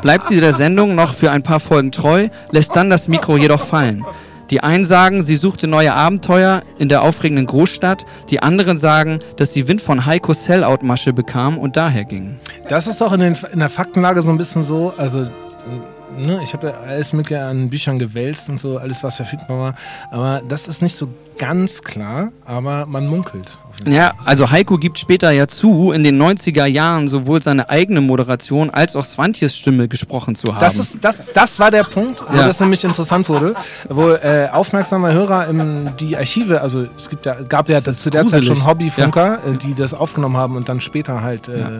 Bleibt sie der Sendung noch für ein paar Folgen treu, lässt dann das Mikro jedoch fallen. Die einen sagen, sie suchte neue Abenteuer in der aufregenden Großstadt, die anderen sagen, dass sie Wind von Heikos Sellout-Masche bekam und daher ging. Das ist doch in, den, in der Faktenlage so ein bisschen so, also ne, ich habe alles Mögliche an Büchern gewälzt und so, alles was verfügbar war, aber das ist nicht so ganz klar, aber man munkelt. Ja, also Heiko gibt später ja zu, in den 90er Jahren sowohl seine eigene Moderation als auch Swantjes Stimme gesprochen zu haben. Das, ist, das, das war der Punkt, wo Ja. das nämlich interessant wurde, wo äh, aufmerksame Hörer im, die Archive, also es gibt ja, gab ja das zu der Zeit gruselig. schon Hobbyfunker, äh, die das aufgenommen haben und dann später halt äh, Ja.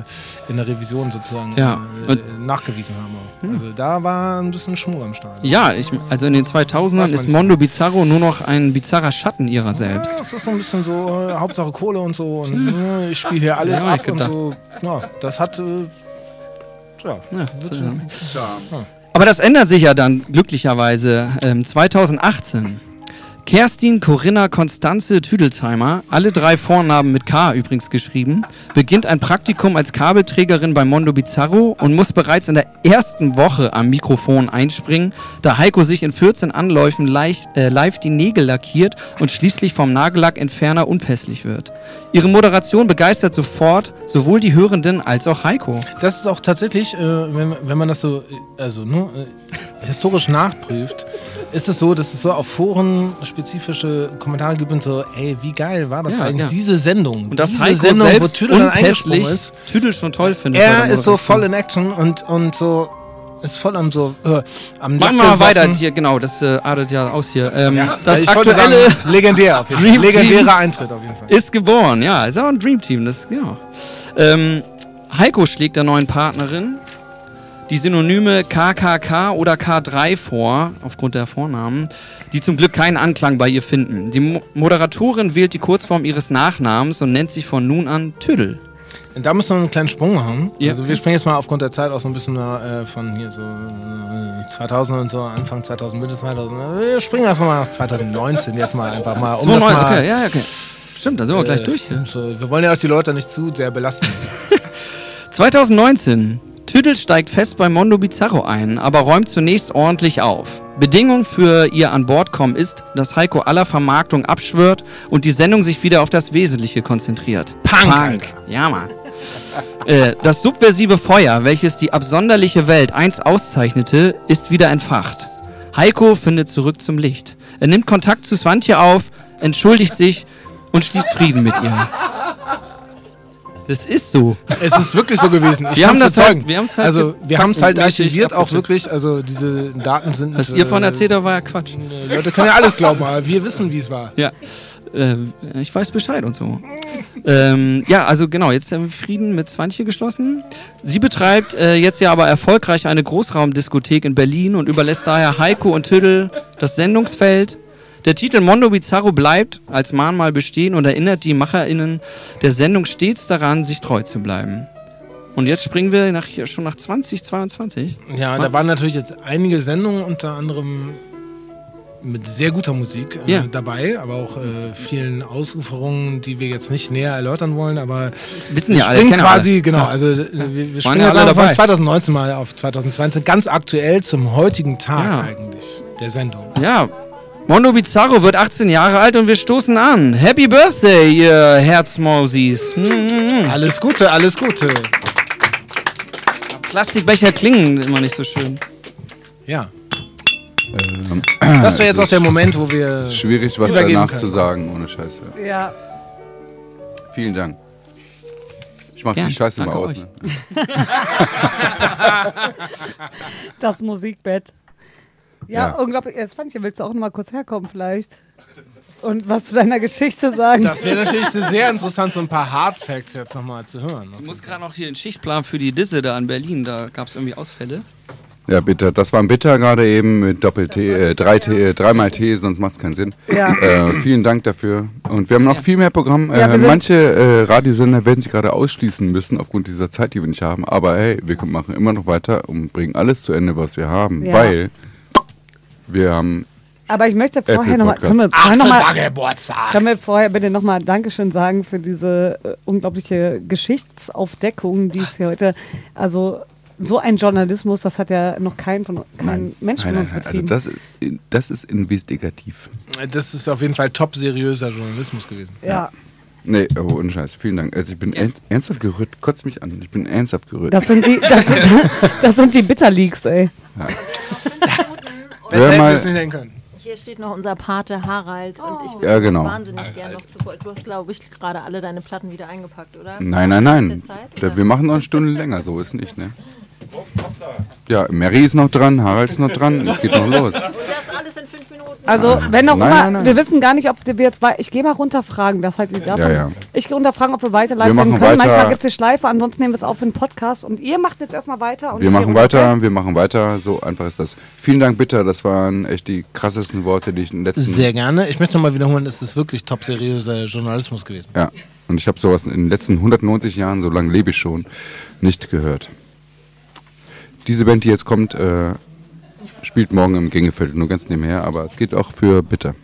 in der Revision sozusagen Ja. äh, nachgewiesen haben. Auch. Also da war ein bisschen Schmuck am Start. Ja, ich, also in den 2000ern Weiß man ist. Mondo Bizarro nur noch ein bizarrer Schatten ihrer Ja, selbst. das ist so ein bisschen so, äh, Hauptsache Kohle und so und äh, ich spiele hier alles Ja, ab und so. Ja, das hat, äh, ja, ja. Aber das ändert sich ja dann glücklicherweise ähm, 2018. Kerstin Corinna Konstanze Tüdelsheimer, alle drei Vornamen mit K übrigens geschrieben, beginnt ein Praktikum als Kabelträgerin bei Mondo Bizarro und muss bereits in der ersten Woche am Mikrofon einspringen, da Heiko sich in 14 Anläufen live, äh, live die Nägel lackiert und schließlich vom Nagellackentferner unpässlich wird. Ihre Moderation begeistert sofort sowohl die Hörenden als auch Heiko. Das ist auch tatsächlich, äh, wenn, wenn man das so, äh, also ne, äh, historisch nachprüft, ist es so, dass es so auf Foren spezifische Kommentare gibt und so, ey, wie geil war das Ja, eigentlich, ja. diese Sendung. Und das diese Heiko Sendung, wo Tüdel dann eingesprungen ist. Tüdel schon toll findet. Er ist so voll in Action und, und so, ist voll am so, äh, am Machen wir weiter hier, genau, das äh, adelt ja aus hier. Ähm, Ja, das wollte aktuelle sagen, legendär auf jeden Fall. Dream Legendärer Team Eintritt auf jeden Fall. Ist geboren, ja, ist auch ein Dream Team, das, ja. Ähm, Heiko schlägt der neuen Partnerin die Synonyme KKK oder K3 vor, aufgrund der Vornamen, die zum Glück keinen Anklang bei ihr finden. Die Mo Moderatorin wählt die Kurzform ihres Nachnamens und nennt sich von nun an Tüdel. Da müssen wir einen kleinen Sprung machen. Ja. Also wir springen jetzt mal aufgrund der Zeit auch so ein bisschen äh, von hier so äh, 2000 und so, Anfang 2000, Mitte 2000. Wir springen einfach mal nach 2019 jetzt mal einfach mal. Um das 2009, mal okay, ja, ja, okay. Stimmt, da sind wir gleich durch. So, wir wollen ja auch die Leute nicht zu sehr belasten. 2019. Tüdel steigt fest bei Mondo Bizarro ein, aber räumt zunächst ordentlich auf. Bedingung für ihr an Bord kommen ist, dass Heiko aller Vermarktung abschwört und die Sendung sich wieder auf das Wesentliche konzentriert. Punk, Punk. Ja, Mann. äh, das subversive Feuer, welches die absonderliche Welt einst auszeichnete, ist wieder entfacht. Heiko findet zurück zum Licht. Er nimmt Kontakt zu Swantje auf, entschuldigt sich und schließt Frieden mit ihr. Das ist so. Es ist wirklich so gewesen. Ich wir haben das bezeugen. halt, wir halt also wir haben es halt archiviert, auch wirklich. Also diese Daten sind. Was ihr von äh, erzählt habt, war ja Quatsch. Die Leute können ja alles glauben, aber wir wissen, wie es war. Ja, ähm, ich weiß Bescheid und so. ähm, ja, also genau, jetzt haben wir Frieden mit Swantje geschlossen. Sie betreibt äh, jetzt ja aber erfolgreich eine Großraumdiskothek in Berlin und überlässt daher Heiko und Tüdel das Sendungsfeld. Der Titel Mondo Bizarro bleibt als Mahnmal bestehen und erinnert die MacherInnen der Sendung stets daran, sich treu zu bleiben. Und jetzt springen wir nach, schon nach 2022. Ja, da waren natürlich jetzt einige Sendungen, unter anderem mit sehr guter Musik äh, Ja. dabei, aber auch äh, vielen Ausuferungen, die wir jetzt nicht näher erläutern wollen, aber Wissen wir ja alle, springen kennen quasi, alle. genau, Ja. also äh, wir, wir springen ja alle von dabei. 2019 mal auf 2020, ganz aktuell zum heutigen Tag Ja. eigentlich der Sendung. Ja, Mondo Bizarro wird 18 Jahre alt und wir stoßen an. Happy Birthday, ihr Herzmausis. Alles Gute, alles Gute. Plastikbecher klingen immer nicht so schön. Ja. Ähm, Das wäre jetzt auch der Moment, wo wir Schwierig, was danach können. zu sagen, ohne Scheiße. Ja. Vielen Dank. Ich mach Gern, die Scheiße mal danke aus. euch. Ne? Das Musikbett. Ja, Ja. unglaublich. Jetzt fand ich, willst du auch noch mal kurz herkommen vielleicht? Und was zu deiner Geschichte sagen? Das wäre natürlich sehr interessant, so ein paar Hard Facts jetzt nochmal zu hören. Ich muss gerade noch hier den Schichtplan für die Disse da in Berlin, da gab es irgendwie Ausfälle. Ja, bitter. Das war ein Bitter gerade eben mit Doppel-T, äh, drei T, äh, dreimal T, sonst macht es keinen Sinn. Ja. Äh, vielen Dank dafür. Und wir haben noch viel mehr Programm. Äh, Ja, sind- manche äh, Radiosender werden sich gerade ausschließen müssen aufgrund dieser Zeit, die wir nicht haben. Aber hey, wir können- machen immer noch weiter und bringen alles zu Ende, was wir haben. Ja. Weil wir haben Aber ich möchte vorher nochmal. Können, wir vorher noch 18 mal- Geburtstag. können wir vorher bitte nochmal Dankeschön sagen für diese äh, unglaubliche Geschichtsaufdeckung, die es hier heute. Also, so ein Journalismus, das hat ja noch kein, von, kein Mensch von nein, uns nein, also das, ist- das ist investigativ. Das ist auf jeden Fall top seriöser Journalismus gewesen. ja. Nee, oh, ohne Scheiß. Vielen Dank. Also ich bin ernst, ernsthaft gerührt. Kotzt mich an. Ich bin ernsthaft gerührt. Das sind die, das sind, das sind die Bitterleaks, ey. Besser mal- wir es nicht nennen können. Hier steht noch unser Pate Harald und ich würde Ja, genau. wahnsinnig gerne noch zu. Du hast, glaube ich, gerade alle deine Platten wieder eingepackt, oder? Nein, nein, nein. Zeit? Wir machen noch eine Stunde länger, so ist nicht, ne? Ja, Mary ist noch dran, Harald ist noch dran, es geht noch los. Also, wenn auch Nein, immer, nein, nein. wir wissen gar nicht, ob wir jetzt Ich gehe mal runterfragen, das halt die davon. Ja, ja. Ich gehe runterfragen, ob wir weiter live Wir können. weiter- Manchmal gibt es die Schleife, ansonsten nehmen wir es auf für einen Podcast und ihr macht jetzt erstmal weiter. Und Wir machen weiter, wir machen weiter, so einfach ist das. Vielen Dank, bitte, das waren echt die krassesten Worte, die ich in den letzten... Sehr gerne. Ich möchte nochmal wiederholen, es ist wirklich top seriöser Journalismus gewesen. Ja, und ich habe sowas in den letzten 190 Jahren, so lange lebe ich schon, nicht gehört. Diese Band, die jetzt kommt, äh, spielt morgen im Gängefeld, nur ganz nebenher, aber es geht auch für Bitter.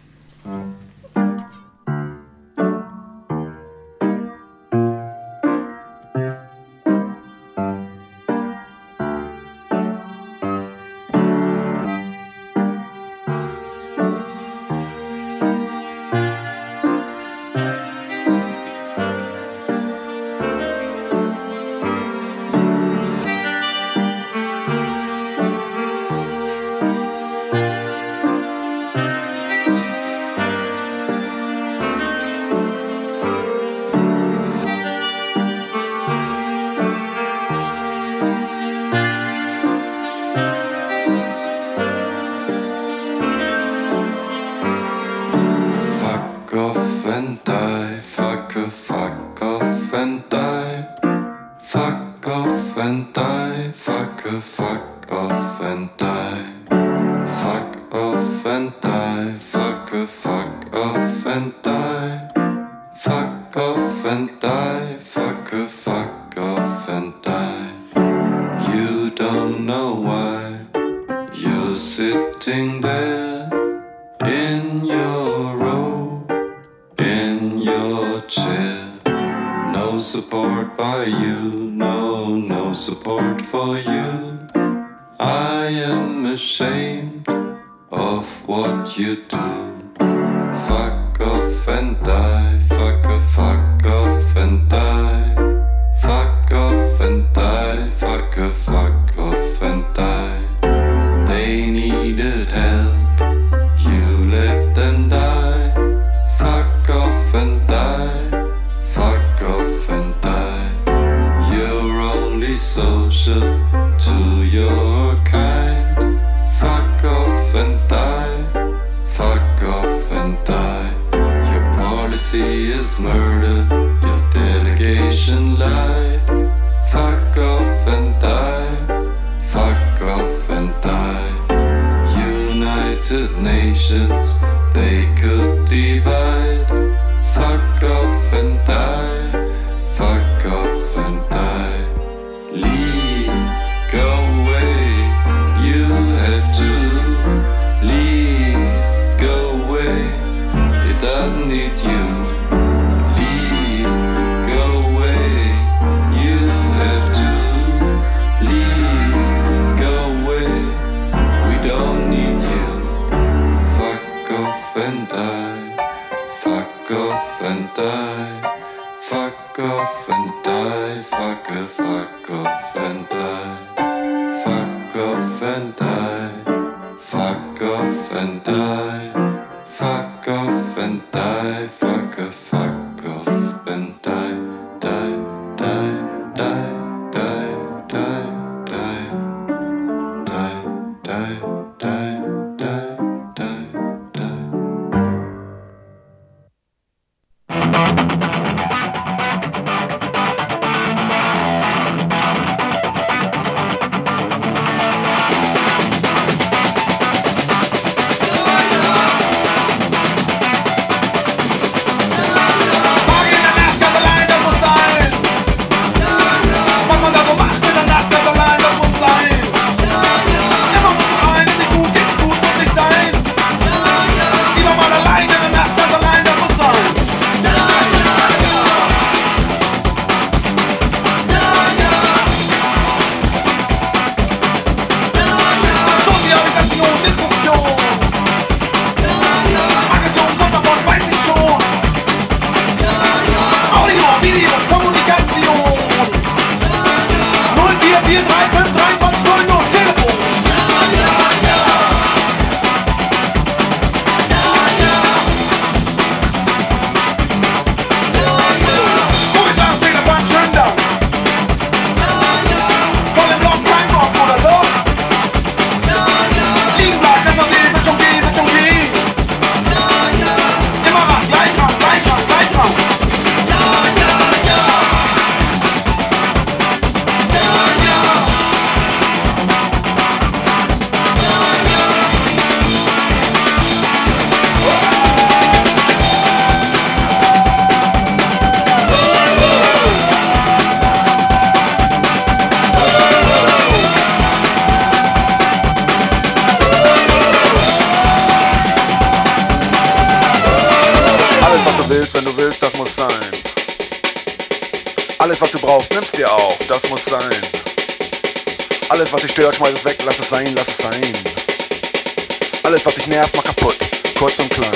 Kurz und.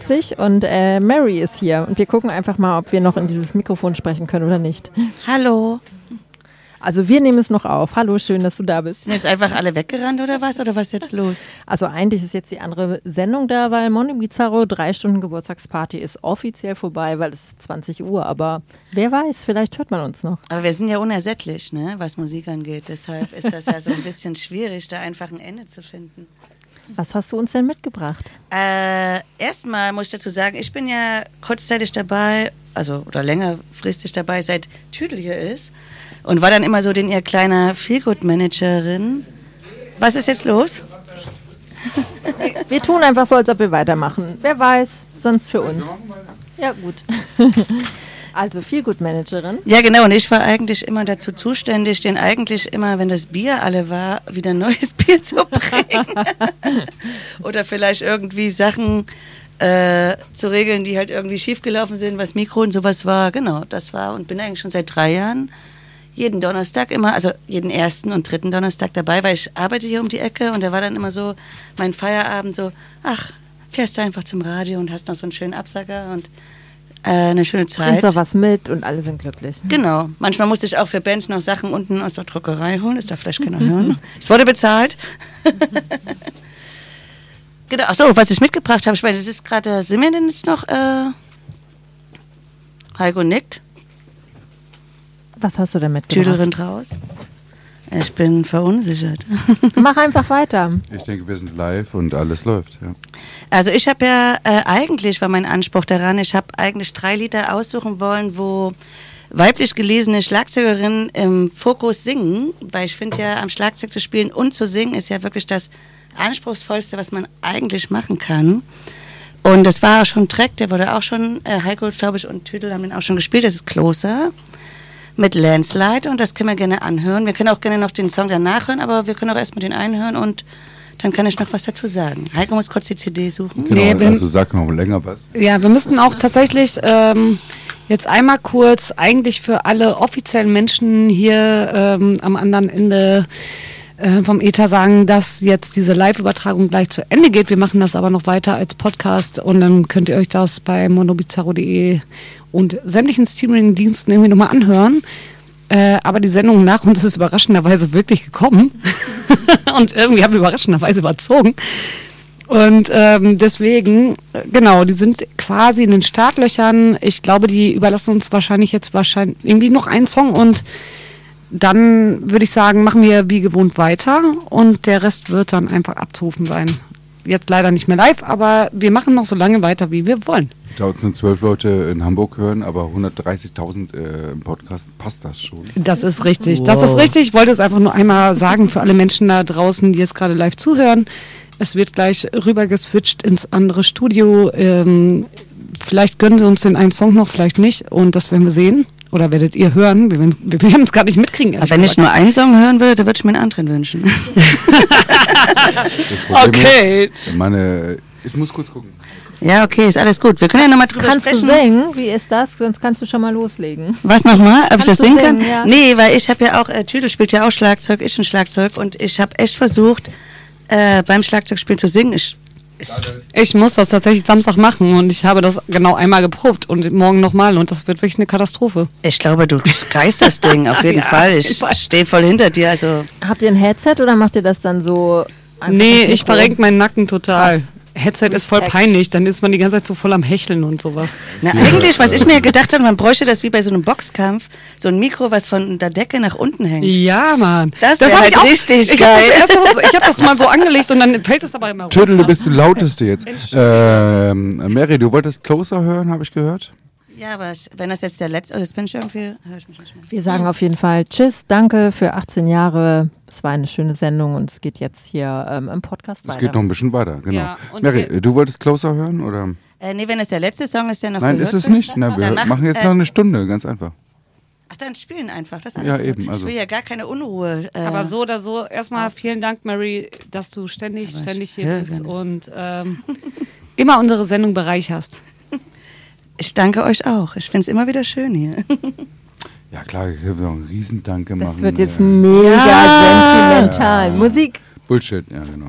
Sich und äh, Mary ist hier und wir gucken einfach mal, ob wir noch in dieses Mikrofon sprechen können oder nicht. Hallo. Also wir nehmen es noch auf. Hallo, schön, dass du da bist. Sind jetzt einfach alle weggerannt oder was? Oder was ist jetzt los? Also eigentlich ist jetzt die andere Sendung da, weil Mondo Bizarro drei Stunden Geburtstagsparty ist offiziell vorbei, weil es ist 20 Uhr. Aber wer weiß, vielleicht hört man uns noch. Aber wir sind ja unersättlich, ne, was Musik angeht. Deshalb ist das ja so ein bisschen schwierig, da einfach ein Ende zu finden. Was hast du uns denn mitgebracht? Äh, erstmal muss ich dazu sagen, ich bin ja kurzzeitig dabei, also oder längerfristig dabei, seit Tüdel hier ist. Und war dann immer so den ihr kleiner Feelgood-Managerin. Was ist jetzt los? Wir tun einfach so, als ob wir weitermachen. Wer weiß, sonst für uns. Ja, gut. Also viel gut Managerin. Ja, genau. Und ich war eigentlich immer dazu zuständig, den eigentlich immer, wenn das Bier alle war, wieder neues Bier zu bringen. Oder vielleicht irgendwie Sachen äh, zu regeln, die halt irgendwie schiefgelaufen sind, was Mikro und sowas war. Genau, das war und bin eigentlich schon seit drei Jahren jeden Donnerstag immer, also jeden ersten und dritten Donnerstag dabei, weil ich arbeite hier um die Ecke und da war dann immer so mein Feierabend so, ach, fährst du einfach zum Radio und hast noch so einen schönen Absacker und äh, eine schöne Zeit. Bringst doch was mit und alle sind glücklich. Genau. Manchmal musste ich auch für Bands noch Sachen unten aus der Druckerei holen. Das darf vielleicht keiner hören. Es wurde bezahlt. genau. Achso, was ich mitgebracht habe. Ich meine, das ist gerade, sind wir denn jetzt noch? Äh, Heiko nickt. Was hast du denn mitgebracht? Tüdel rennt raus. Ich bin verunsichert. Mach einfach weiter. Ich denke, wir sind live und alles läuft. Ja. Also ich habe ja äh, eigentlich war mein Anspruch daran, ich habe eigentlich drei Lieder aussuchen wollen, wo weiblich gelesene Schlagzeugerinnen im Fokus singen, weil ich finde ja am Schlagzeug zu spielen und zu singen ist ja wirklich das anspruchsvollste, was man eigentlich machen kann. Und das war auch schon ein Track, der wurde auch schon, äh, Heiko, glaube ich, und Tüdel haben den auch schon gespielt, das ist Closer mit Landslide und das können wir gerne anhören. Wir können auch gerne noch den Song danach hören, aber wir können auch erstmal den einhören und dann kann ich noch was dazu sagen. Heiko muss kurz die CD suchen. Genau, Nee, wir- also sag noch länger was. Ja, wir müssten auch tatsächlich ähm, jetzt einmal kurz eigentlich für alle offiziellen Menschen hier ähm, am anderen Ende äh, vom Ether sagen, dass jetzt diese Live-Übertragung gleich zu Ende geht. Wir machen das aber noch weiter als Podcast und dann könnt ihr euch das bei monobizarro.de und sämtlichen Streaming-Diensten irgendwie nochmal anhören. Äh, aber die Sendung nach uns ist überraschenderweise wirklich gekommen. und irgendwie haben wir überraschenderweise überzogen. Und ähm, deswegen, genau, die sind quasi in den Startlöchern. Ich glaube, die überlassen uns wahrscheinlich jetzt wahrscheinlich irgendwie noch einen Song und dann würde ich sagen, machen wir wie gewohnt weiter und der Rest wird dann einfach abzurufen sein. Jetzt leider nicht mehr live, aber wir machen noch so lange weiter, wie wir wollen. Da uns nur zwölf Leute in Hamburg hören, aber 130.000 äh, im Podcast, passt das schon. Das ist richtig. Das ist richtig. Ich wollte es einfach nur einmal sagen für alle Menschen da draußen, die jetzt gerade live zuhören. Es wird gleich rüber geswitcht ins andere Studio. Ähm, vielleicht gönnen sie uns den einen Song noch, vielleicht nicht. Und das werden wir sehen. Oder werdet ihr hören. Wir wir werden es gar nicht mitkriegen. Aber wenn ich nur einen Song hören würde, dann würde ich mir einen anderen wünschen. Okay. Ist, meine, ich muss kurz gucken. ja, okay, ist alles gut. Wir können ja nochmal drüber Kannst sprechen. du singen? Wie ist das? Sonst kannst du schon mal loslegen. Was nochmal? Ob ich Kannst das du singen kann? singen, ja. Nee, weil ich habe ja auch, äh, Tüdel spielt ja auch Schlagzeug, ich ein Schlagzeug und ich habe echt versucht, äh, beim Schlagzeugspielen zu singen. Ich, Ich muss das tatsächlich Samstag machen und ich habe das genau einmal geprobt und morgen nochmal und das wird wirklich eine Katastrophe. Ich glaube, du reißt das Ding auf jeden Ja, Fall. Ich stehe voll hinter dir. Also Habt ihr ein Headset oder macht ihr das dann so? einfach Nee, ich Mikro? verrenk meinen Nacken total. Krass. Headset ist voll peinlich, dann ist man die ganze Zeit so voll am Hecheln und sowas. Na, eigentlich, was ich mir gedacht habe, man bräuchte das wie bei so einem Boxkampf, so ein Mikro, was von der Decke nach unten hängt. Ja, Mann. Das, Das wäre halt auch- richtig ich geil. Hab so- ich habe das mal so angelegt und dann fällt es aber immer runter. Tüdel, du bist die lauteste jetzt. Ähm, Mary, du wolltest Closer hören, habe ich gehört. Ja, aber wenn das jetzt der letzte, oh, jetzt bin ich irgendwie, höre ich mich nicht mehr. Wir sagen auf jeden Fall Tschüss, danke für 18 Jahre. Es war eine schöne Sendung und es geht jetzt hier ähm, im Podcast Es weiter. geht noch ein bisschen weiter, genau. Ja, Mary, du wolltest Closer hören oder? Äh, nee, wenn es der letzte Song ist, der noch Nein, ist es wird, nicht. Na, wir dann machen jetzt äh, noch eine Stunde, ganz einfach. Ach, dann spielen einfach. Das ist Ja, alles gut. eben, also. Ich will ja gar keine Unruhe. Äh, Aber so oder so, erstmal vielen Dank, Mary, dass du ständig, ständig hier bist und ähm, immer unsere Sendung bereicherst. Ich danke euch auch. Ich finde es immer wieder schön hier. Ja klar, ich will noch einen Riesendanke Das machen. wird jetzt äh, mega Ja. sentimental. Musik. Bullshit, ja genau.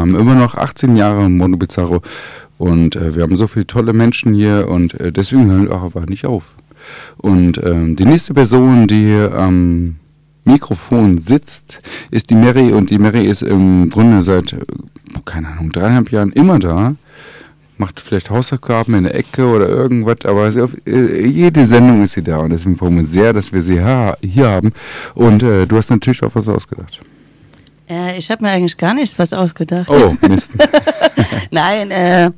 Haben immer noch 18 Jahre Mono Bizarro und äh, wir haben so viele tolle Menschen hier und äh, deswegen hören wir auch einfach nicht auf. Und ähm, die nächste Person, die hier am Mikrofon sitzt, ist die Mary und die Mary ist im Grunde seit, äh, keine Ahnung, dreieinhalb Jahren immer da. Macht vielleicht Hausaufgaben in der Ecke oder irgendwas, aber auf, äh, jede Sendung ist sie da und deswegen freuen wir uns sehr, dass wir sie ha hier haben. Und äh, du hast natürlich auch was ausgedacht. Äh, ich habe mir eigentlich gar nichts was ausgedacht. Oh, Mist. Nein, äh,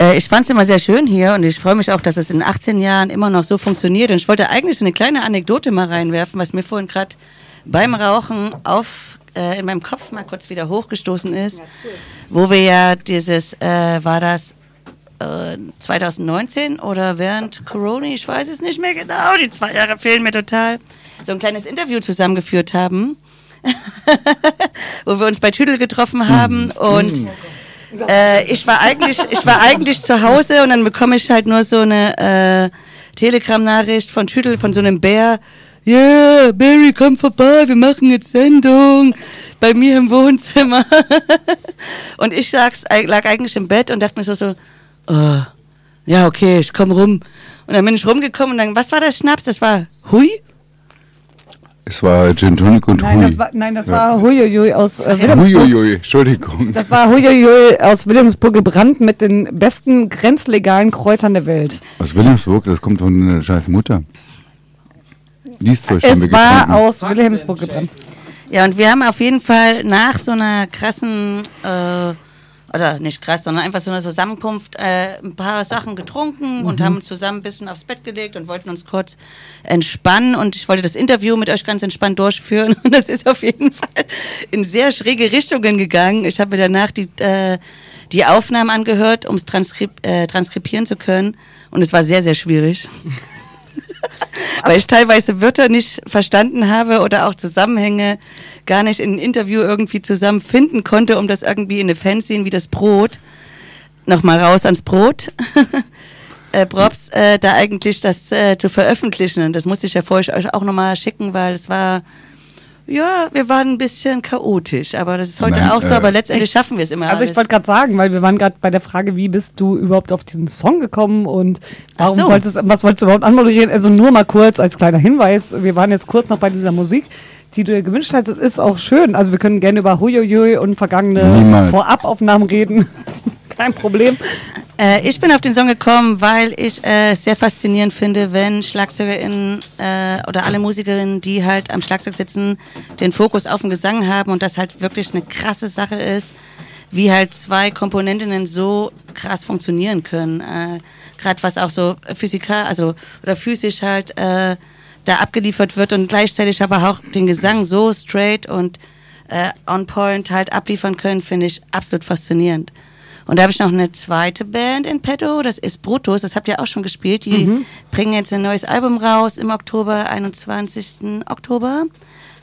äh, ich fand es immer sehr schön hier und ich freue mich auch, dass es in 18 Jahren immer noch so funktioniert. Und ich wollte eigentlich so eine kleine Anekdote mal reinwerfen, was mir vorhin gerade beim Rauchen auf äh, in meinem Kopf mal kurz wieder hochgestoßen ist, wo wir ja dieses, äh, war das äh, 2019 oder während Corona, ich weiß es nicht mehr genau, die zwei Jahre fehlen mir total, so ein kleines Interview zusammengeführt haben, wo wir uns bei Tüdel getroffen haben und äh, ich war eigentlich, ich war eigentlich zu Hause und dann bekomme ich halt nur so eine äh, Telegram-Nachricht von Tüdel, von so einem Bär. Yeah, Barry, komm vorbei, wir machen jetzt Sendung bei mir im Wohnzimmer. und ich sag's, lag eigentlich im Bett und dachte mir so, so, oh, ja, okay, ich komm rum. Und dann bin ich rumgekommen und dann, was war das Schnaps? Das war Hui? Es war Gin Tonic und Nein, Hui. das war, nein, das Ja. war Huiuiui aus äh, Wilhelmsburg. Huiuiui, Entschuldigung. Das war Huiuiui aus Wilhelmsburg gebrannt mit den besten grenzlegalen Kräutern der Welt. Aus Wilhelmsburg, das kommt von der scheiß Mutter. Dieses Zeug haben wir Es war getrunken. aus Wilhelmsburg gebrannt. Ja, und wir haben auf jeden Fall nach so einer krassen, äh, oder nicht krass, sondern einfach so einer Zusammenkunft äh, ein paar Sachen getrunken und Mhm. haben uns zusammen ein bisschen aufs Bett gelegt und wollten uns kurz entspannen. Und ich wollte das Interview mit euch ganz entspannt durchführen. Und das ist auf jeden Fall in sehr schräge Richtungen gegangen. Ich habe mir danach die, äh, die Aufnahmen angehört, um es transkrib äh, transkribieren zu können. Und es war sehr, sehr schwierig. weil ich teilweise Wörter nicht verstanden habe oder auch Zusammenhänge gar nicht in ein Interview irgendwie zusammenfinden konnte, um das irgendwie in eine Fanzine wie das Brot, nochmal raus ans Brot, äh, Props, äh, da eigentlich das äh, zu veröffentlichen. Und das musste ich ja vorher euch auch nochmal schicken, weil es war, ja, wir waren ein bisschen chaotisch, aber das ist heute Nein, auch so, äh, aber letztendlich ich- schaffen wir es immer Also alles. ich wollte gerade sagen, weil wir waren gerade bei der Frage, wie bist du überhaupt auf diesen Song gekommen und warum so. wolltest, was wolltest du überhaupt anmoderieren? Also nur mal kurz als kleiner Hinweis, wir waren jetzt kurz noch bei dieser Musik, die du dir gewünscht hast. Das ist auch schön. Also wir können gerne über Huiuiui und vergangene Niemals. Vorabaufnahmen reden. Kein Problem. Äh, ich bin auf den Song gekommen, weil ich äh, es sehr faszinierend finde, wenn SchlagzeugerInnen äh, oder alle Musikerinnen, die halt am Schlagzeug sitzen, den Fokus auf den Gesang haben und das halt wirklich eine krasse Sache ist, wie halt zwei Komponentinnen so krass funktionieren können. Äh, Gerade was auch so physikal, also oder physisch halt äh, da abgeliefert wird und gleichzeitig aber auch den Gesang so straight und äh, on point halt abliefern können, finde ich absolut faszinierend. Und da habe ich noch eine zweite Band in petto, das ist Brutus, das habt ihr auch schon gespielt. Die Mhm. bringen jetzt ein neues Album raus im Oktober, 21. Oktober.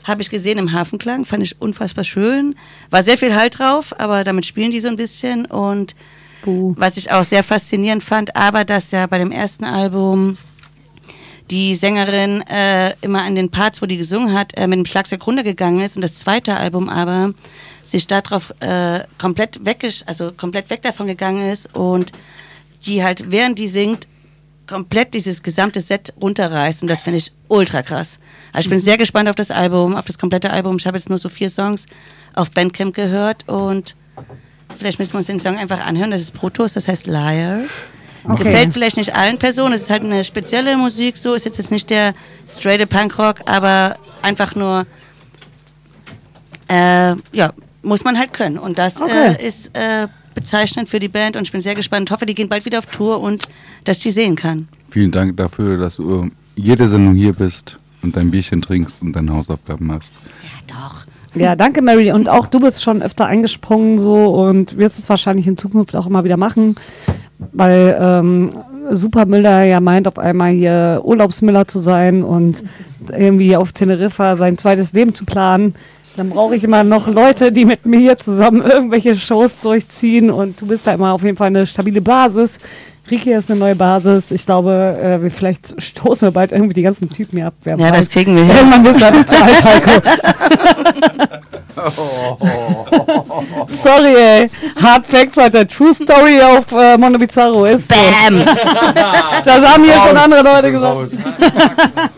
Habe ich gesehen im Hafenklang, fand ich unfassbar schön. War sehr viel Halt drauf, aber damit spielen die so ein bisschen. Und was ich auch sehr faszinierend fand, aber dass ja bei dem ersten Album die Sängerin äh, immer an den Parts, wo die gesungen hat, äh, mit dem Schlagzeug runtergegangen ist und das zweite Album aber sich darauf äh, komplett weg, also komplett weg davon gegangen ist und die halt während die singt komplett dieses gesamte Set runterreißt und das finde ich ultra krass. Also ich bin Mhm. sehr gespannt auf das Album, auf das komplette Album. Ich habe jetzt nur so vier Songs auf Bandcamp gehört und vielleicht müssen wir uns den Song einfach anhören. Das ist Protos, das heißt Liar. Okay. Gefällt vielleicht nicht allen Personen. Es ist halt eine spezielle Musik, so ist jetzt, jetzt nicht der straight Punkrock, aber einfach nur, äh, ja, muss man halt können. Und das Okay. äh, ist äh, bezeichnend für die Band und ich bin sehr gespannt. Hoffe, die gehen bald wieder auf Tour und dass ich die sehen kann. Vielen Dank dafür, dass du jede Sendung hier bist und dein Bierchen trinkst und deine Hausaufgaben machst. Ja, danke Mary. Und auch du bist schon öfter eingesprungen so und wirst es wahrscheinlich in Zukunft auch immer wieder machen, weil ähm, Super Müller ja meint, auf einmal hier Urlaubsmüller zu sein und irgendwie auf Teneriffa sein zweites Leben zu planen. Dann brauche ich immer noch Leute, die mit mir hier zusammen irgendwelche Shows durchziehen und du bist da immer auf jeden Fall eine stabile Basis. Riki ist eine neue Basis. Ich glaube, äh, wir, vielleicht stoßen wir bald irgendwie die ganzen Typen hier ab. Wer Ja, weiß. das kriegen wir hin. Irgendwann bist du einfach zu alt, Heiko. Sorry, ey. Hard Facts heute. True Story auf äh, Mondo Bizarro ist so. Bam. das haben hier schon andere Leute gesagt.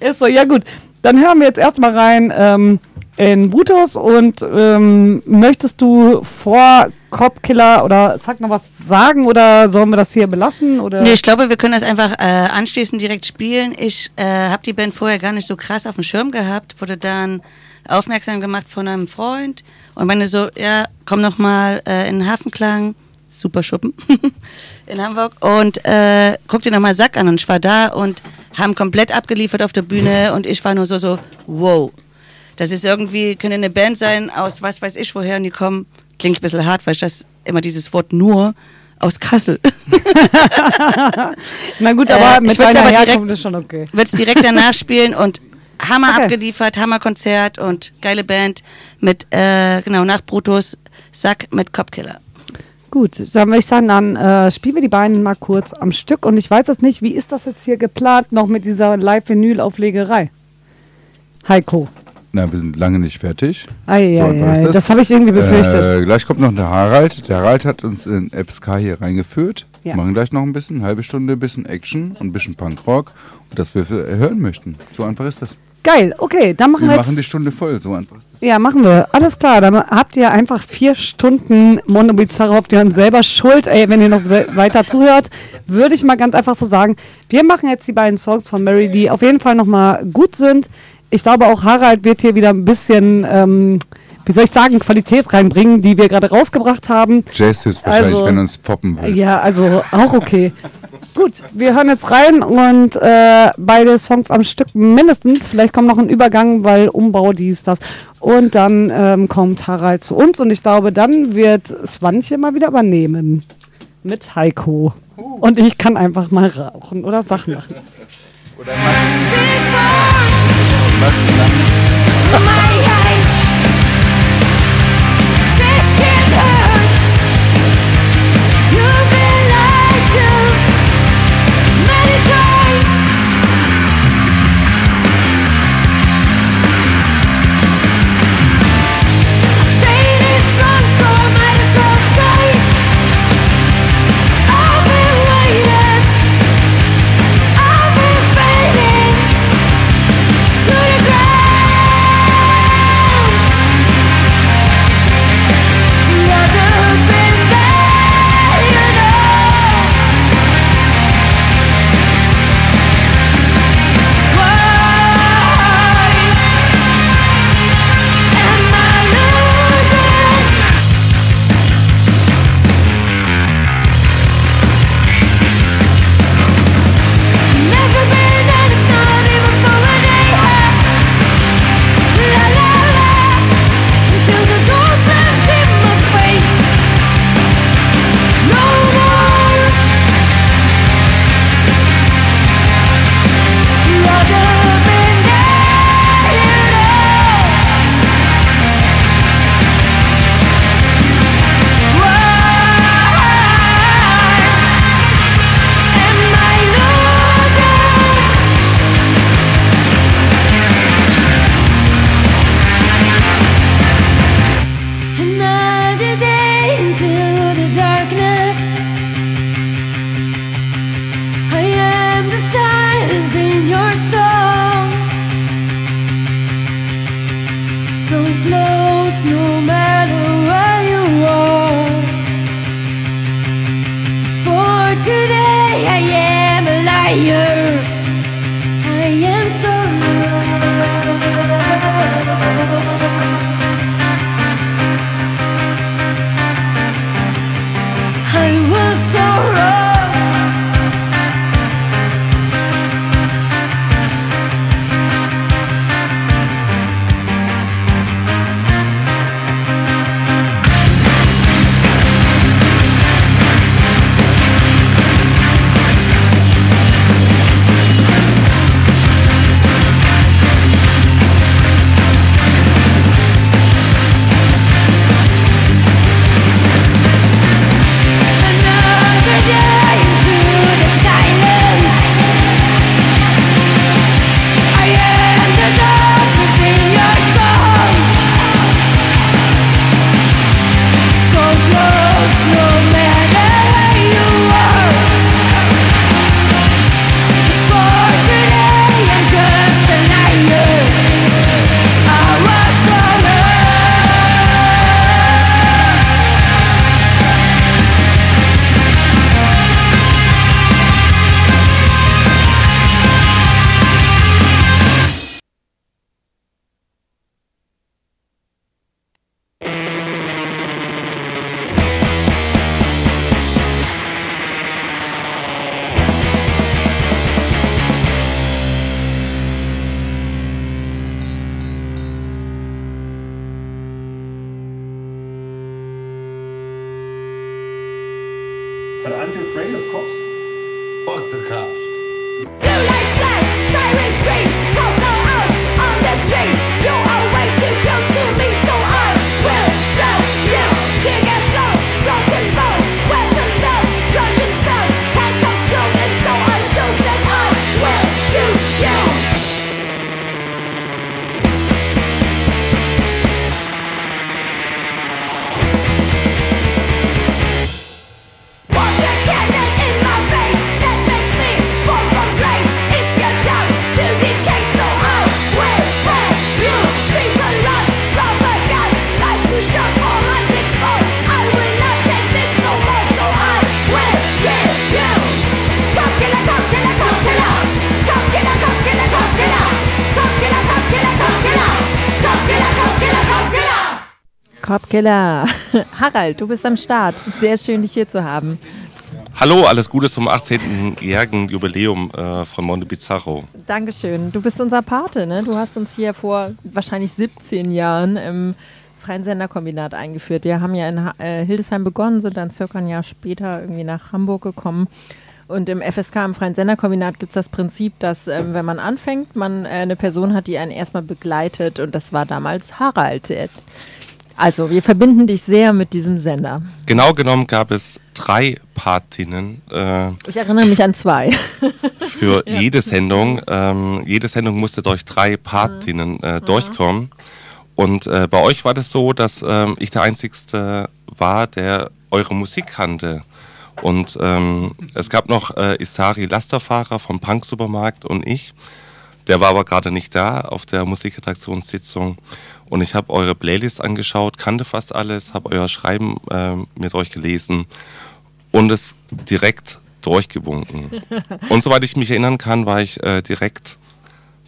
ist so, ja gut. Dann hören wir jetzt erstmal rein ähm, in Brutus und ähm, möchtest du vor Copkiller oder sag noch was sagen oder sollen wir das hier belassen? Oder? Nee, ich glaube, wir können das einfach äh, anschließend direkt spielen. Ich äh, habe die Band vorher gar nicht so krass auf dem Schirm gehabt, wurde dann aufmerksam gemacht von einem Freund und meine so, ja, komm noch mal äh, in den Hafenklang, super Schuppen in Hamburg und äh, guck dir noch mal Sack an und ich war da und haben komplett abgeliefert auf der Bühne und ich war nur so so, wow, das ist irgendwie, könnte eine Band sein aus was weiß ich woher und die kommen, klingt ein bisschen hart, weil ich das immer dieses Wort nur aus Kassel. Na gut, aber Äh, mit deiner aber direkt- ist schon okay. Wird es direkt danach spielen und Hammer Okay. abgeliefert, Hammer Konzert und geile Band mit, äh, genau, nach Brutus, Sack mit Copkiller. Gut, dann würde ich sagen, dann äh, spielen wir die beiden mal kurz am Stück. Und ich weiß es nicht, wie ist das jetzt hier geplant noch mit dieser Live-Vinyl-Auflegerei? Heiko. Na, wir sind lange nicht fertig. Ei, So ei, ei, das habe ich irgendwie befürchtet. Äh, gleich kommt noch der Harald. Der Harald hat uns in FSK hier reingeführt. Ja. Wir machen gleich noch ein bisschen, eine halbe Stunde, ein bisschen Action und ein bisschen Punkrock. Und das wir für- hören möchten. So einfach ist das. Geil, okay, dann machen Wir wir, machen die. Stunde voll. So einfach. Ja, machen wir. Alles klar, dann habt ihr einfach vier Stunden Mondo Bizarro, habt ihr dann selber schuld. Ey, wenn ihr noch weiter zuhört, würde ich mal ganz einfach so sagen, wir machen jetzt die beiden Songs von Mary, die auf jeden Fall nochmal gut sind. Ich glaube auch Harald wird hier wieder ein bisschen, ähm, wie soll ich sagen, Qualität reinbringen, die wir gerade rausgebracht haben. Jazz höchstwahrscheinlich, Also- wenn er uns poppen will. Ja, also auch okay. Gut, wir hören jetzt rein und äh, beide Songs am Stück mindestens. Vielleicht kommt noch ein Übergang, weil Umbau, dies, das. Und dann ähm, kommt Harald zu uns und ich glaube, dann wird Swanche mal wieder übernehmen. Mit Heiko. Und ich kann einfach mal rauchen oder Sachen machen. Merci. Copkiller. Harald, du bist am Start. Sehr schön, dich hier zu haben. Hallo, alles Gute zum 18-jährigen Jubiläum äh, von Mondo Bizarro. Dankeschön. Du bist unser Pate, ne? Du hast uns hier vor wahrscheinlich 17 Jahren im Freien Senderkombinat eingeführt. Wir haben ja in Ha- äh, Hildesheim begonnen, sind dann circa ein Jahr später irgendwie nach Hamburg gekommen. Und im FSK, im Freien Senderkombinat, gibt es das Prinzip, dass ähm, wenn man anfängt, man äh, eine Person hat, die einen erstmal begleitet. Und das war damals Harald. Also, wir verbinden dich sehr mit diesem Sender. Genau genommen gab es drei Patinnen äh, Ich erinnere mich an zwei. für Ja. jede Sendung. Ähm, jede Sendung musste durch drei Patinnen äh, durchkommen. Und äh, bei euch war das so, dass ähm, ich der Einzigste war, der eure Musik kannte. Und ähm, es gab noch äh, Isari Lasterfahrer vom Punk Supermarkt und ich. Der war aber gerade nicht da auf der Musikredaktionssitzung. Und ich habe eure Playlist angeschaut, kannte fast alles, habe euer Schreiben äh, mir durchgelesen und es direkt durchgewunken. Und soweit ich mich erinnern kann, war ich äh, direkt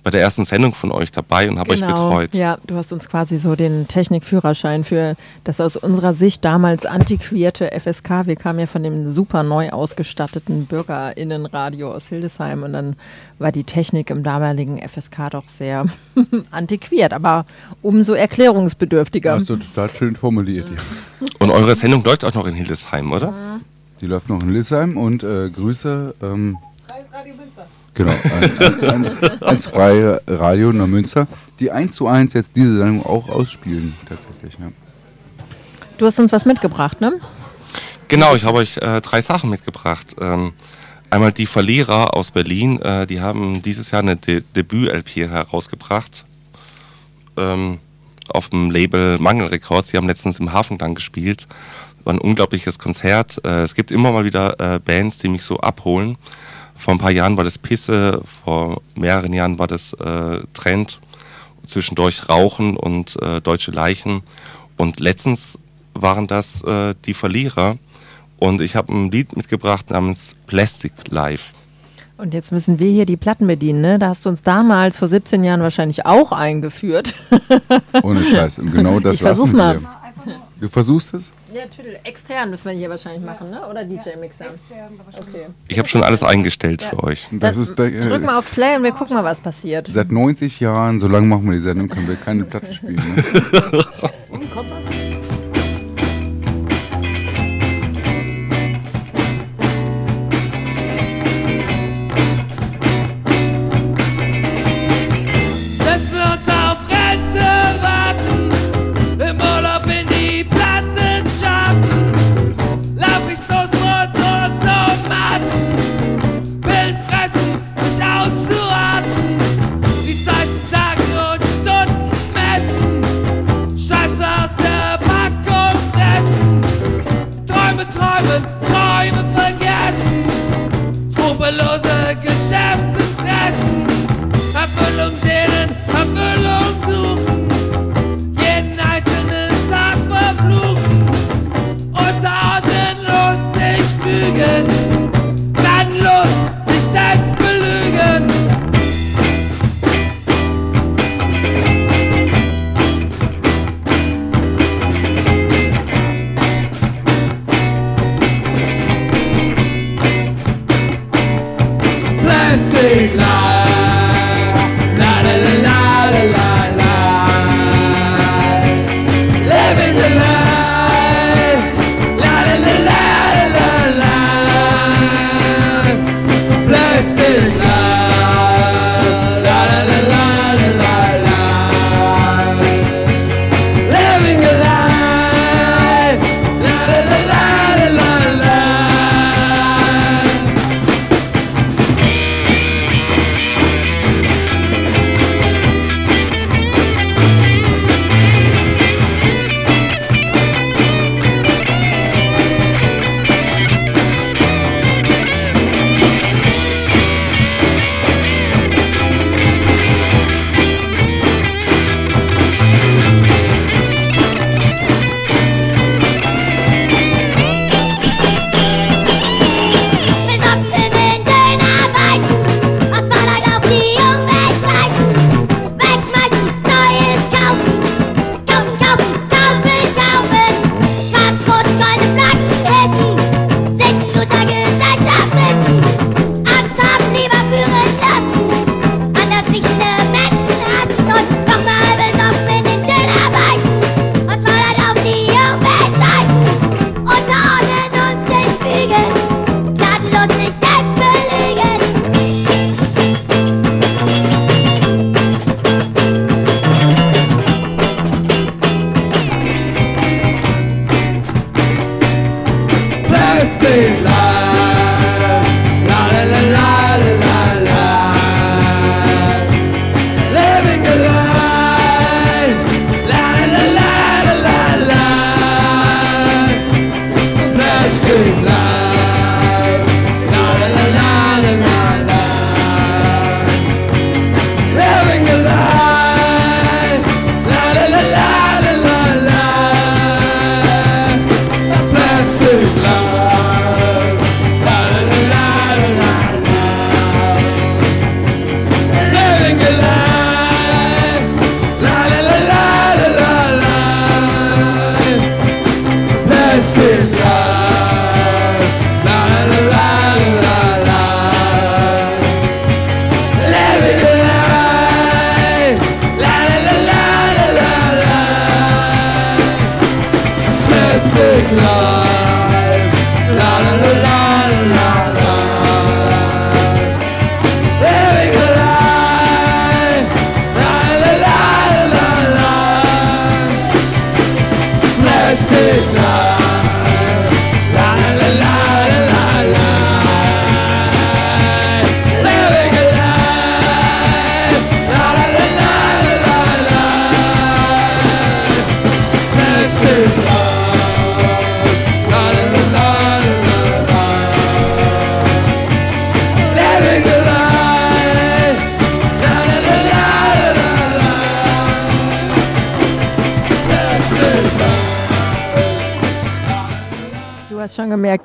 bei der ersten Sendung von euch dabei und habe euch betreut. Ja, du hast uns quasi so den Technikführerschein für das aus unserer Sicht damals antiquierte FSK. Wir kamen ja von dem super neu ausgestatteten BürgerInnenradio aus Hildesheim und dann war die Technik im damaligen FSK doch sehr antiquiert, aber umso erklärungsbedürftiger. Hast du total schön formuliert. Ja. Und eure Sendung läuft auch noch in Hildesheim, oder? Die läuft noch in Hildesheim und äh, Grüße. Ähm, Genau, ein, ein, ein, ans freie Radio in Münster, die 1 zu 1 jetzt diese Sendung auch ausspielen, tatsächlich. Ja. Du hast uns was mitgebracht, ne? Genau, ich habe euch äh, drei Sachen mitgebracht. Ähm, einmal die Verlierer aus Berlin, äh, die haben dieses Jahr eine De Debüt-LP herausgebracht. Ähm, auf dem Label Mangel Records. Sie haben letztens im Hafengang gespielt. War ein unglaubliches Konzert. Äh, es gibt immer mal wieder äh, Bands, die mich so abholen. Vor ein paar Jahren war das Pisse, vor mehreren Jahren war das äh, Trend. Zwischendurch Rauchen und äh, Deutsche Leichen. Und letztens waren das äh, die Verlierer. Und ich habe ein Lied mitgebracht namens Plastic Life. Und jetzt müssen wir hier die Platten bedienen, ne? Da hast du uns damals vor 17 Jahren wahrscheinlich auch eingeführt. Ohne Scheiß. Und genau das ich versuch's mal. wir. Du versuchst es? Ja, natürlich. Extern müssen wir hier wahrscheinlich machen, ne? Oder DJ-Mixer? Okay. Ich habe schon alles eingestellt für euch. Das ist der, äh, Drück mal auf Play und wir gucken mal, was passiert. Seit 90 Jahren, so lange machen wir die Sendung, können wir keine Platten spielen. Ne? Und kommt was?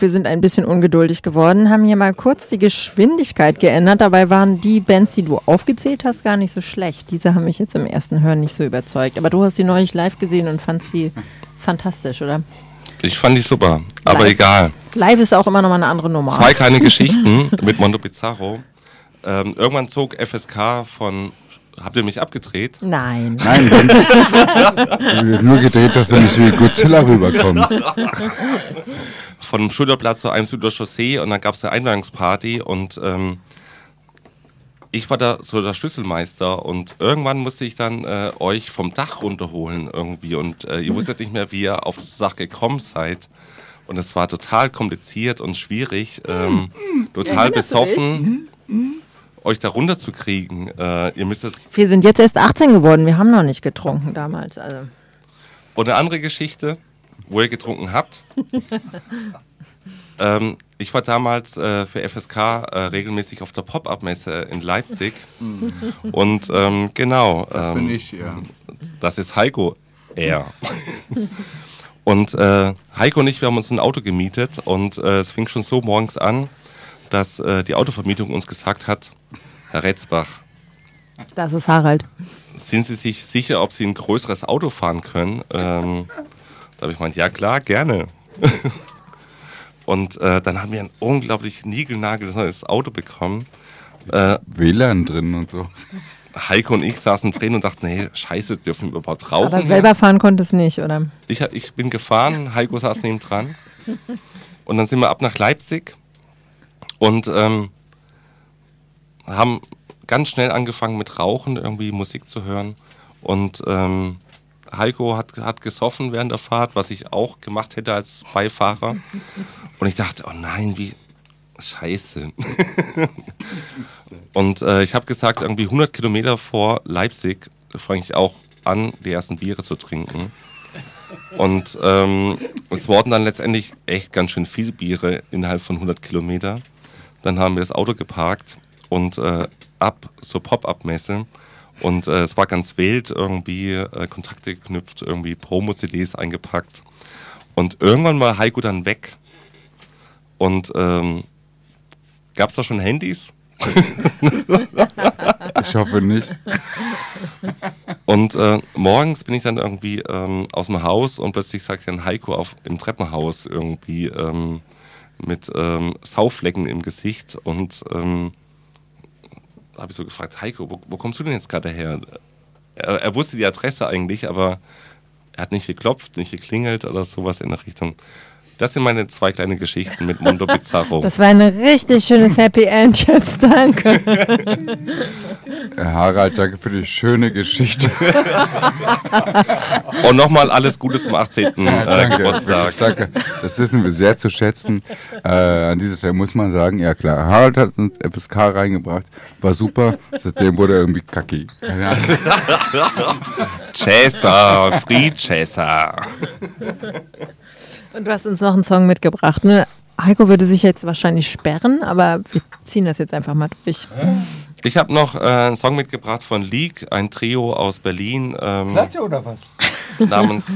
Wir sind ein bisschen ungeduldig geworden, haben hier mal kurz die Geschwindigkeit geändert. Dabei waren die Bands, die du aufgezählt hast, gar nicht so schlecht. Diese haben mich jetzt im ersten Hören nicht so überzeugt. Aber du hast die neulich live gesehen und fandst sie fantastisch, oder? Ich fand die super, aber Live. egal. Live ist auch immer noch mal eine andere Nummer. Zwei kleine Geschichten mit Mondo Bizarro. Ähm, irgendwann zog FSK von. Habt ihr mich abgedreht? Nein. Nein, wenn, nur gedreht, dass du nicht wie Godzilla rüberkommst. Von Schulterplatz zu einem Süder Chaussee und dann gab es eine Einweihungsparty und ähm, ich war da so der Schlüsselmeister und irgendwann musste ich dann äh, euch vom Dach runterholen irgendwie und äh, ihr wusstet nicht mehr, wie ihr auf das Dach gekommen seid. Und es war total kompliziert und schwierig, ähm, total Erinnerst besoffen, euch da runterzukriegen. Äh, ihr müsstet Wir sind jetzt erst 18 geworden, wir haben noch nicht getrunken damals. Also. Und eine andere Geschichte, wo ihr getrunken habt. ähm, ich war damals äh, für FSK äh, regelmäßig auf der Pop-Up-Messe in Leipzig. Und ähm, genau. Das ähm, bin ich, ja. Das ist Heiko R. und äh, Heiko und ich, wir haben uns ein Auto gemietet und äh, es fing schon so morgens an, dass äh, die Autovermietung uns gesagt hat, Herr Retzbach, Das ist Harald. sind Sie sich sicher, ob Sie ein größeres Auto fahren können? Ähm, da habe ich gemeint, ja klar, gerne. Und äh, dann haben wir ein unglaublich niegelnagelneues Auto bekommen. Äh, WLAN drin und so. Heiko und ich saßen drin und dachten, nee, scheiße, dürfen wir überhaupt rauchen? Aber selber fahren konntest nicht, oder? Ich, ich bin gefahren, Heiko saß neben dran. Und dann sind wir ab nach Leipzig und ähm, haben ganz schnell angefangen mit Rauchen, irgendwie Musik zu hören. Und ähm, Heiko hat, hat gesoffen während der Fahrt, was ich auch gemacht hätte als Beifahrer. Und ich dachte, oh nein, wie scheiße. und äh, ich habe gesagt, irgendwie 100 Kilometer vor Leipzig fange ich auch an, die ersten Biere zu trinken. Und ähm, es wurden dann letztendlich echt ganz schön viel Biere innerhalb von 100 Kilometer. Dann haben wir das Auto geparkt und äh, ab zur Pop-Up-Messe. Und äh, es war ganz wild, irgendwie äh, Kontakte geknüpft, irgendwie Promo-CDs eingepackt. Und irgendwann war Heiko dann weg. Und ähm, gab es da schon Handys? Ich hoffe nicht. Und äh, morgens bin ich dann irgendwie ähm, aus dem Haus und plötzlich sagt dann Heiko auf, im Treppenhaus irgendwie ähm, mit ähm, Sauflecken im Gesicht und ähm, habe ich so gefragt, Heiko, wo, wo kommst du denn jetzt gerade her? Er, er wusste die Adresse eigentlich, aber er hat nicht geklopft, nicht geklingelt oder sowas in der Richtung. Das sind meine zwei kleine Geschichten mit Mondo Bizarro. Das war ein richtig schönes Happy End jetzt, danke. Herr Harald, danke für die schöne Geschichte. Und nochmal alles Gute zum 18. Ja, äh, danke, Geburtstag. danke. Das wissen wir sehr zu schätzen. Äh, an dieser Stelle muss man sagen, ja klar, Harald hat uns FSK reingebracht, war super. Seitdem wurde er irgendwie kacki. Keine Ahnung. Chaser, Free Chaser. Und du hast uns noch einen Song mitgebracht, ne? Heiko würde sich jetzt wahrscheinlich sperren, aber wir ziehen das jetzt einfach mal durch. Ich habe noch äh, einen Song mitgebracht von Leak, ein Trio aus Berlin. Ähm, Platte oder was? Namens.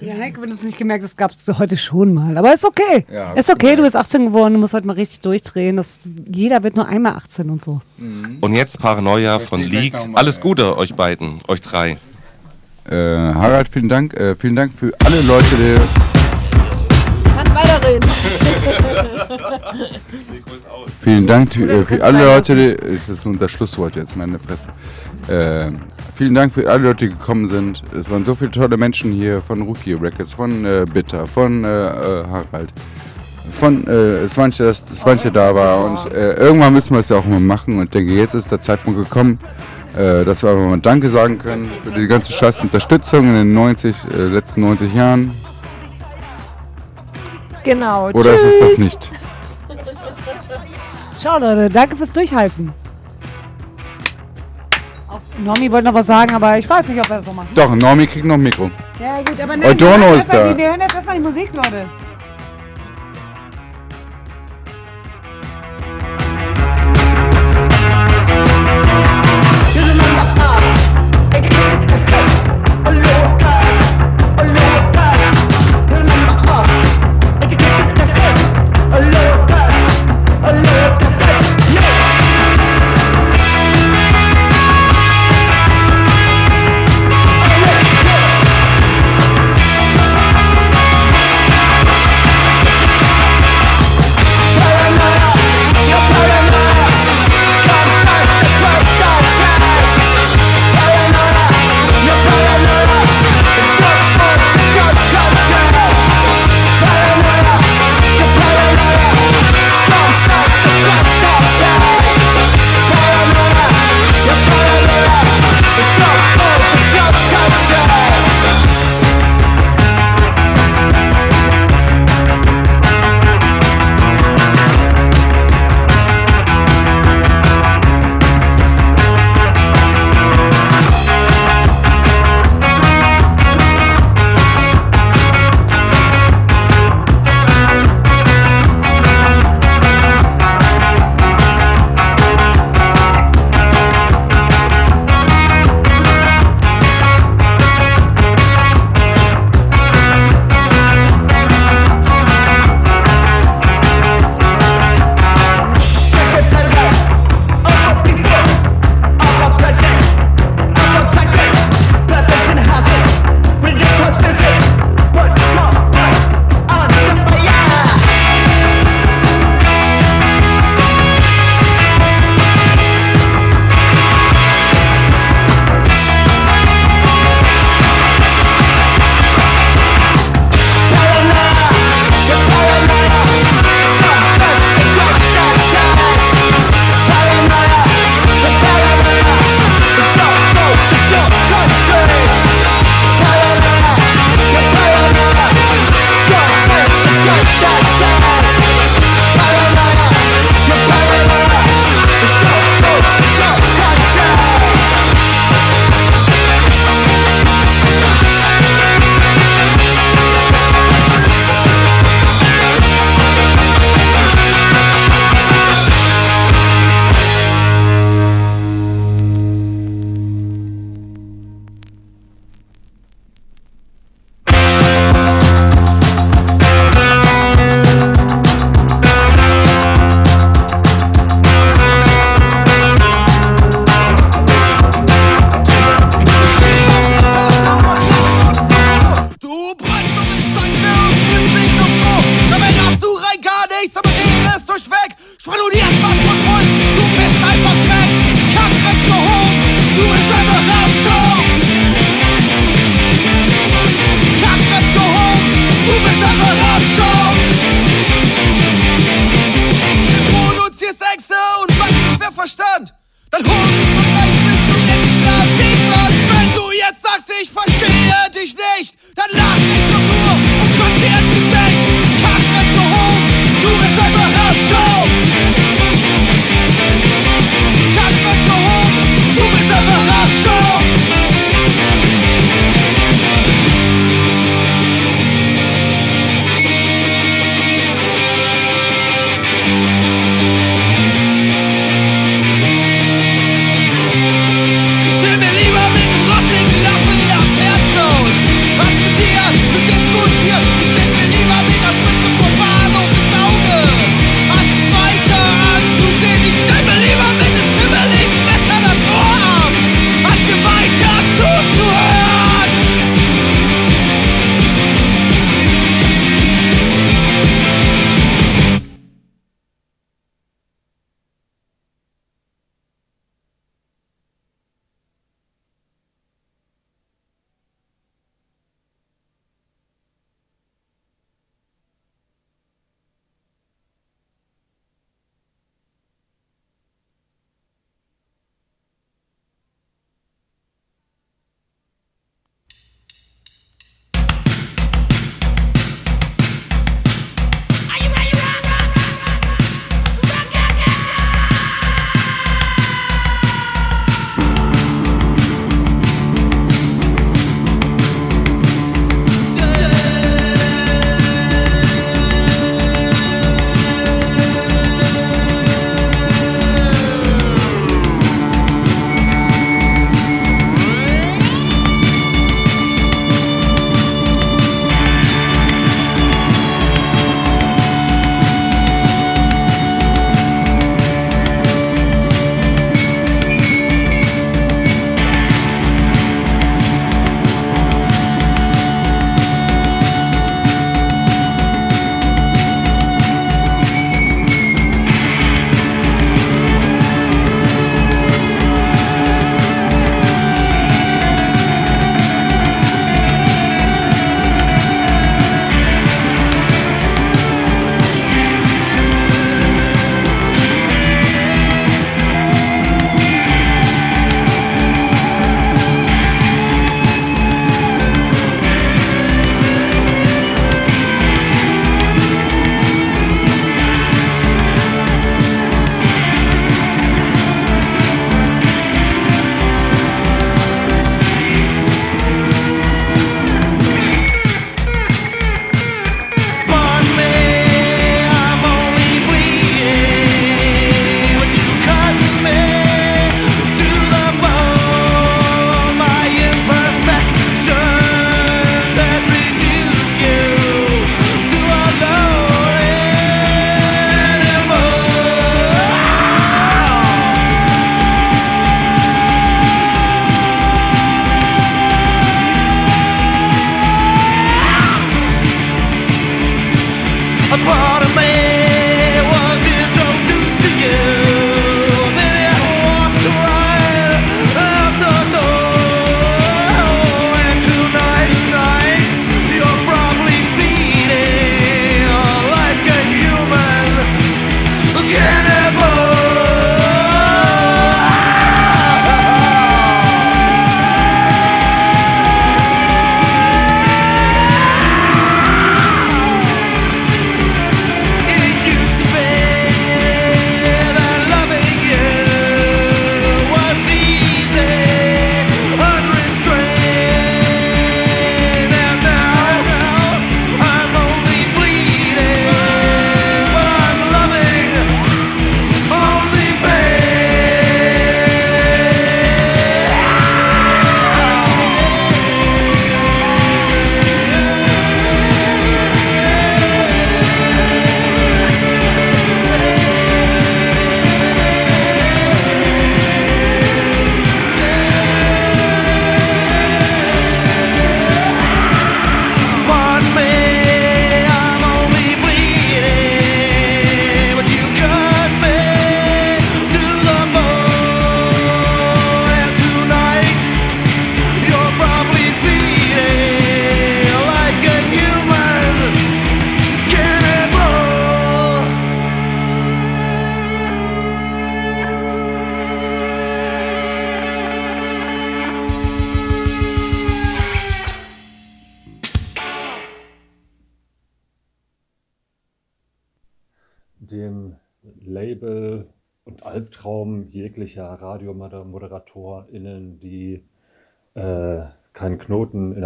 Ja, Heike, wenn du es nicht gemerkt hast, gab es heute schon mal. Aber ist okay. Ja, ist okay, du bist 18 geworden, du musst heute mal richtig durchdrehen. Das, jeder wird nur einmal 18 und so. Und jetzt Paranoia von Leak. Alles Gute euch beiden, euch drei. Äh, Harald, vielen Dank. Äh, vielen Dank für alle Leute, die. Kannst weiterreden. Vielen Dank äh, für alle Leute, die, das ist nun das Schlusswort jetzt, meine Fresse. Äh, vielen Dank für alle Leute, die gekommen sind. Es waren so viele tolle Menschen hier von Rookie Records, von äh, Bitter, von äh, äh, Harald, von äh, Svanche, dass Svanche da war. Und äh, irgendwann müssen wir es ja auch mal machen. Und ich denke, jetzt ist der Zeitpunkt gekommen, äh, dass wir einfach mal Danke sagen können für die ganze scheiß Unterstützung in den 90, äh, letzten 90 Jahren. Genau. Oder ist es das tschüss. nicht? Ciao Leute, danke fürs Durchhalten. Auf Normi wollte noch was sagen, aber ich weiß nicht, ob wir das so machen. Doch, Normi kriegt noch ein Mikro. Ja gut, aber wir hören ist da. Wir hören jetzt erstmal die Musik, Leute.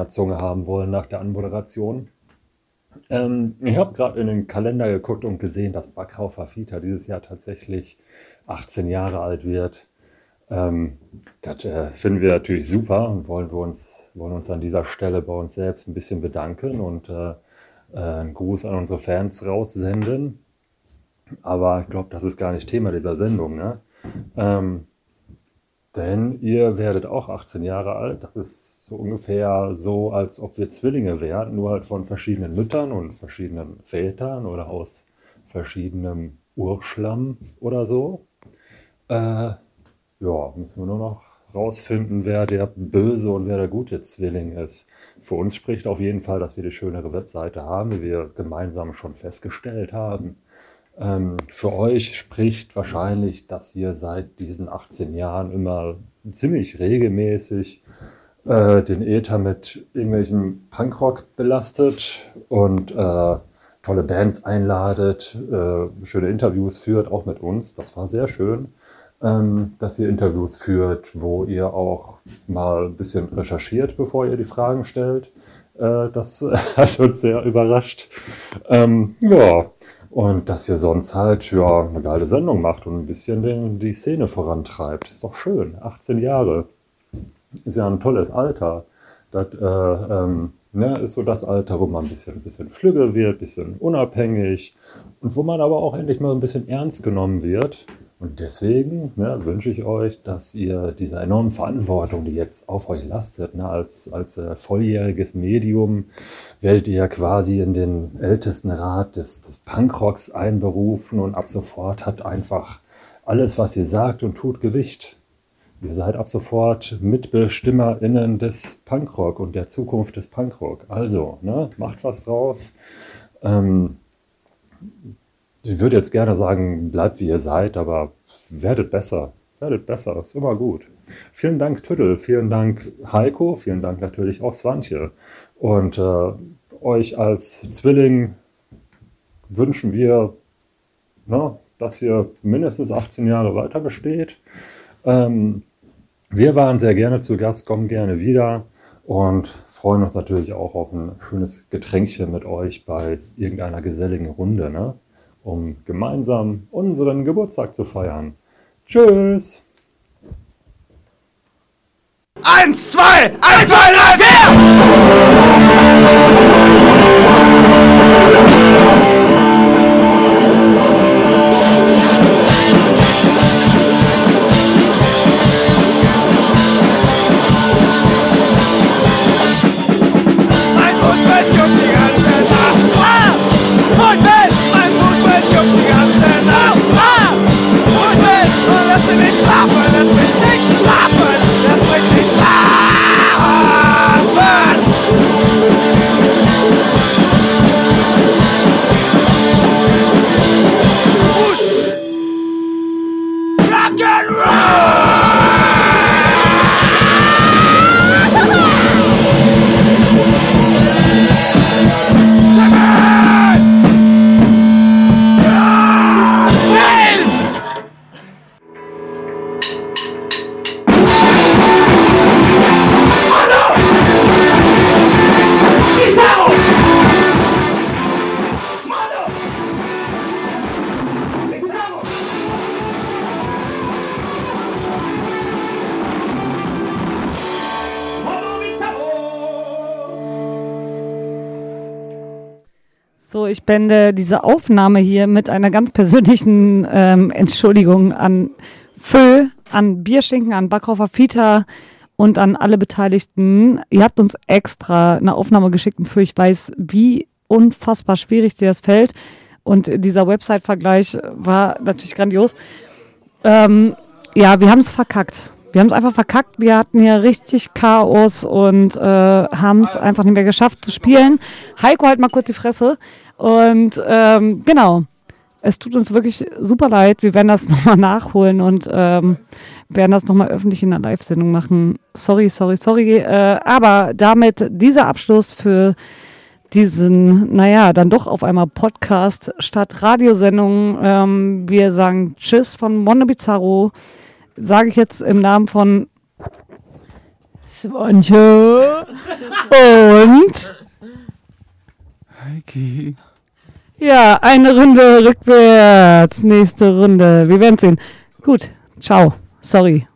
Zunge haben wollen nach der Anmoderation. Ähm, ich habe gerade in den Kalender geguckt und gesehen, dass Bakrau Fafita dieses Jahr tatsächlich 18 Jahre alt wird. Ähm, das äh, finden wir natürlich super und wollen wir uns, wollen uns an dieser Stelle bei uns selbst ein bisschen bedanken und äh, äh, einen Gruß an unsere Fans raussenden. Aber ich glaube, das ist gar nicht Thema dieser Sendung. Ne? Ähm, denn ihr werdet auch 18 Jahre alt. Das ist so ungefähr so, als ob wir Zwillinge wären, nur halt von verschiedenen Müttern und verschiedenen Vätern oder aus verschiedenem Urschlamm oder so. Äh, ja, müssen wir nur noch rausfinden, wer der böse und wer der gute Zwilling ist. Für uns spricht auf jeden Fall, dass wir die schönere Webseite haben, wie wir gemeinsam schon festgestellt haben. Ähm, für euch spricht wahrscheinlich, dass ihr seit diesen 18 Jahren immer ziemlich regelmäßig äh, den Äther mit irgendwelchem Punkrock belastet und äh, tolle Bands einladet, äh, schöne Interviews führt, auch mit uns. Das war sehr schön, ähm, dass ihr Interviews führt, wo ihr auch mal ein bisschen recherchiert, bevor ihr die Fragen stellt. Äh, das hat uns sehr überrascht. Ähm, ja, und dass ihr sonst halt ja eine geile Sendung macht und ein bisschen den, die Szene vorantreibt. Ist doch schön. 18 Jahre. Ist ja ein tolles Alter. Das äh, ähm, ne, ist so das Alter, wo man ein bisschen, ein bisschen flügge wird, ein bisschen unabhängig und wo man aber auch endlich mal ein bisschen ernst genommen wird. Und deswegen ne, wünsche ich euch, dass ihr diese enorme Verantwortung, die jetzt auf euch lastet, ne, als, als äh, volljähriges Medium, werdet ihr quasi in den ältesten Rat des, des Punkrocks einberufen und ab sofort hat einfach alles, was ihr sagt und tut, Gewicht. Ihr seid ab sofort MitbestimmerInnen des Punkrock und der Zukunft des Punkrock. Also, ne, macht was draus. Ähm, ich würde jetzt gerne sagen, bleibt wie ihr seid, aber werdet besser. Werdet besser, ist immer gut. Vielen Dank, Tüttel. Vielen Dank, Heiko. Vielen Dank natürlich auch Swantje. Und äh, euch als Zwilling wünschen wir, ne, dass ihr mindestens 18 Jahre weiter besteht. Ähm, wir waren sehr gerne zu Gast, kommen gerne wieder und freuen uns natürlich auch auf ein schönes Getränkchen mit euch bei irgendeiner geselligen Runde. Ne? um gemeinsam unseren Geburtstag zu feiern. Tschüss! Eins, zwei, eins, zwei, drei, Mein Beende diese Aufnahme hier mit einer ganz persönlichen ähm, Entschuldigung an Fö, an Bierschinken, an Backhofer Fita und an alle Beteiligten. Ihr habt uns extra eine Aufnahme geschickt und Fö, ich weiß, wie unfassbar schwierig dir das fällt. Und dieser Website-Vergleich war natürlich grandios. Ähm, ja, wir haben es verkackt. Wir haben es einfach verkackt. Wir hatten hier richtig Chaos und äh, haben es einfach nicht mehr geschafft zu spielen. Heiko, halt mal kurz die Fresse. Und ähm, genau, es tut uns wirklich super leid. Wir werden das nochmal nachholen und ähm, werden das nochmal öffentlich in der Live-Sendung machen. Sorry, sorry, sorry. Äh, aber damit dieser Abschluss für diesen, naja, dann doch auf einmal Podcast statt Radiosendung. Ähm, wir sagen Tschüss von Mondo Bizarro. Sage ich jetzt im Namen von Swantje und Heiki. ja, eine Runde rückwärts. Nächste Runde. Wir werden sehen. Gut, ciao. Sorry.